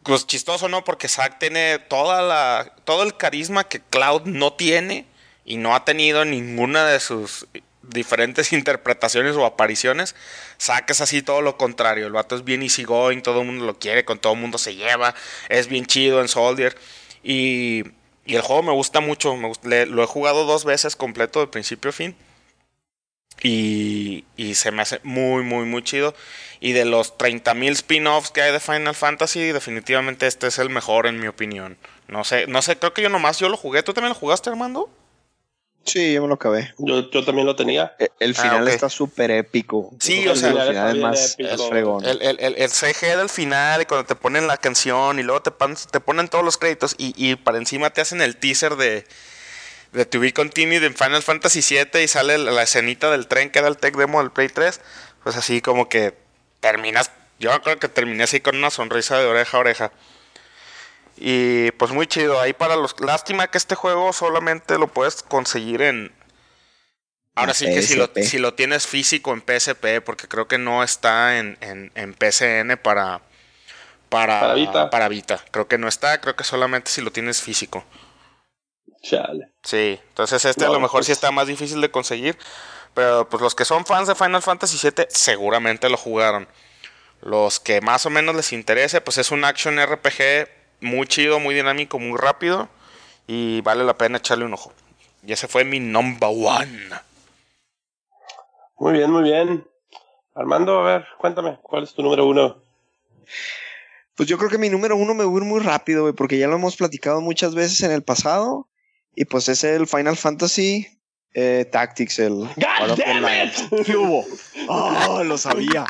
pues chistoso, ¿no? Porque Zack tiene toda la, todo el carisma que Cloud no tiene y no ha tenido en ninguna de sus diferentes interpretaciones o apariciones. Zack es así todo lo contrario. El vato es bien easygoing, todo el mundo lo quiere, con todo el mundo se lleva, es bien chido en Soldier. Y, el juego me gusta mucho, lo he jugado dos veces completo de principio a fin. Y, y se me hace muy, muy, muy chido. Y de los 30.000 spin-offs que hay de Final Fantasy, definitivamente este es el mejor en mi opinión. No sé, no sé, creo que yo nomás yo lo jugué. ¿Tú también lo jugaste, Armando? Sí, yo me lo acabé. Yo, yo también lo tenía. E- El Ah, final está súper épico. Sí, Yo o sea, el final es más épico. fregón. El, el, el, el CG del final y cuando te ponen la canción y luego te, pan- te ponen todos los créditos y, y para encima te hacen el teaser de, de To Be Continued en Final Fantasy VII y sale la, la escenita del tren que era el tech demo del Play 3. Pues así como que terminas, yo creo que terminé así con una sonrisa de oreja a oreja. Y pues muy chido. Ahí para los. Lástima que este juego solamente lo puedes conseguir en. Ahora En sí que si lo, si lo tienes físico en PSP, porque creo que no está en, en, en PCN para. Para, Para Vita. para Vita. Creo que no está, creo que solamente si lo tienes físico. Chale. Sí, entonces este a lo mejor sí pues- está más difícil de conseguir. Pero pues los que son fans de Final Fantasy VII seguramente lo jugaron. Los que más o menos les interese, pues es un action RPG muy chido, muy dinámico, muy rápido. Y vale la pena echarle un ojo. Y ese fue mi number one. Muy bien, muy bien. Armando, a ver, cuéntame, ¿cuál es tu número uno? Pues yo creo que mi número uno me voy a ir muy rápido, güey, porque ya lo hemos platicado muchas veces en el pasado. Y pues es el Final Fantasy eh, Tactics, el the damn it! ¿Qué hubo? ¡Oh, lo sabía!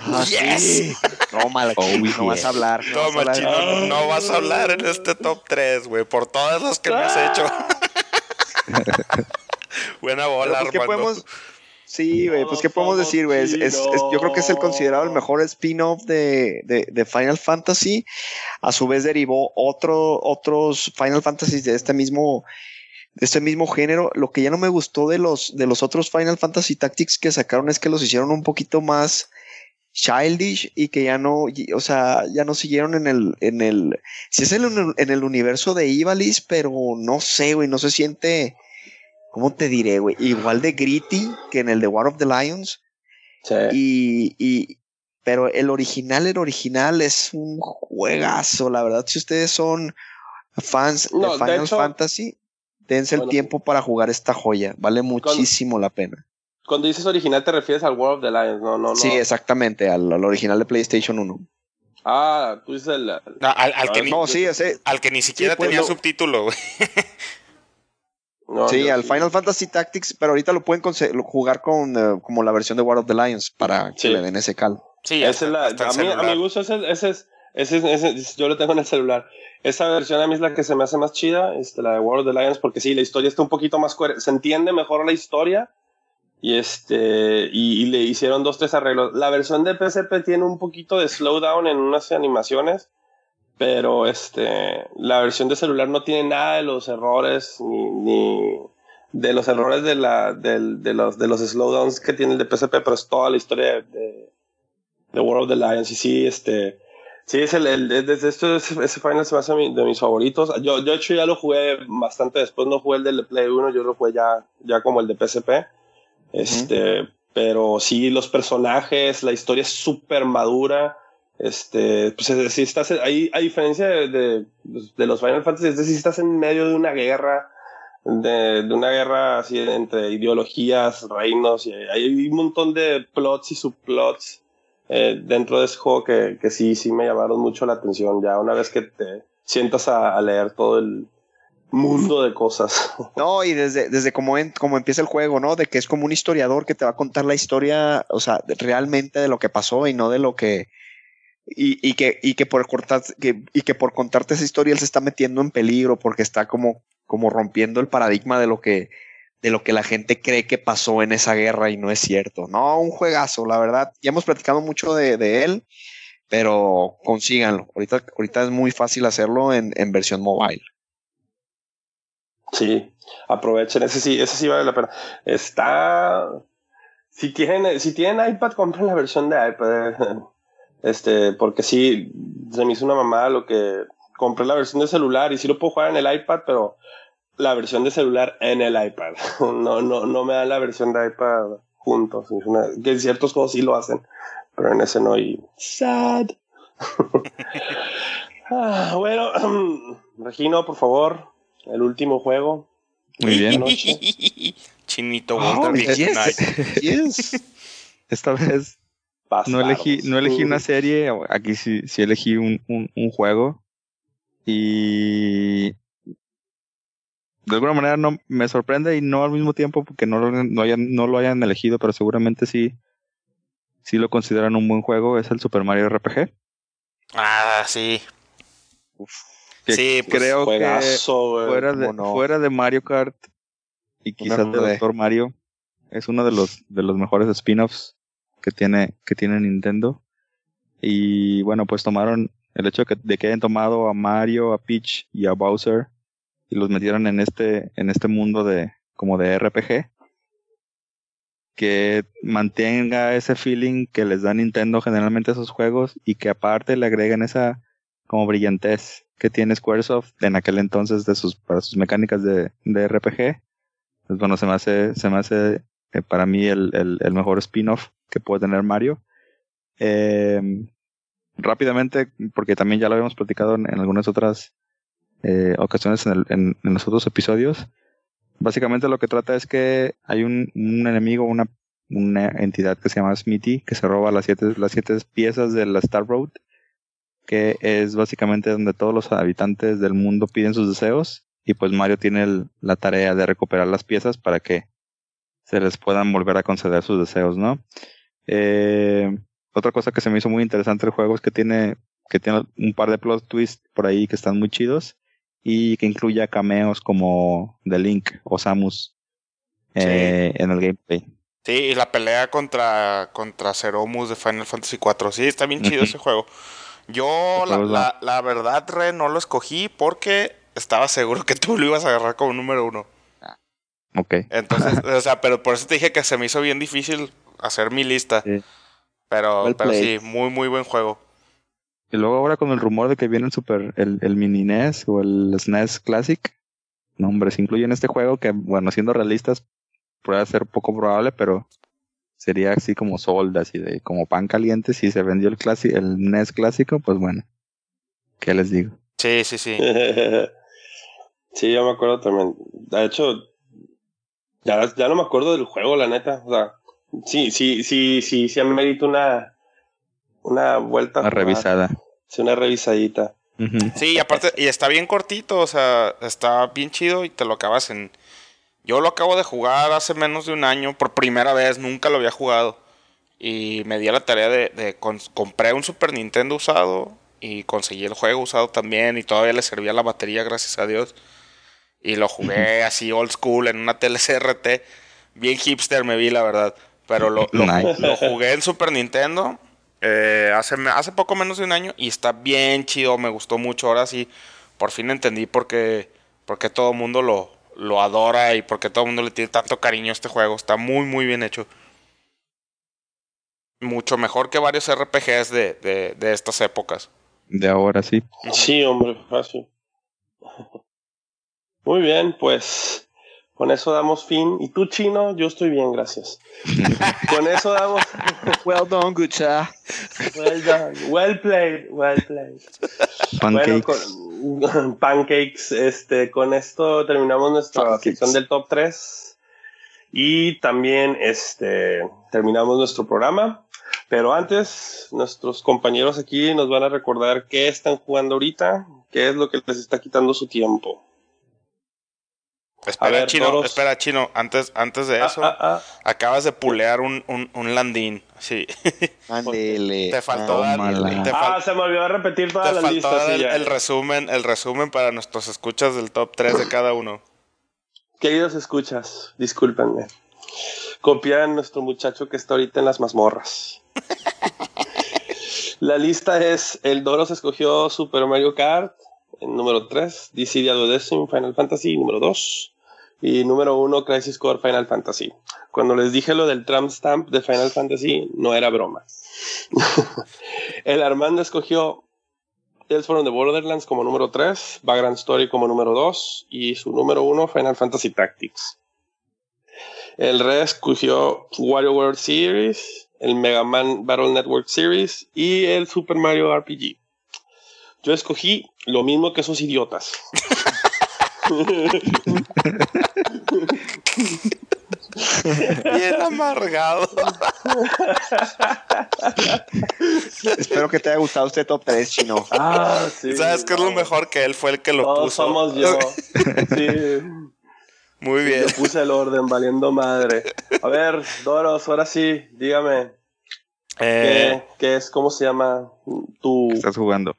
Ah, Yes. sí. Toma, la Oh, no vas a hablar. No vas a Toma, hablar. chino, no vas a hablar en este top 3, güey, por todas las que me has hecho. Buena bola, pues, ¿qué Armando. podemos... Sí, güey, pues ¿qué podemos decir, güey? Es- es- es- yo creo que es el considerado el mejor spin-off de, de, de Final Fantasy. A su vez derivó otro, otros Final Fantasies de este mismo, de este mismo género. Lo que ya no me gustó de los, de los otros Final Fantasy Tactics que sacaron es que los hicieron un poquito más childish y que ya no, o sea, ya no siguieron en el, en el, si es en el, en el universo de Ivalice, pero no sé, güey, no se siente, ¿cómo te diré, güey? Igual de gritty que en el de War of the Lions. Sí. Y, y, pero el original, el original es un juegazo, la verdad. Si ustedes son fans No, de de Final hecho- Fantasy, dense el tiempo para jugar esta joya. Vale muchísimo la pena. Cuando dices original te refieres al World of the Lions, no, no, no. Sí, exactamente, al, al original de PlayStation 1. Ah, tú dices el... No, al, al que Ah, ni, No, sí, ese, al que ni siquiera pues, tenía lo- subtítulo, güey. no, sí, yo al Final Fantasy Tactics, pero ahorita lo pueden jugar con eh, como la versión de War of the Lions para que Sí. le den ese cal. Sí, Esa es la, a, mí, a mi gusto ese, ese es, ese, es- ese es- yo lo tengo en el celular. Esa versión a mí es la que se me hace más chida, este, la de World of the Lions, porque sí, la historia está un poquito más coherente, se entiende mejor la historia y este y, le hicieron dos tres arreglos. La versión de PSP tiene un poquito de slowdown en unas animaciones, pero este la versión de celular no tiene nada de los errores ni, ni de los errores de la del- de los de los slowdowns que tiene el de PSP, pero es toda la historia de, de, de World of the Lions y sí este Sí, es el, desde esto, ese, Final se me hace de mis favoritos. Yo, yo, de hecho, ya lo jugué bastante después. No jugué el del Play 1, yo lo jugué ya, ya como el de PSP. Este, pero sí, los personajes, la historia es súper madura. Este, pues es- si estás ahí, a diferencia de, de, de los Final Fantasy, es decir, estás en medio de una guerra, de, una guerra así entre ideologías, reinos, y hay un montón de plots y subplots eh, dentro de ese juego que, que sí, sí me llamaron mucho la atención. Ya una vez que te sientas a leer todo el mundo de cosas. No, y desde, desde como, en, como empieza el juego, ¿no? De que es como un historiador que te va a contar la historia, o sea, realmente de lo que pasó y no de lo que. Y, y que, y que por cortar, que, y que por contarte esa historia él se está metiendo en peligro porque está como, como rompiendo el paradigma de lo que, de lo que la gente cree que pasó en esa guerra y no es cierto. No, un juegazo, la verdad. Ya hemos platicado mucho de, de él, pero consíganlo. Ahorita, ahorita es muy fácil hacerlo en, en versión mobile. Sí, aprovechen, ese sí, ese sí vale la pena. Está. Si tienen, si tienen iPad, compren la versión de iPad. Este, porque sí, se me hizo una mamada lo que compré la versión de celular y sí lo puedo jugar en el iPad, pero la versión de celular en el iPad. No, no, no me da la versión de iPad juntos. Una- que en ciertos juegos sí lo hacen, pero en ese no. Y sad. Ah, bueno, Regino, por favor, el último juego. Muy bien. Noche. Chinito Oh, Wonder Big yes. Night. Yes. Esta vez no elegí, no elegí una serie, aquí sí, sí elegí un, un, un juego. Y de alguna manera no me sorprende y no al mismo tiempo porque no, lo- no, hayan, no lo hayan elegido, pero seguramente sí, sí lo consideran un buen juego. Es el Super Mario RPG. Ah, sí. Que Sí, pues, creo que Juegazo, güey. fuera de, no. fuera de Mario Kart y quizás de de- Doctor Mario, es uno de los, de los mejores spin-offs que tiene, que tiene Nintendo. Y bueno, pues tomaron el hecho de que, de que hayan tomado a Mario, a Peach y a Bowser y los metieron en este, en este mundo de, como de RPG. Que mantenga ese feeling que les da Nintendo generalmente a esos juegos y que aparte le agreguen esa como brillantez que tiene Squaresoft en aquel entonces de sus, para sus mecánicas de, de RPG. Pues bueno, se me hace, se me hace eh, para mí el, el, mejor spin-off que puede tener Mario. Eh, rápidamente, porque también ya lo habíamos platicado en, algunas otras eh, ocasiones en, en los otros episodios. Básicamente lo que trata es que hay un, un enemigo, una, una entidad que se llama Smithy, que se roba las siete, las siete piezas de la Star Road, que es básicamente donde todos los habitantes del mundo piden sus deseos, y pues Mario tiene el- la tarea de recuperar las piezas para que se les puedan volver a conceder sus deseos, ¿no? Eh, otra cosa que se me hizo muy interesante el juego es que tiene, que tiene un par de plot twists por ahí que están muy chidos y que incluye cameos como The Link o Samus eh, en el gameplay. Sí, y la pelea contra, contra Ceromus de Final Fantasy IV. Sí, está bien chido ese juego. Yo, la, la, la verdad, Re, no lo escogí porque estaba seguro que tú lo ibas a agarrar como número uno. Ok. Entonces, o sea, pero por eso te dije que se me hizo bien difícil hacer mi lista. Sí. Pero, Well pero sí, muy, muy buen juego. Y luego ahora con el rumor de que viene el Super, el, el mini NES o el SNES Classic, no hombre, se incluye en este juego que, bueno, siendo realistas, puede ser poco probable, pero sería así como solda, así de como pan caliente. Si se vendió el, clasi el NES clásico, pues bueno, ¿qué les digo? Sí, sí, sí. sí, yo me acuerdo también. De hecho, ya, ya no me acuerdo del juego, la neta. O sea, sí, sí, sí, sí, sí amerita una, una vuelta. Una revisada. Sí, una revisadita. Ujú. Sí, y aparte, y está bien cortito, o sea, está bien chido y te lo acabas en... Yo lo acabo de jugar hace menos de un año, por primera vez, nunca lo había jugado. Y me di a la tarea de... compré un Super Nintendo usado y conseguí el juego usado también y todavía le servía la batería, gracias a Dios. Y lo jugué así old school en una tele CRT. Bien hipster me vi, la verdad. Pero lo, lo, Nice. lo jugué en Super Nintendo eh, hace, hace poco menos de un año y está bien chido, me gustó mucho. Ahora sí, por fin entendí por qué, por qué todo el mundo lo, lo adora y por qué todo el mundo le tiene tanto cariño a este juego. Está muy, muy bien hecho. Mucho mejor que varios RPGs de, de, de estas épocas. De ahora sí. Sí, hombre, fácil. Muy bien, pues con eso damos fin. ¿Y tú, chino? Yo estoy bien, gracias. con eso damos. Well done, good sir. Well done. Well played. Well played. Bueno, Pancakes. con, Pancakes, este, con esto terminamos nuestra Pancakes. sección del top 3 y también este, terminamos nuestro programa. Pero antes, nuestros compañeros aquí nos van a recordar qué están jugando ahorita, qué es lo que les está quitando su tiempo. Espera, ver, Chino, toros. espera, Chino. Antes, antes de Ah, eso, ah, ah. acabas de pulear un, un, un landín. Sí. Ándele. Te faltó dar- Ah, se me olvidó repetir todas Te las faltó listas. dar sí, el, resumen, el resumen para nuestros escuchas del top 3 de cada uno. Queridos escuchas, discúlpenme. Copian nuestro muchacho que está ahorita en las mazmorras. La lista es: el Doros escogió Super Mario Kart en número 3, Dissidia Duodecim Final Fantasy número 2 y número 1 Crisis Core Final Fantasy. Cuando les dije lo del Tramp Stamp de Final Fantasy, no era broma. el Armando escogió Tales from the Borderlands como número 3, Vagrant Story como número 2 y su número 1 Final Fantasy Tactics. El Red escogió World Series, el Mega Man Battle Network Series y el Super Mario RPG. Yo escogí lo mismo que esos idiotas. Bien amargado. Espero que te haya gustado este top 3, chino. Ah, sí. ¿Sabes qué es lo mejor? Que él fue el que lo Todos puso. somos yo. Sí. Muy bien. Yo puse el orden valiendo madre. A ver, Doros, ahora sí, dígame. Eh, ¿Qué, qué es? ¿Cómo se llama tu ¿Qué estás jugando?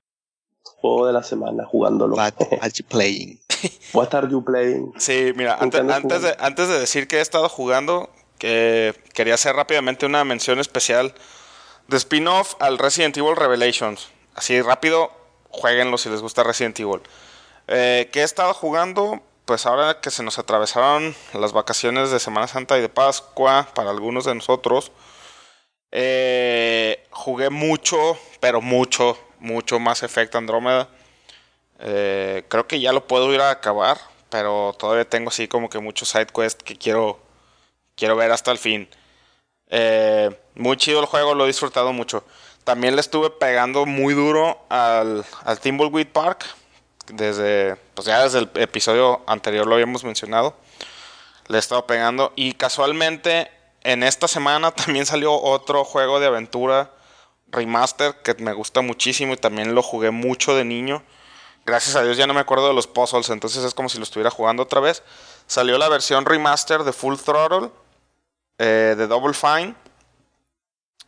juego de la semana jugándolo? You playing? What are you playing? Sí, mira, ¿Con qué antes, de, antes de decir que he estado jugando, que quería hacer rápidamente una mención especial de spin-off al Resident Evil Revelations. Así rápido, jueguenlo si les gusta Resident Evil. Eh, que he estado jugando, pues ahora que se nos atravesaron las vacaciones de Semana Santa y de Pascua para algunos de nosotros, eh, jugué mucho, pero mucho, mucho más Effect Andrómeda. Eh, creo que ya lo puedo ir a acabar, pero todavía tengo así como que muchos side quests que quiero, quiero ver hasta el fin. Eh, muy chido el juego, lo he disfrutado mucho. También le estuve pegando muy duro al, al Park. Desde, pues ya desde el episodio anterior lo habíamos mencionado. Le he estado pegando. Y casualmente, en esta semana también salió otro juego de aventura remaster que me gusta muchísimo y también lo jugué mucho de niño. Gracias a Dios ya no me acuerdo de los puzzles, entonces es como si lo estuviera jugando otra vez. Salió la versión remaster de Full Throttle, eh, de Double Fine.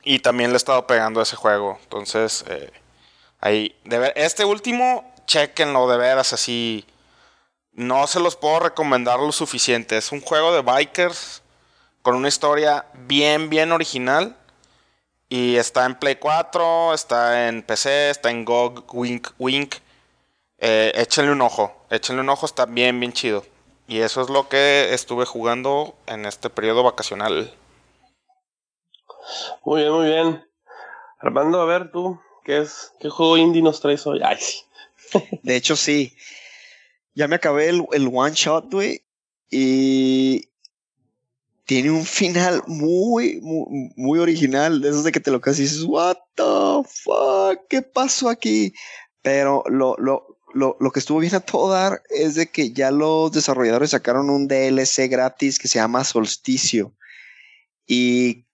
Y también le he estado pegando a ese juego. Entonces, eh, ahí. Este último, chequenlo de veras así. No se los puedo recomendar lo suficiente. Es un juego de bikers con una historia bien, bien original. Y está en Play 4, está en PC, está en GOG, Wink, Wink. Eh, échenle un ojo, échenle un ojo, está bien, bien chido. Y eso es lo que estuve jugando en este periodo vacacional. Muy bien, muy bien. Armando, a ver tú, ¿qué es? ¿Qué juego indie nos traes hoy? Ay, sí. De hecho, sí. Ya me acabé el, el one shot, güey. Y tiene un final muy, muy, muy original. De esos de que te lo casi dices, what the fuck, ¿qué pasó aquí? Pero lo, lo, lo, lo que estuvo bien a todo dar es de que ya los desarrolladores sacaron un DLC gratis que se llama Solsticio. Y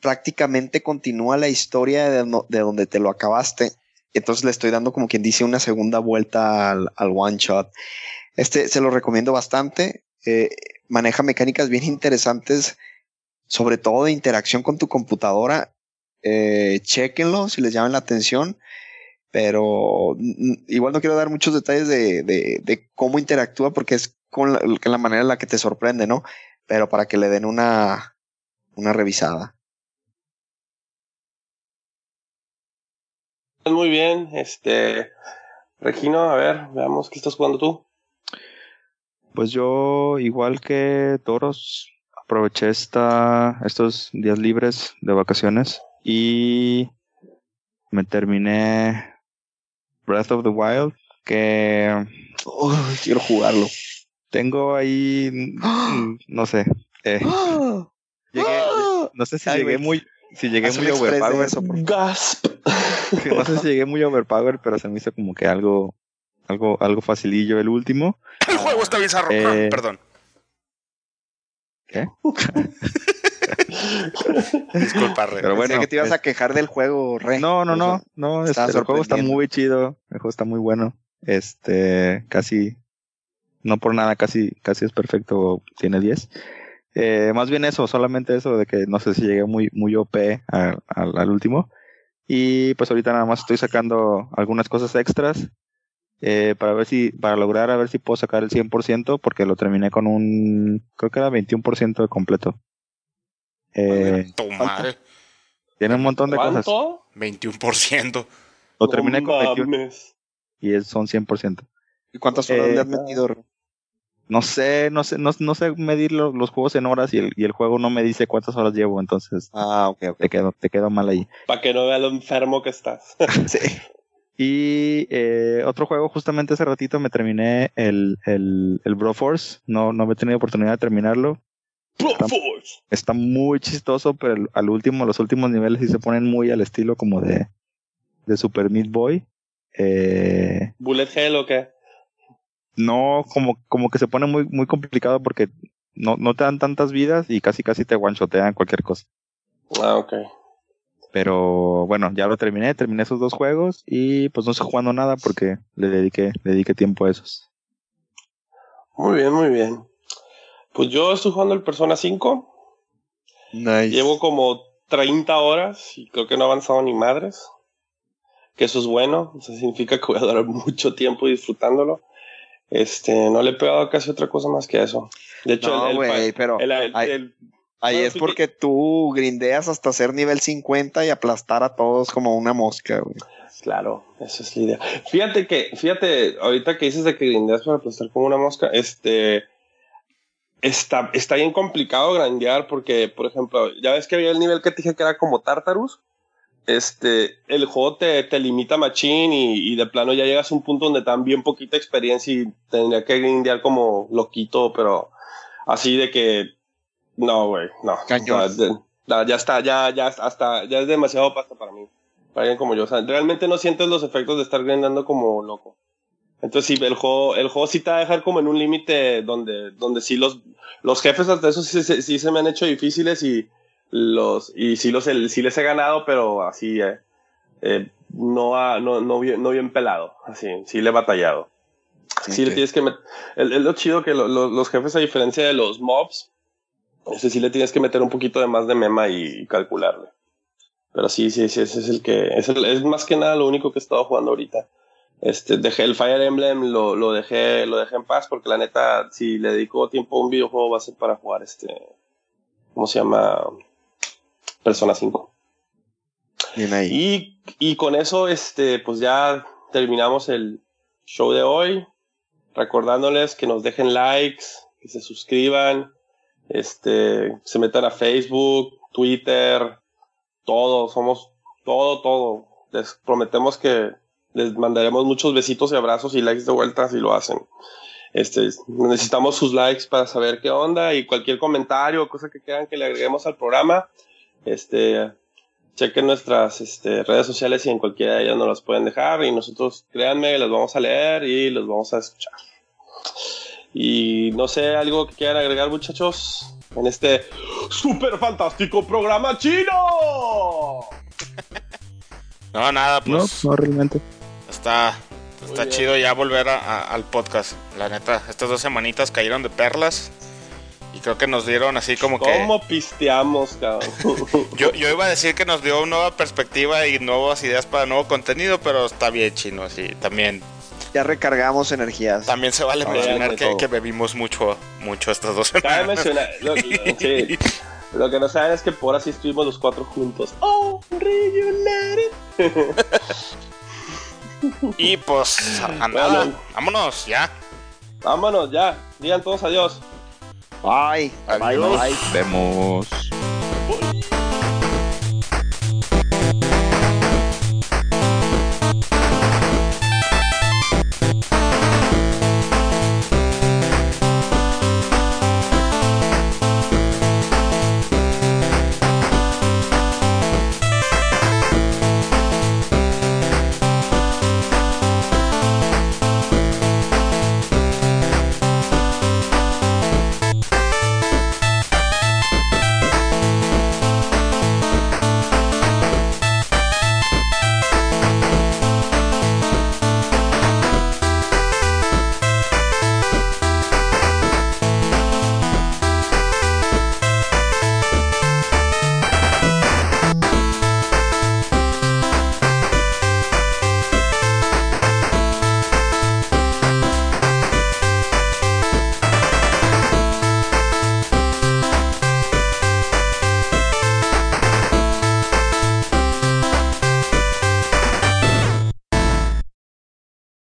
prácticamente continúa la historia de, de donde te lo acabaste. Entonces le estoy dando como quien dice una segunda vuelta al, al one shot. Este se lo recomiendo bastante. Eh, maneja mecánicas bien interesantes, sobre todo de interacción con tu computadora. Eh, chequenlo si les llaman la atención. Pero igual no quiero dar muchos detalles de, de- de cómo interactúa porque es con la, con la manera en la que te sorprende, ¿no? Pero para que le den una, una revisada. Muy bien, este. Regino, a ver, veamos qué estás jugando tú. Pues yo, igual que Toros, aproveché esta, estos días libres de vacaciones y me terminé Breath of the Wild, que Uy, quiero jugarlo. tengo ahí, no sé, eh, llegué, no sé si Ay, llegué muy, si llegué muy overpower, eso, por. Gasp. no sé si llegué muy overpower, pero se me hizo como que algo algo, algo facilillo el último. El juego está bizarro. Eh, Perdón. ¿Qué? Disculpa, Re. Pero bueno, Pensé que te ibas es- a quejar del juego, Rey. No, no, no, no, este, el juego está muy chido, el juego está muy bueno, este, casi, no por nada, casi, casi es perfecto, tiene 10. Eh, más bien eso, solamente eso de que no sé si llegué muy, muy OP a- al- al último. Y pues ahorita nada más estoy sacando algunas cosas extras, eh, para ver si, para lograr a ver si puedo sacar el 100%, porque lo terminé con un, creo que era 21% de completo. Eh, Tu madre. tiene un montón de cosas. ¿Cuánto? 21%. Lo terminé con 21 mames. y es, son 100%. ¿Y cuántas horas Eh, le has metido? No sé, no sé, no, no sé medir lo- los juegos en horas y el, y el juego no me dice cuántas horas llevo, entonces Ah, ok, ok. te quedo, te quedo mal ahí. Para que no vea lo enfermo que estás. Sí. Y eh, otro juego, justamente hace ratito me terminé el, el, el Broforce, no, no he tenido oportunidad de terminarlo. Está muy chistoso, pero el- al último, los últimos niveles sí se ponen muy al estilo como de, de Super Meat Boy. Eh, Bullet Hell o qué? no, como, como que se pone muy, muy complicado porque no, no te dan tantas vidas y casi casi te guanchotean cualquier cosa. Ah, ok. Pero bueno, ya lo terminé, terminé esos dos juegos y pues no estoy jugando nada porque le dediqué, le dediqué tiempo a esos. Muy bien, muy bien. Pues yo estoy jugando el Persona 5. Nice. Llevo como 30 horas y creo que no he avanzado ni madres. Que eso es bueno. Eso significa que voy a durar mucho tiempo disfrutándolo. Este, no le he pegado casi otra cosa más que eso. De hecho, No, el, el- güey, pero el- el- ahí- no, es porque tú grindeas hasta ser nivel 50 y aplastar a todos como una mosca, güey. Claro, esa es la idea. Fíjate que, fíjate, ahorita que dices de que grindeas para aplastar como una mosca, este, está, está bien complicado grandear porque, por ejemplo, ya ves que había el nivel que te dije que era como Tartarus, este, el juego te, te limita machín y, y de plano ya llegas a un punto donde te dan bien poquita experiencia y tendría que grindear como loquito, pero así de que, no, güey, no. Cañón. O sea, de- ya, ya está, ya, ya, hasta, ya es demasiado pasta para mí para alguien como yo. O sea, realmente no sientes los efectos de estar grindando como loco. Entonces, sí, el juego, el juego sí te va a dejar como en un límite donde, donde sí los, los jefes hasta eso sí, se- sí se me han hecho difíciles y los, y sí los, sí les he ganado, pero así, eh, eh, no, ha- no, no, bien, no bien pelado. Así, sí le he batallado. Sí, le tienes que met- el- Es lo chido que lo- lo- los jefes, a diferencia de los mobs, ese sí le tienes que meter un poquito de más de mema y, y calcularle. Pero sí, sí, sí, ese es el que. Es, el- es más que nada lo único que he estado jugando ahorita. Este, dejé el Fire Emblem, lo, lo dejé, lo dejé en paz, porque la neta, si le dedico tiempo a un videojuego, va a ser para jugar este. ¿Cómo se llama? Persona 5. Bien ahí. Y, y con eso, este, pues ya terminamos el show de hoy. Recordándoles que nos dejen likes, que se suscriban, este, se metan a Facebook, Twitter, todo, somos todo, todo. Les prometemos que les mandaremos muchos besitos y abrazos y likes de vuelta si lo hacen. Este, necesitamos sus likes para saber qué onda y cualquier comentario o cosa que quieran que le agreguemos al programa. Este, chequen nuestras este, redes sociales y en cualquiera de ellas nos las pueden dejar y nosotros, créanme, las vamos a leer y los vamos a escuchar. Y no sé, algo que quieran agregar muchachos en este super fantástico programa chino. No, nada, No, pues no realmente. Está, Muy está bien. chido ya volver a- a- al podcast. La neta, estas dos semanitas cayeron de perlas. Y creo que nos dieron así como que... ¿Cómo pisteamos, cabrón? Yo, yo iba a decir que nos dio nueva perspectiva y nuevas ideas para nuevo contenido, pero está bien chino, así. También, Ya recargamos energías. también se vale Ah, mencionar que, bebimos mucho, mucho estas dos Cabe semanas. mencionar, lo, lo- sí, lo que no saben es que por así estuvimos los cuatro juntos. Oh, reunited. Y pues, a Bueno. nada, vámonos, ya. Vámonos ya, digan todos adiós. Bye. Adiós. Bye. Vemos.